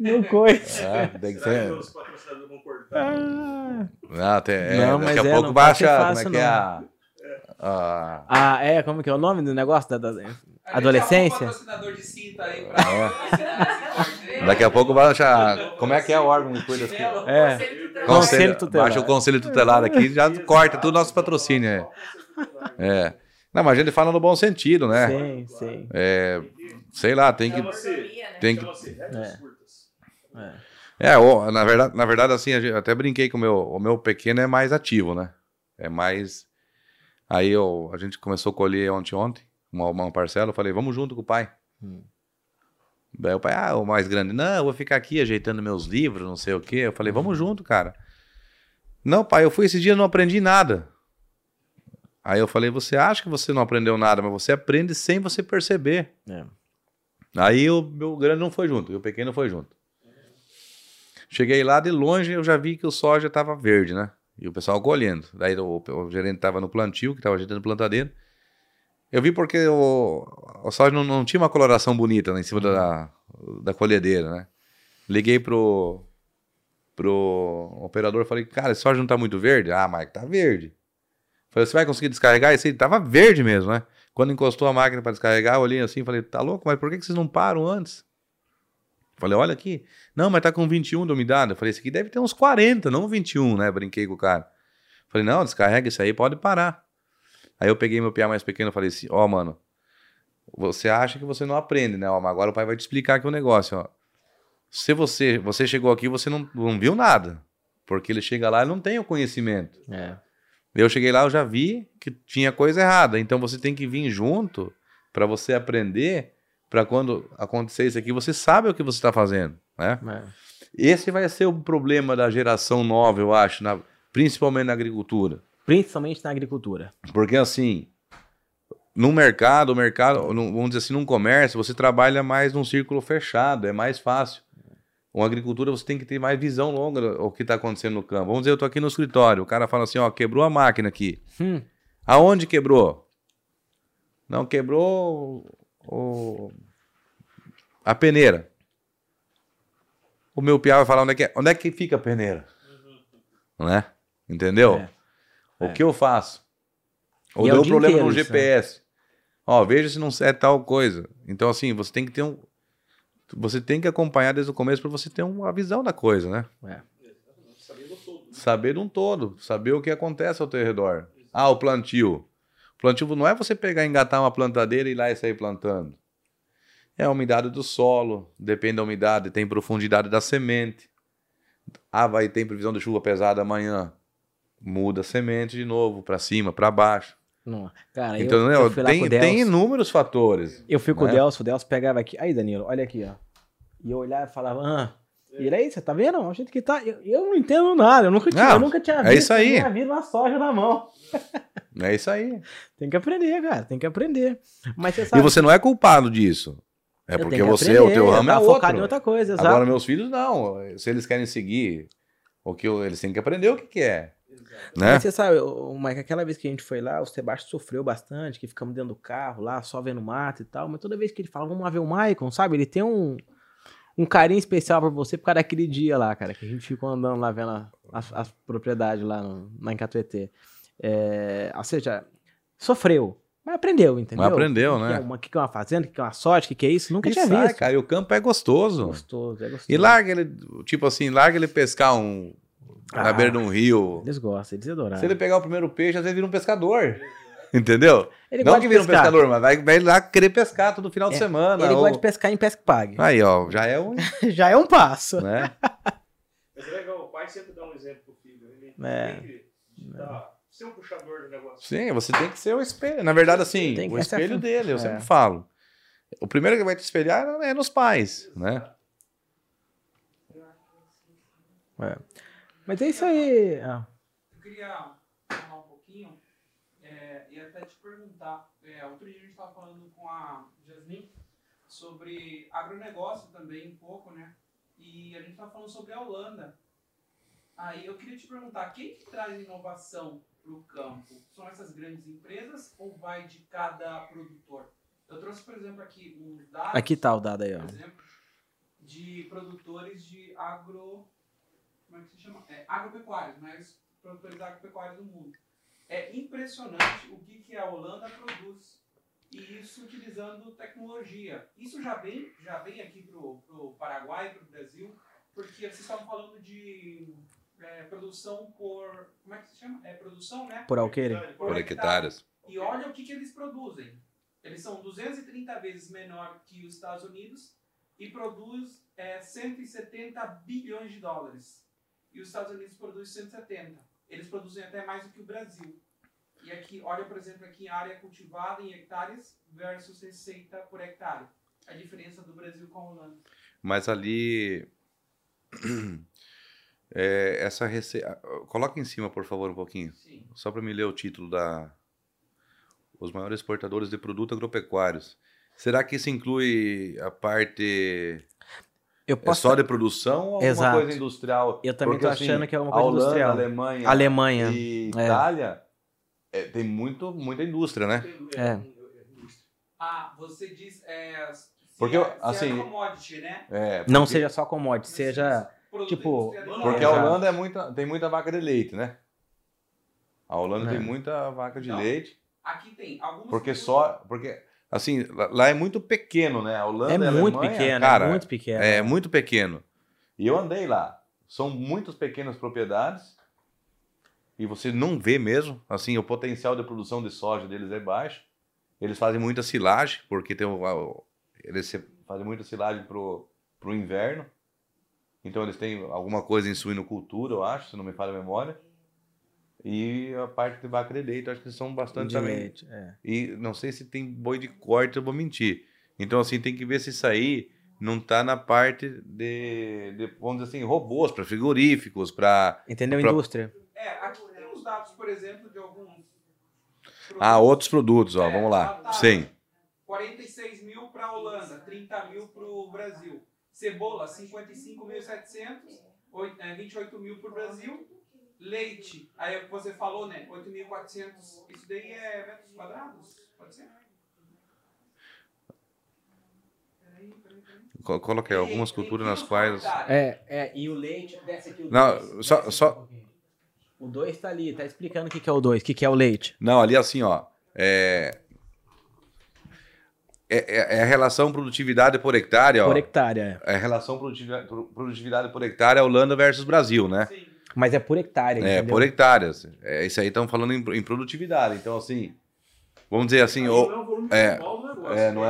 No coice. É, tem que ser. os patrocinadores vão cortar? Ah, Não, tem, é, Não, daqui mas a é, pouco não baixa. fácil, como é que é a. a- Ah, é, como que é o nome do negócio? Da, da- Adolescência? patrocinador de cinta aí pra aí. Daqui a pouco baixa. Como é que é o órgão que cuida assim? É. Conselho, Conselho tutelar. Baixa o conselho tutelar aqui e já corta tudo nosso patrocínio. É. é. Não, mas a gente fala no bom sentido, né? Sim, sim. É, sei lá, tem que. Tem que É. É. É, na verdade, na verdade assim, gente- até brinquei com o meu, o meu pequeno é mais ativo, né? É mais. Aí eu, a gente começou a colher ontem, ontem, uma, uma parcela, eu falei, vamos junto com o pai. Hum. Daí o pai, ah, o mais grande, não, eu vou ficar aqui ajeitando meus livros, não sei o quê. Eu falei, vamos junto, cara. Não, pai, eu fui esse dia e não aprendi nada. Aí eu falei, você acha que você não aprendeu nada, mas você aprende sem você perceber. É. Aí o meu grande não foi junto, e o pequeno foi junto. Cheguei lá de longe, eu já vi que o soja estava verde, né? E o pessoal colhendo. Daí o, o gerente estava no plantio, que estava ajeitando plantadeira. Eu vi porque o, o soja não, não tinha uma coloração bonita lá em cima da, da colhedeira, né? Liguei pro, pro operador, falei, cara, esse soja não tá muito verde? Ah, Mike, tá verde. Falei, você vai conseguir descarregar? Esse aí tava verde mesmo, né? Quando encostou a máquina para descarregar, eu olhei assim e falei, tá louco, mas por que, que vocês não param antes? Falei, olha aqui. Não, mas tá com 21 de umidade. Eu falei, esse aqui deve ter uns 40, não 21, né? Brinquei com o cara. Falei, não, descarrega isso aí, pode parar. Aí eu peguei meu piá mais pequeno e falei assim, ó, mano, você acha que você não aprende, né? Ó, mas agora o pai vai te explicar aqui o negócio, ó. Se você, você chegou aqui, você não, não viu nada. Porque ele chega lá e não tem o conhecimento. É. Eu cheguei lá, eu já vi que tinha coisa errada. Então você tem que vir junto para você aprender, para quando acontecer isso aqui, você sabe o que você está fazendo, né? É. Esse vai ser o problema da geração nova, eu acho, na- principalmente na agricultura. Principalmente na agricultura. Porque assim, no mercado, o mercado, no- vamos dizer assim, num comércio, você trabalha mais num círculo fechado, é mais fácil. Uma agricultura você tem que ter mais visão longa do que está acontecendo no campo. Vamos dizer, eu estou aqui no escritório, o cara fala assim, ó, quebrou a máquina aqui. Hum. Aonde quebrou? Não, quebrou o... a peneira. O meu piá vai falar onde é que, é- onde é que fica a peneira. Né? Entendeu? É. O que eu faço? Ou E é o deu problema inteiro no isso, né? GPS. Ó, veja se não é tal coisa. Então, assim, você tem que ter um. Você tem que acompanhar desde o começo para você ter uma visão da coisa, né? É. Saber um todo, saber o que acontece ao teu redor. Ah, o plantio. O plantio não é você pegar e engatar uma plantadeira e ir lá e sair plantando. É a umidade do solo, depende da umidade, tem profundidade da semente, Ah, vai ter previsão de chuva pesada amanhã. Muda a semente de novo, pra cima, pra baixo. Não. Cara, eu, Então, eu né, com tem, tem inúmeros fatores. Eu fui com né? o Delcio, o Delcio pegava aqui. Aí, Danilo, olha aqui, ó. E eu olhava e falava, ah, e aí, você tá vendo? O jeito que tá. Eu, eu não entendo nada, eu nunca tinha, Não, eu nunca tinha é visto isso aí. na minha vida uma soja na mão. É isso aí. Tem que aprender, cara, tem que aprender. Mas você sabe. E você não é culpado disso. É eu porque você, o teu aprender, ramo é outro. focado em outra coisa, exato. Agora, meus filhos, não. Se eles querem seguir, o que eles têm que aprender o que, que é. Né? Mas você sabe, o Mike, aquela vez que a gente foi lá, o Sebastião sofreu bastante, que ficamos dentro do carro lá, só vendo mato e tal. Mas toda vez que ele fala, vamos lá ver o Maicon, sabe? Ele tem um, um carinho especial por você por causa daquele dia lá, cara, que a gente ficou andando lá vendo as, as propriedades lá, no, lá em Catuetê. É, ou seja, sofreu, mas aprendeu, entendeu? Mas aprendeu, O que que né? é uma- O que que é uma fazenda, o que que é uma sorte, o que que é isso? Nunca E tinha sai, visto. cara, e o campo é gostoso. Gostoso, é gostoso. E larga ele, tipo assim, larga ele pescar um na Ah, beira de um rio. Eles gostam, eles adoraram. Se ele pegar o primeiro peixe, às vezes vira um pescador. Entendeu? Ele não que de vira um pescador, mas vai, vai lá querer pescar todo final de É, semana. Ele ou- gosta de pescar em pesca pague. Aí, ó, já é um, Já é um passo. né? Mas é legal, o pai sempre dá um exemplo pro filho. Ele É. tem que dar, ser o puxador do negócio. Sim, você tem que ser o espelho. Na verdade, assim, o é espelho dele, eu é. sempre falo. O primeiro que vai te espelhar é nos pais, né? É. Mas é isso aí. Ah, Eu queria falar um pouquinho é, e até te perguntar. É, outro dia a gente estava falando com a Jasmine sobre agronegócio também, um pouco, né? E a gente estava falando sobre a Holanda. Aí eu queria te perguntar, quem que traz inovação para o campo? São essas grandes empresas ou vai de cada produtor? Eu trouxe, por exemplo, aqui uns dados Aqui tá o dado aí, ó. exemplo, de produtores de agro. Como é que se chama? É, agropecuários, mas produtores agropecuários do mundo. É impressionante o que, que a Holanda produz. E isso utilizando tecnologia. Isso já vem, já vem aqui para o Paraguai, para o Brasil, porque vocês estavam falando de é, produção por. Como é que se chama? É produção, né? Por alqueire. Por hectares. E olha o que, que eles produzem. Eles são 230 vezes menor que os Estados Unidos e produz é, 170 bilhões de dólares. E os Estados Unidos produzem 170. Eles produzem até mais do que o Brasil. E aqui, olha, por exemplo, aqui a área cultivada em hectares versus receita por hectare. A diferença do Brasil com a Holanda. Mas ali. é, essa receita. Coloca em cima, por favor, um pouquinho. Sim. Só para me ler o título da. Os maiores exportadores de produtos agropecuários. Será que isso inclui a parte Eu é posso. só de produção ou alguma Exato. coisa industrial? Eu também tô assim, achando que é alguma a coisa Holanda, industrial. Alemanha, Alemanha. e é. Itália é, tem muito, muita indústria, né? É. Ah, você diz. É, se Porque, é, se assim, é commodity, né? É, Não porque- seja só commodity, seja. Tipo, industrializado. Porque a. Holanda é muita, tem muita vaca de leite, né? A Holanda É. tem muita vaca de Não. leite, Aqui tem alguns. porque só, porque assim, lá, é muito pequeno, né? A Holanda É a muito Alemanha, pequeno, cara, é muito pequeno. é muito pequeno. E eu andei lá. São muitas pequenas propriedades e você não vê mesmo, assim, o potencial de produção de soja deles é baixo. Eles fazem muita silagem, porque tem o, eles fazem muita silagem pro, pro inverno. Então eles têm alguma coisa em suinocultura, eu acho, se não me falha a memória. E a parte de vaca de leite, eu acho que são bastante de leite. É. E não sei se tem boi de corte, eu vou mentir. Então, assim, tem que ver se isso aí não tá na parte de, de vamos dizer assim, robôs para frigoríficos, para Entendeu? Pro- Indústria. É, aqui tem os dados, por exemplo, de alguns. ah, outros produtos, ó, É, vamos lá. batata. Sim. 46 mil para a Holanda, 30 mil para o Brasil. Cebola, 55.700, oi- é, 28 mil para o Brasil. Leite, aí é o que você falou, né? 8.400. Isso daí é metros quadrados? Pode ser? Peraí, peraí, peraí. Co- Coloquei algumas culturas nas quais. É, é, e o leite, desce aqui o Não, dois, só- aqui só- um. O 2 tá ali, tá explicando o que, que é o 2, o que, que é o leite. Não, ali assim, ó. É, é, é- é a relação produtividade por hectare, ó. Por hectare, é. É a relação produtividade, produtividade por hectare é Holanda versus Brasil, né? Sim. Mas é por hectare, É, entendeu? por hectares. É, isso aí estamos falando em, em produtividade. Então, assim, vamos dizer assim, o- é volume é, global do negócio. é, não é-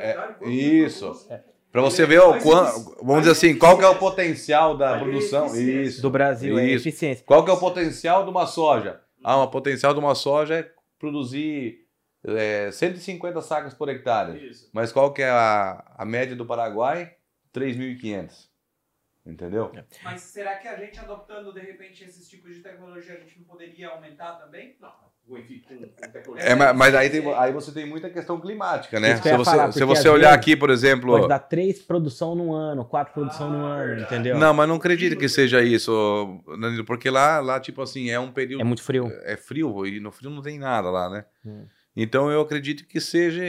é, hectare, quanto isso. Pra você ver o mais quan- efici- vamos dizer assim, qual que é o potencial da produção? Isso. Do Brasil, é Isso. eficiência. Qual que é o potencial de uma soja? Ah, o potencial de uma soja é produzir é, 150 sacas por hectare. Isso. Mas qual que é a, a média do Paraguai? 3.500. Entendeu? Mas será que a gente adotando de repente esses tipos de tecnologia a gente não poderia aumentar também? Não. É, mas, aí, tem- aí você tem muita questão climática, né? Se você, falar, se você olhar aqui, por exemplo. Pode dar três produção no ano, quatro produção no Ah, ano, verdade. entendeu? Não, mas não acredito que seja isso, Danilo, porque lá, lá, tipo assim, é um período. É muito frio. É frio, e no frio não tem nada lá, né? Hum. Então eu acredito que seja.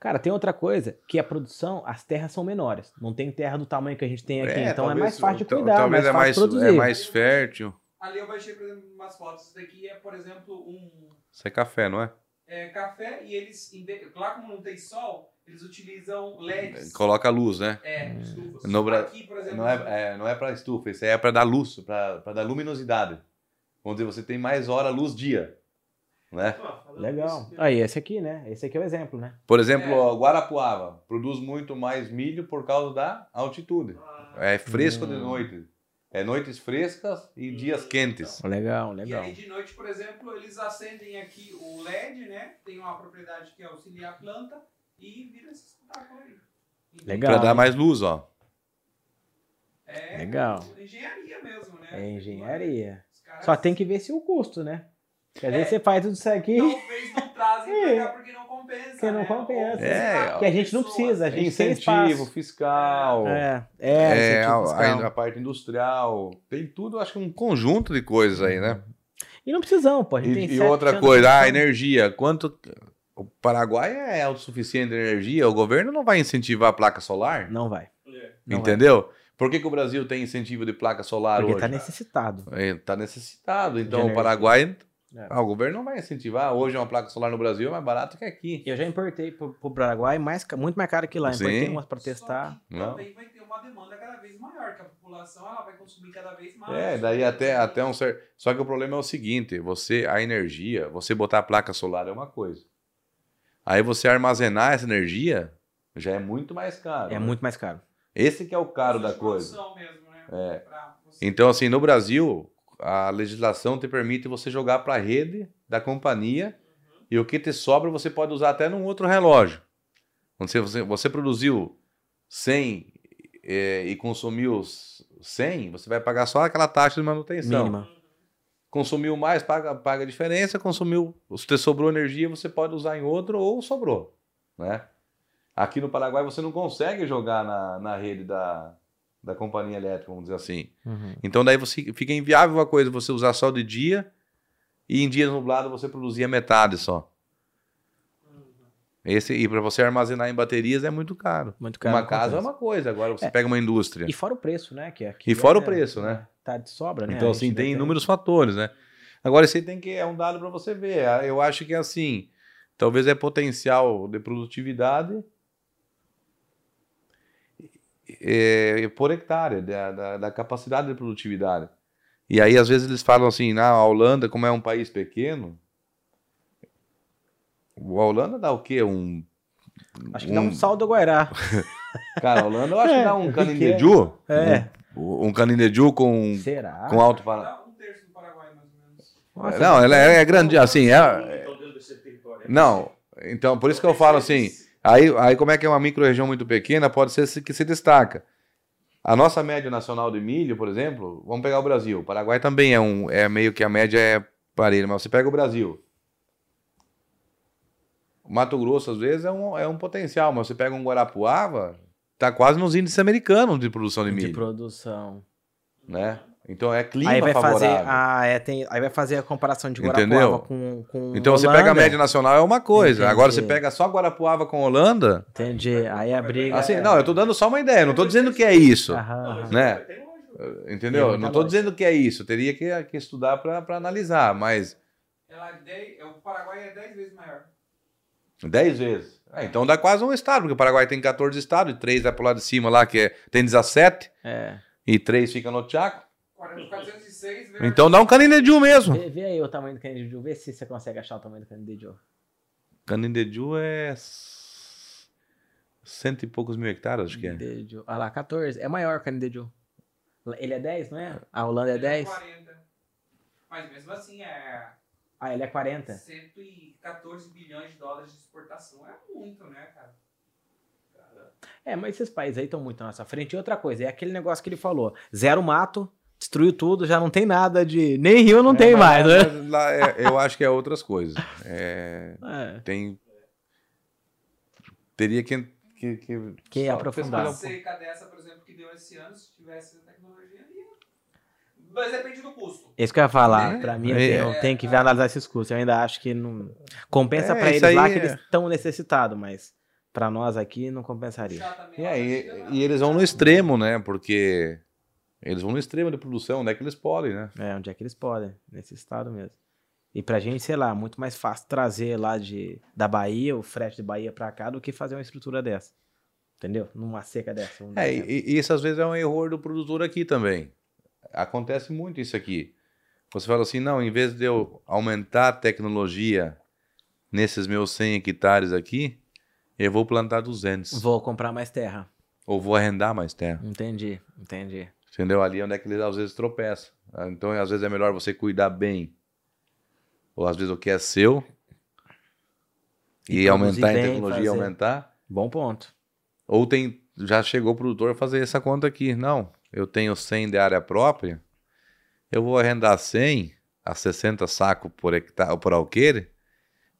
Cara, tem outra coisa, que a produção, as terras são menores. Não tem terra do tamanho que a gente tem aqui, então é talvez- mais fácil de tal- cuidar, Talvez mais é mais, produzir. é mais fértil. Ali eu baixei, por exemplo, umas fotos. Isso daqui é, por exemplo, um Isso é café, não é? é, café e eles, lá como não tem sol, eles utilizam LEDs. Coloca luz, né? É, estufas. No Bra- Aqui, por exemplo, Não é, é, não é para estufa, isso aí é para dar luz, para dar luminosidade. Vamos dizer, você tem mais hora luz dia, né? Ah, Legal. isso, Aí, esse aqui, né? Esse aqui é o exemplo, né? Por exemplo, É. Guarapuava produz muito mais milho por causa da altitude. ah, É fresco de Hum. noite. É noites frescas e dias quentes. Legal, E legal. aí de noite, por exemplo, eles acendem aqui o LED, né? Tem uma propriedade que auxilia a planta e vira esse espetáculo aí. Legal. Para dar mais luz, ó. É Legal. engenharia mesmo, né? É engenharia. Só tem que ver se o custo, né? Porque às É. vezes você faz tudo isso aqui Talvez não trazem É. pra cá porque não compensa. Porque não né? compensa. É, que a gente não precisa, a gente tem Incentivo fiscal. É, é, É, a, fiscal. a- parte industrial. Tem tudo, acho que um conjunto de coisas aí, né? E não precisamos, pô. A gente tem E, e outra coisa, de a produção. energia. Quanto. O Paraguai é autossuficiente em energia, o governo não vai incentivar a placa solar, Não vai. é. Não entendeu? Por que, que o Brasil tem incentivo de placa solar Porque hoje? tá necessitado. Está necessitado. Então o. Paraguai. É. Ah, o governo não vai incentivar. Hoje uma placa solar no Brasil é mais barato que aqui. Eu já importei pro, pro Paraguai mais, muito mais caro que lá. Importei Sim. umas pra Só testar. que Não. também vai ter uma demanda cada vez maior, que a população ela vai consumir cada vez mais. É, daí até, até um certo. Só que o problema é o seguinte: você, a energia, você botar a placa solar é uma coisa. Aí você armazenar essa energia já é muito mais caro. É né? muito mais caro. Esse que é o caro da coisa. produção Mesmo, né? É. Então, assim, no Brasil, a legislação te permite você jogar para a rede da companhia e o que te sobra você pode usar até num outro relógio. Quando você, você, produziu 100 eh, e consumiu 100, você vai pagar só aquela taxa de manutenção. Mínima. Consumiu mais, paga, paga a diferença. Consumiu, se te sobrou energia, você pode usar em outro ou sobrou. Né? Aqui no Paraguai você não consegue jogar na, na rede da, da companhia elétrica, vamos dizer assim. Uhum. Então daí você fica inviável uma coisa você usar só de dia e em dia nublado você produzia metade só. Esse, e para você armazenar em baterias é muito caro. Muito caro. uma casa é uma coisa, agora você É. pega uma indústria. E fora o preço, né? Que aqui E fora o é- preço, né? Tá de sobra, né? Então, A assim, tem inúmeros fatores, né? Agora, isso aí tem que, é um dado para você ver. Eu acho que, assim, talvez é potencial de produtividade é, por hectare, da, da, da capacidade de produtividade. E aí, às vezes, eles falam assim, na a Holanda, como é um país pequeno, a Holanda dá o quê? Um... Acho que dá um saldo do Guairá. Cara, a Holanda eu acho que dá um É, canindeju. É. Um, um canindeju com, Será? com alto... para- Dá um terço do Paraguai, mais ou menos. Nossa, Não, ela é, é grande, assim, é... Então. Não, então por isso que eu falo assim, aí, aí como é que é uma micro-região muito pequena, pode ser se- que se destaca. A nossa média nacional de milho, por exemplo, vamos pegar o Brasil. O Paraguai também é um, é meio que a média é parelha, mas você pega o Brasil. O Mato Grosso, às vezes, é um, é um potencial, mas você pega um Guarapuava, tá quase nos índices americanos de produção de de milho, produção. né? Então é clima Aí vai fazer favorável. a, é, tem, aí vai fazer a comparação de Entendeu? Guarapuava com, com Então você Holanda. pega a média nacional é uma coisa. Entendi. Agora você pega só Guarapuava com Holanda, Entendi. Aí a briga. Assim, é- não, eu tô dando só uma ideia, não tô dizendo que é isso, Aham, né? Lógica. Entendeu? Não tô dizendo que é isso, teria que, que estudar para analisar, mas é dez- o Paraguai é 10 vezes maior. 10 vezes. É, então dá quase um estado, porque o Paraguai tem 14 estados, e 3 vai pro lado de cima lá, que é, tem 17, É. e 3 fica no Chaco. 406 vezes. Então dá um Canindeju mesmo. Vê, vê aí o tamanho do Candideju. Vê se você consegue achar o tamanho do Candideju. Canindeju é Cento e poucos mil hectares, acho que é. Candidejo. Ah lá, 14. É maior que Candidejo. Ele é 10, não é? A Holanda é Ele 10? 40. Mas mesmo assim é Ah, ele é 40. 114 bilhões de dólares de exportação. É muito, né, cara? É, mas esses países aí estão muito na nossa frente. E outra coisa, é aquele negócio que ele falou: zero mato, destruiu tudo, já não tem nada de. Nem rio não tem É, mais, mas- né? mas lá é- eu acho que é outras coisas. É, É, tem. Teria que. que, que Que aprofundar. Uma seca dessa, por exemplo, que deu esse ano, se tivesse a tecnologia ali. Mas depende do custo. Isso que eu ia falar. É, pra mim, é. eu tenho, tenho que ver analisar esses custos. Eu ainda acho que não. Compensa É, pra eles lá que é- eles estão necessitados, mas pra nós aqui não compensaria. E, ela aí, lá. e eles vão no extremo, né? Porque eles vão no extremo de produção, onde é que eles podem, né? É, onde é que eles podem? Nesse estado mesmo. E pra gente, sei lá, muito mais fácil trazer lá de, da Bahia, o frete de Bahia pra cá, do que fazer uma estrutura dessa. Entendeu? Numa seca dessa. É, e, e isso às vezes é um erro do produtor aqui também. Acontece muito isso aqui. Você fala assim, não, em vez de eu aumentar a tecnologia nesses meus 100 hectares aqui, eu vou plantar 200. Vou comprar mais terra. Ou vou arrendar mais terra. Entendi, entendi. Entendeu? Ali é onde é que eles às vezes tropeçam. Ah, Então, às vezes é melhor você cuidar bem. Ou às vezes o que é seu. E E, aumentar bem, tecnologia, fazer. aumentar. Bom ponto. Ou tem, já chegou o produtor a fazer essa conta aqui. Não, eu tenho 100 de área própria, eu vou arrendar 100 a 60 sacos por hectare, por alqueire,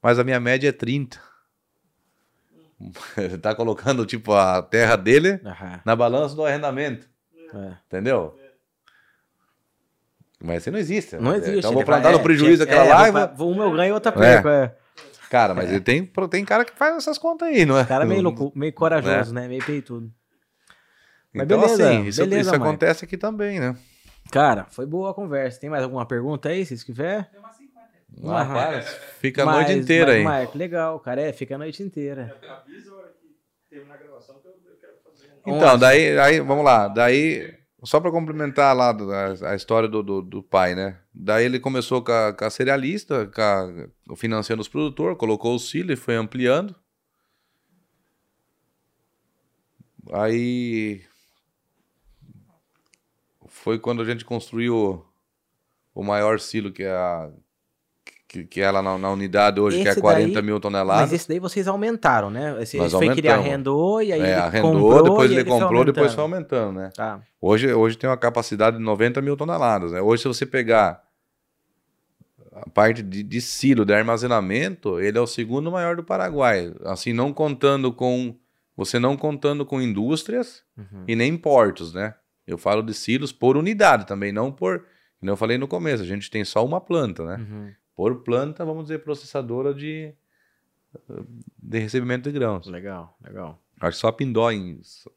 mas a minha média é 30. Ele tá colocando, tipo, a terra dele Aham. na balança do arrendamento, É. entendeu? Mas isso não existe. Não né? existe. Então eu vou plantar no é, prejuízo tinha- daquela é, lá e vou uma eu ganho e outra perco. É. Cara, mas ele tem, tem cara que faz essas contas aí, não é? O cara é meio, louco, meio corajoso, né? Meio peitudo. Mas Então, beleza, assim, isso, beleza, isso acontece aqui também, né? Cara, foi boa a conversa. Tem mais alguma pergunta aí, se tiver? Tem umas 50. Ah, para, fica a Mas- noite inteira aí. mas, Marco, legal, cara. É, fica a noite inteira. Avisa a hora que terminar a gravação que eu, eu quero fazer um. Vamos Então, daí, aí, vamos lá. Daí, só para complementar lá a, a história do, do, do pai, né? Daí ele começou com a, com a cerealista, com a- financiando os produtores, colocou o silo e foi ampliando. Aí foi quando a gente construiu o maior silo que é a que, que é lá na, na unidade hoje, que é Esse 40 daí- mil Mas toneladas. esse daí vocês aumentaram, né? Esse, Nós esse foi que ele arrendou e aí É, arrendou, comprou depois ele comprou, depois foi aumentando. aumentando, né? Tá. Hoje, hoje tem uma capacidade de 90 mil toneladas. Né? Hoje, se você pegar a parte de, de silo, de armazenamento, ele é o segundo maior do Paraguai. Assim, não contando com. Você não contando com indústrias Uhum. e nem portos, né? Eu falo de silos por unidade também, não por. Como eu falei no começo, a gente tem só uma planta, né? Uhum. Por planta, vamos dizer, processadora de, de recebimento de grãos. Legal, legal. Acho que só a Pindóis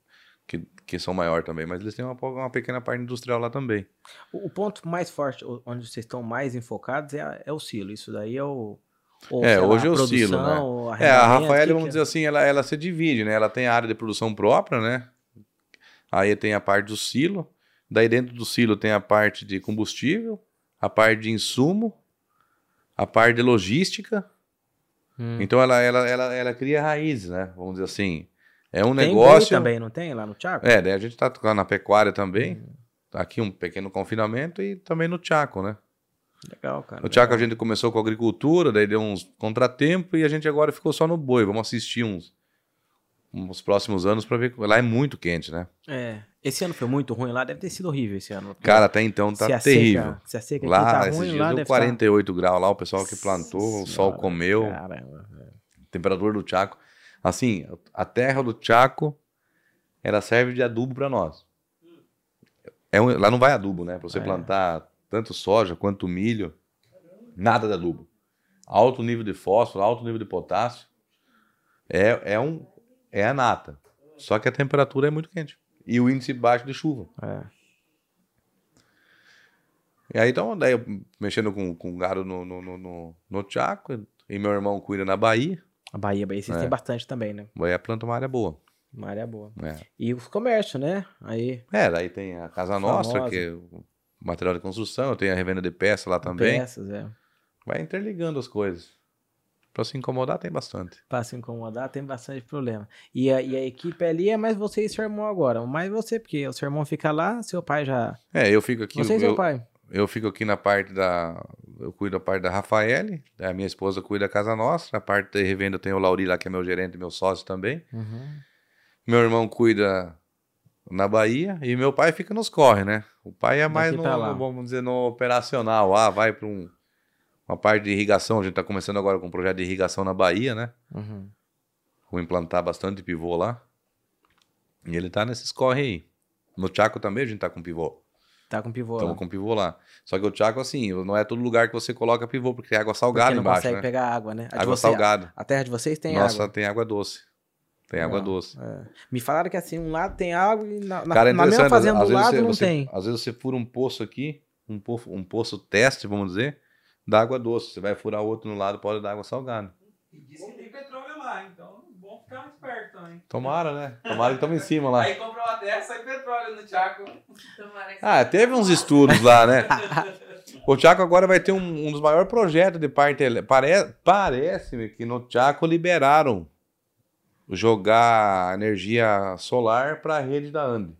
que, que são maior também, mas eles têm uma, uma pequena parte industrial lá também. O, o ponto mais forte, onde vocês estão mais enfocados, é, a- é o silo. Isso daí é o. ou, É, sei lá, hoje é a o silo, né? o É, a arrendamento, Rafael, que vamos que dizer assim, ela, ela se divide, né? Ela tem a área de produção própria, né? Aí tem a parte do silo, daí dentro do silo tem a parte de combustível, a parte de insumo, a parte de logística. Hum. Então ela, ela, ela, ela cria raízes, né? Vamos dizer assim. É um Tem negócio. também, não tem? Lá no Chaco? É, daí a gente tá tocando na pecuária também. Uhum. Tá Aqui um pequeno confinamento e também no Chaco, né? Legal, cara. No Chaco a legal. gente começou com agricultura, daí deu uns contratempos e a gente agora ficou só no boi. Vamos assistir uns, uns próximos anos pra ver. Lá é muito quente, né? É. Esse ano foi muito ruim lá, deve ter sido horrível esse ano. Cara, até então tá terrível. Se a seca lá, tá esses ruim, dias lá deu deve 48 graus lá, o pessoal que tá... plantou, o Nossa sol senhora, comeu, Caramba. temperatura do Chaco. Assim, a terra do Chaco, ela serve de adubo pra nós. É um- lá não vai adubo, né? Pra você É. plantar tanto soja quanto milho, nada de adubo. Alto nível de fósforo, alto nível de potássio. É, é, um, é a nata. Só que a temperatura é muito quente. E o índice baixo de chuva. É. E aí, então, daí eu mexendo com, com gado no, no, no, no, no Chaco, e meu irmão cuida na Bahia. A Bahia, Bahia, vocês É. têm bastante também, né? Bahia planta uma área boa. Uma área boa. É. E os comércios, né? Aí, É, daí tem a Casa Nostra, Famosa. que é o material de construção, eu tenho a revenda de peça lá também. peças, é. Vai interligando as coisas. Pra se incomodar tem bastante. Pra se incomodar, tem bastante problema. E a, e a equipe ali é mais você e seu irmão agora. Mais você, porque o seu irmão fica lá, seu pai já. É, eu fico aqui. Você e eu, seu pai. eu fico aqui na parte da. Eu cuido da parte da Rafaele, a minha esposa cuida da casa nossa. A parte da revenda eu tenho o Lauri lá, que é meu gerente, meu sócio também. Uhum. Meu irmão cuida na Bahia e meu pai fica nos corre, né? O pai é mais no, lá. no, vamos dizer, no operacional. Ah, vai para um, uma parte de irrigação. A gente tá começando agora com um projeto de irrigação na Bahia, né? Uhum. Vou implantar bastante pivô lá. E ele tá nesses corre aí. No Chaco também a gente tá com pivô. Tá com pivô. Estamos com pivô lá. Só que o Chaco, assim, não é todo lugar que você coloca pivô, porque tem água salgada Porque não embaixo, consegue né? pegar água, né? A, Água você- salgada. a terra de vocês tem Nossa, água. tem água doce. Tem água Legal. doce. É. Me falaram que assim, um lado tem água e na, Cara, é na mesma fazenda do lado você- não você- tem. Às vezes você fura um poço aqui, um poço, um poço teste, vamos dizer, da água doce. Você vai furar outro no lado, pode dar água salgada. E diz que tem petróleo lá, então bom ficar esperto também. Tomara, né? Tomara que estamos em cima lá. Aí compra uma terra, sai petróleo no que Ah, teve uns estudos lá, né? O Chaco agora vai ter um, um dos maiores projetos de parte. Pare, Parece-me que no Chaco liberaram jogar energia solar para a rede da Ande,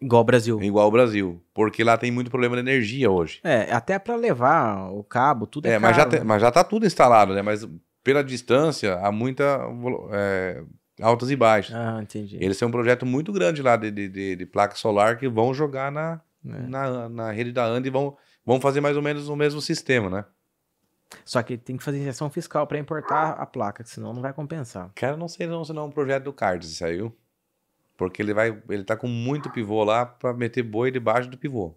Igual o Brasil. igual o Brasil. Porque lá tem muito problema de energia hoje. É, até pra levar o cabo, tudo é, É, mas, já caro, te- né? mas já tá tudo instalado, né? Mas pela distância, há muita é, altas e baixas. Ah, entendi. Eles têm um projeto muito grande lá de, de, de, de placa solar que vão jogar na, É. na, na rede da Ande e vão, vão fazer mais ou menos o mesmo sistema, né? Só que tem que fazer injeção fiscal pra importar a placa, senão não vai compensar. Cara, não sei não se não é um projeto do aí, viu? Porque ele vai, ele tá com muito pivô lá pra meter boi debaixo do pivô.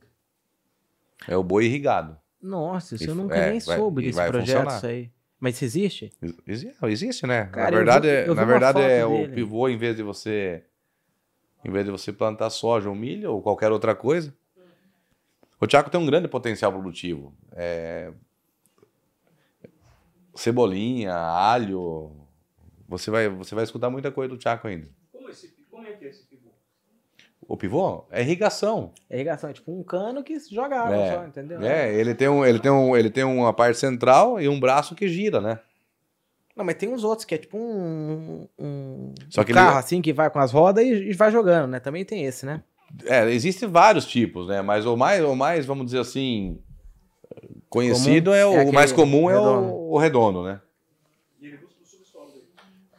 É o boi irrigado. Nossa, isso E eu nunca é, nem vai- soube desse projeto, funcionar. isso aí. Mas isso existe? Existe, existe, né? Cara, na eu verdade, vi- é- eu vi na uma verdade é foto o dele. pivô em vez de você em vez de você plantar soja ou milho ou qualquer outra coisa. O Chaco tem um grande potencial produtivo. É, Cebolinha, alho. Você vai, você vai escutar muita coisa do Chaco ainda. Como, esse, como é que é esse pivô? O pivô é irrigação. É irrigação, é tipo um cano que joga É, só, entendeu? É, ele tem, um, ele, tem um, ele tem uma parte central e um braço que gira, né? Não, mas tem uns outros que é tipo um, um, Só um que ele- carro assim que vai com as rodas e, e vai jogando, né? Também tem esse, né? É, existem vários tipos, né? Mas o mais, o mais vamos dizer assim, conhecido é o, é o mais comum é o, o redondo, né? E ele busca o subsolo dele.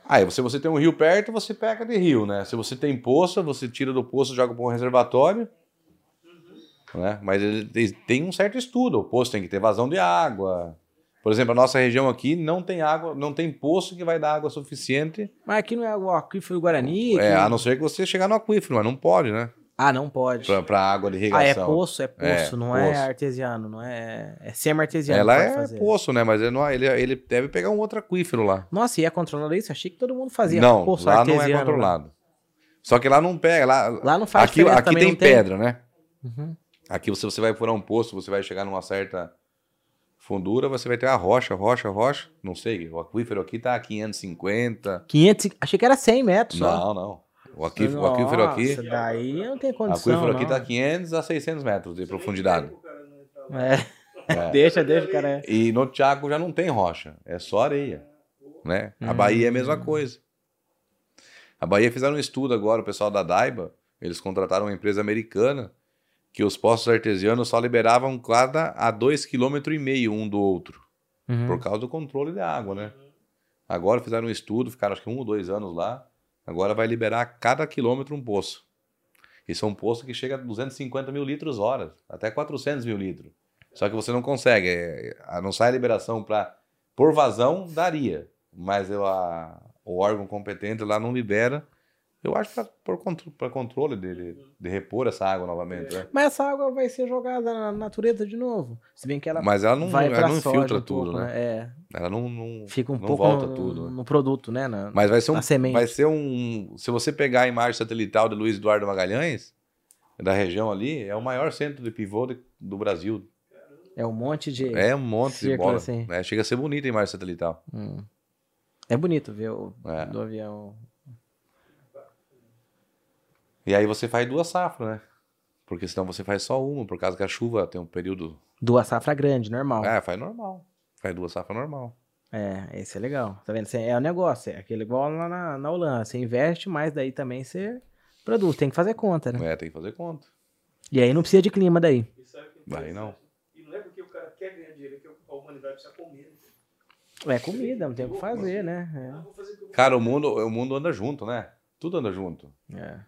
Aí, se você tem um rio perto, você pega de rio, né? Se você tem poço, você tira do poço, joga para um reservatório, né? Mas ele tem- tem um certo estudo. O poço tem que ter vazão de água. Por exemplo, a nossa região aqui não tem água, não tem poço que vai dar água suficiente, Mas aqui não é o aquífero Guarani? é, que- a não ser que você chegar no aquífero, mas não pode, né? Ah, não pode. Para água de Ah, irrigação. é poço, é poço, É, não poço. é artesiano, não é. É semi-artesiano. Ela é fazer. poço, né? Mas ele, não, ele, ele deve pegar um outro aquífero lá. Nossa, e é controlado isso? Achei que todo mundo fazia não, poço lá não é né? controlado. Só que lá não pega. Lá, Lá não faz aqui aqui tem não tem? pedra, né? Uhum. Aqui você, você vai furar um poço, você vai chegar numa certa fundura, você vai ter a rocha, rocha, rocha. Não sei, o aquífero aqui tá a 550. 500, achei que era 100 metros só. Não, não. O aquífero, o aquífero aqui. Nossa, daí não tem O condição. aquífero aqui não. tá 500 a 600 metros de profundidade. É. deixa, deixa, cara. E no Chaco já não tem rocha, é só areia. Né? A Bahia é a mesma coisa. A Bahia fizeram um estudo agora, o pessoal da Daiba, eles contrataram uma empresa americana que os poços artesianos só liberavam cada a 2,5 km um do outro, Uhum. por causa do controle da água, né? Agora fizeram um estudo, ficaram acho que um ou dois anos lá, agora vai liberar a cada quilômetro um poço. E são poços que chega a 250 mil litros hora, até 400 mil litros. Só que você não consegue, é, a- não sai a liberação para por vazão daria, mas eu, a- o órgão competente lá não libera. Eu acho para controle de, de, repor essa água novamente. né? Mas essa água vai ser jogada na natureza de novo. Se bem que ela Mas ela não, vai ela não infiltra um tudo, pouco, né? É, Ela não, não, fica um não pouco volta no, tudo. né? no produto, né? Na, Mas vai ser um, semente. vai ser um. Se você pegar a imagem satelital de Luiz Eduardo Magalhães, da região ali, é o maior centro de pivô de- do Brasil. É um monte de. É um monte de bola. assim. É, chega a ser bonita a imagem satelital. Hum. É bonito ver o É. do avião. E aí você faz duas safras, né? Porque senão você faz só uma, por causa que a chuva tem um período. Duas safra grande, normal. É, faz normal. Faz duas safras normal. É, esse é legal. Tá vendo? É o negócio, é aquele igual lá na, na Holanda. Você investe, mas daí também você produz. Tem que fazer conta, né? É, tem que fazer conta. E aí não precisa de clima daí. E que é Vai, não. E não é porque o cara quer ganhar dinheiro, é que a humanidade precisa comer. né? É comida, não tem o que fazer, Ah, né? eu vou Cara, o mundo, o mundo anda junto, né? Tudo anda junto. É.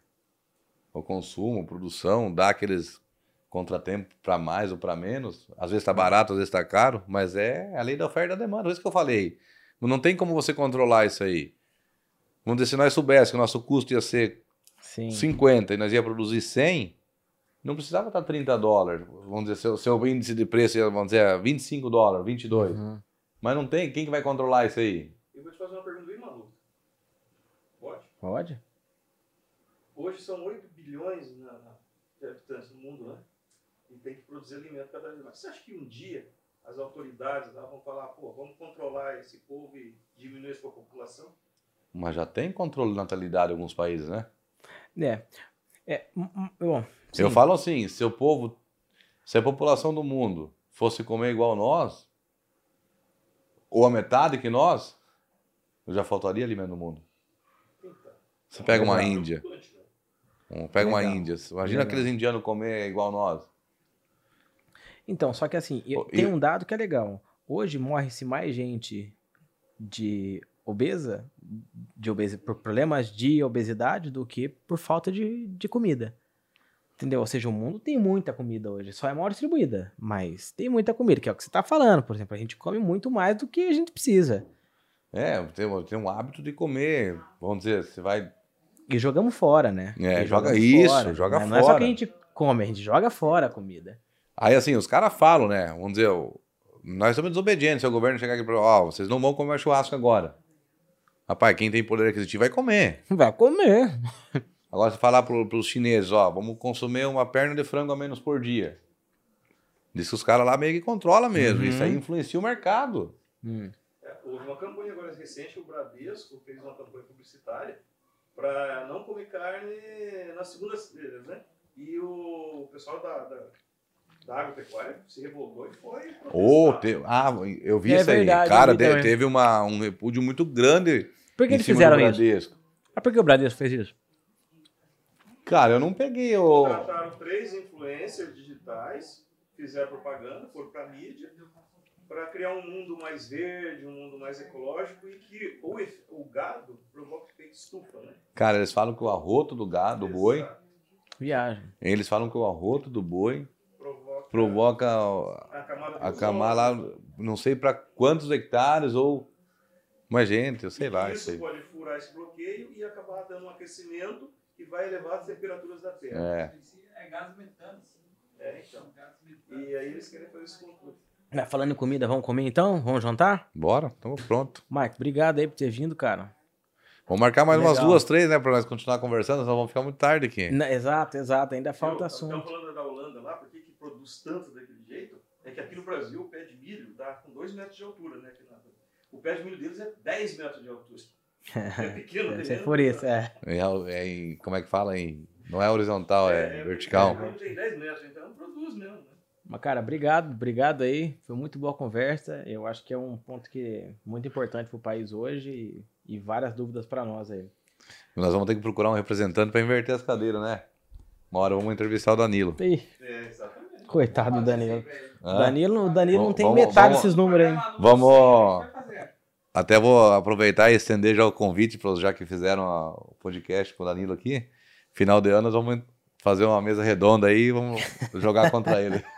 é. O consumo, a produção, dá aqueles contratempos para mais ou para menos. Às vezes tá barato, às vezes tá caro, mas é a lei da oferta e da demanda. Por isso que eu falei. Não tem como você controlar isso aí. Vamos dizer, se nós soubéssemos que o nosso custo ia ser Sim. 50 e nós ia produzir 100, não precisava estar 30 dólares. Vamos dizer, seu, seu índice de preço ia, vamos dizer, 25 dólares, 22. Uhum. Mas não tem, quem que vai controlar isso aí? Eu vou te fazer uma pergunta bem maluca. Pode? Pode? Hoje são 8 bilhões na, na- de habitantes no mundo, né? E tem que produzir alimento cada vez mais. Você acha que um dia as autoridades lá vão falar, pô, vamos controlar esse povo e diminuir essa população? Mas já tem controle de natalidade em alguns países, né? É. É. hum, hum, Bom, Eu falo assim, se o povo, se a população do mundo fosse comer igual nós, ou a metade que nós, já faltaria alimento no mundo. Eita. Você pega uma Legal. Índia? Um- pega uma Legal. Índia, imagina Legal. aqueles indianos comer igual nós. Então, só que assim, e- tem um dado que é legal. Hoje morre-se mais gente de obesa, de obesi por problemas de obesidade do que por falta de, de comida. Entendeu? Ou seja, o mundo tem muita comida hoje, só é mal distribuída, mas tem muita comida, que é o que você tá falando, por exemplo, a gente come muito mais do que a gente precisa. É, tem, tem um hábito de comer, vamos dizer, você vai... E jogamos fora, né? É, E joga isso, joga né? Não é só fora. que a gente come, a gente joga fora a comida. Aí assim, os caras falam, né, vamos dizer, nós somos desobedientes, se o governo chegar aqui e falar, ó, vocês não vão comer churrasco agora. Rapaz, quem tem poder aquisitivo vai comer. Vai comer. Agora, se falar para os chineses, ó, vamos consumir uma perna de frango a menos por dia. Diz que os caras lá meio que controlam mesmo. Uhum. Isso aí influencia o mercado. Hum. É, houve uma campanha agora recente, o Bradesco fez uma campanha publicitária para não comer carne nas segundas-feiras, né? E o pessoal da, da, da agropecuária se revoltou e foi protestar. te- Ah, eu vi É isso aí. verdade, Cara, de- teve uma, um repúdio muito grande Por que eles fizeram isso? Ah, por que o Bradesco fez isso? Cara, eu não peguei o... Contrataram três influencers digitais, fizeram propaganda, foram para mídia, para criar um mundo mais verde, um mundo mais ecológico e que o, o gado provoca efeito estufa, né? Cara, eles falam que o arroto do gado, do boi. Viagem. eles falam que o arroto do boi Provoca, provoca a camada a lá, não sei para quantos hectares ou... Mas, gente, eu sei E lá, isso isso aí. pode furar esse bloqueio e acabar dando um aquecimento que vai elevar as temperaturas da Terra. É. É gás metano. sim. É, então. E aí eles querem fazer. Mas Né, falando em comida, vamos comer então? Vamos jantar? Bora, estamos pronto. Mike, obrigado aí por ter vindo, cara. Vamos marcar mais umas Legal. duas, três, né? Pra nós continuar conversando, senão vamos ficar muito tarde aqui. Na- exato, exato. Ainda falta Eu- assunto. Estamos falando da Holanda lá, por que que produz tanto daquele jeito? É que aqui no Brasil o pé de milho dá com 2 metros de altura, né? O pé de milho deles é 10 metros de altura. É pequeno, Deve ser terreno, por isso, é. É, é como é que fala? Em, não é horizontal, é, vertical. O pé de milho tem 10 metros, então produz mesmo, né? Mas, cara, obrigado, obrigado aí. Foi muito boa a conversa. Eu acho que é um ponto que é muito importante pro país hoje e, e várias dúvidas para nós aí. Nós vamos ter que procurar um representante para inverter as cadeiras, né? Uma hora vamos entrevistar o Danilo. É, exatamente. coitado do Danilo. O Ah, Danilo, o Danilo não Vamos- tem vamos- metade vamos- desses números aí. Vamos-. Até vou aproveitar e estender já o convite para os já que fizeram a- o podcast com o Danilo aqui. Final de ano nós vamos fazer uma mesa redonda aí e vamos jogar contra ele.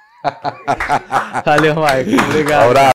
Valeu, Mike. Obrigado. Abraço.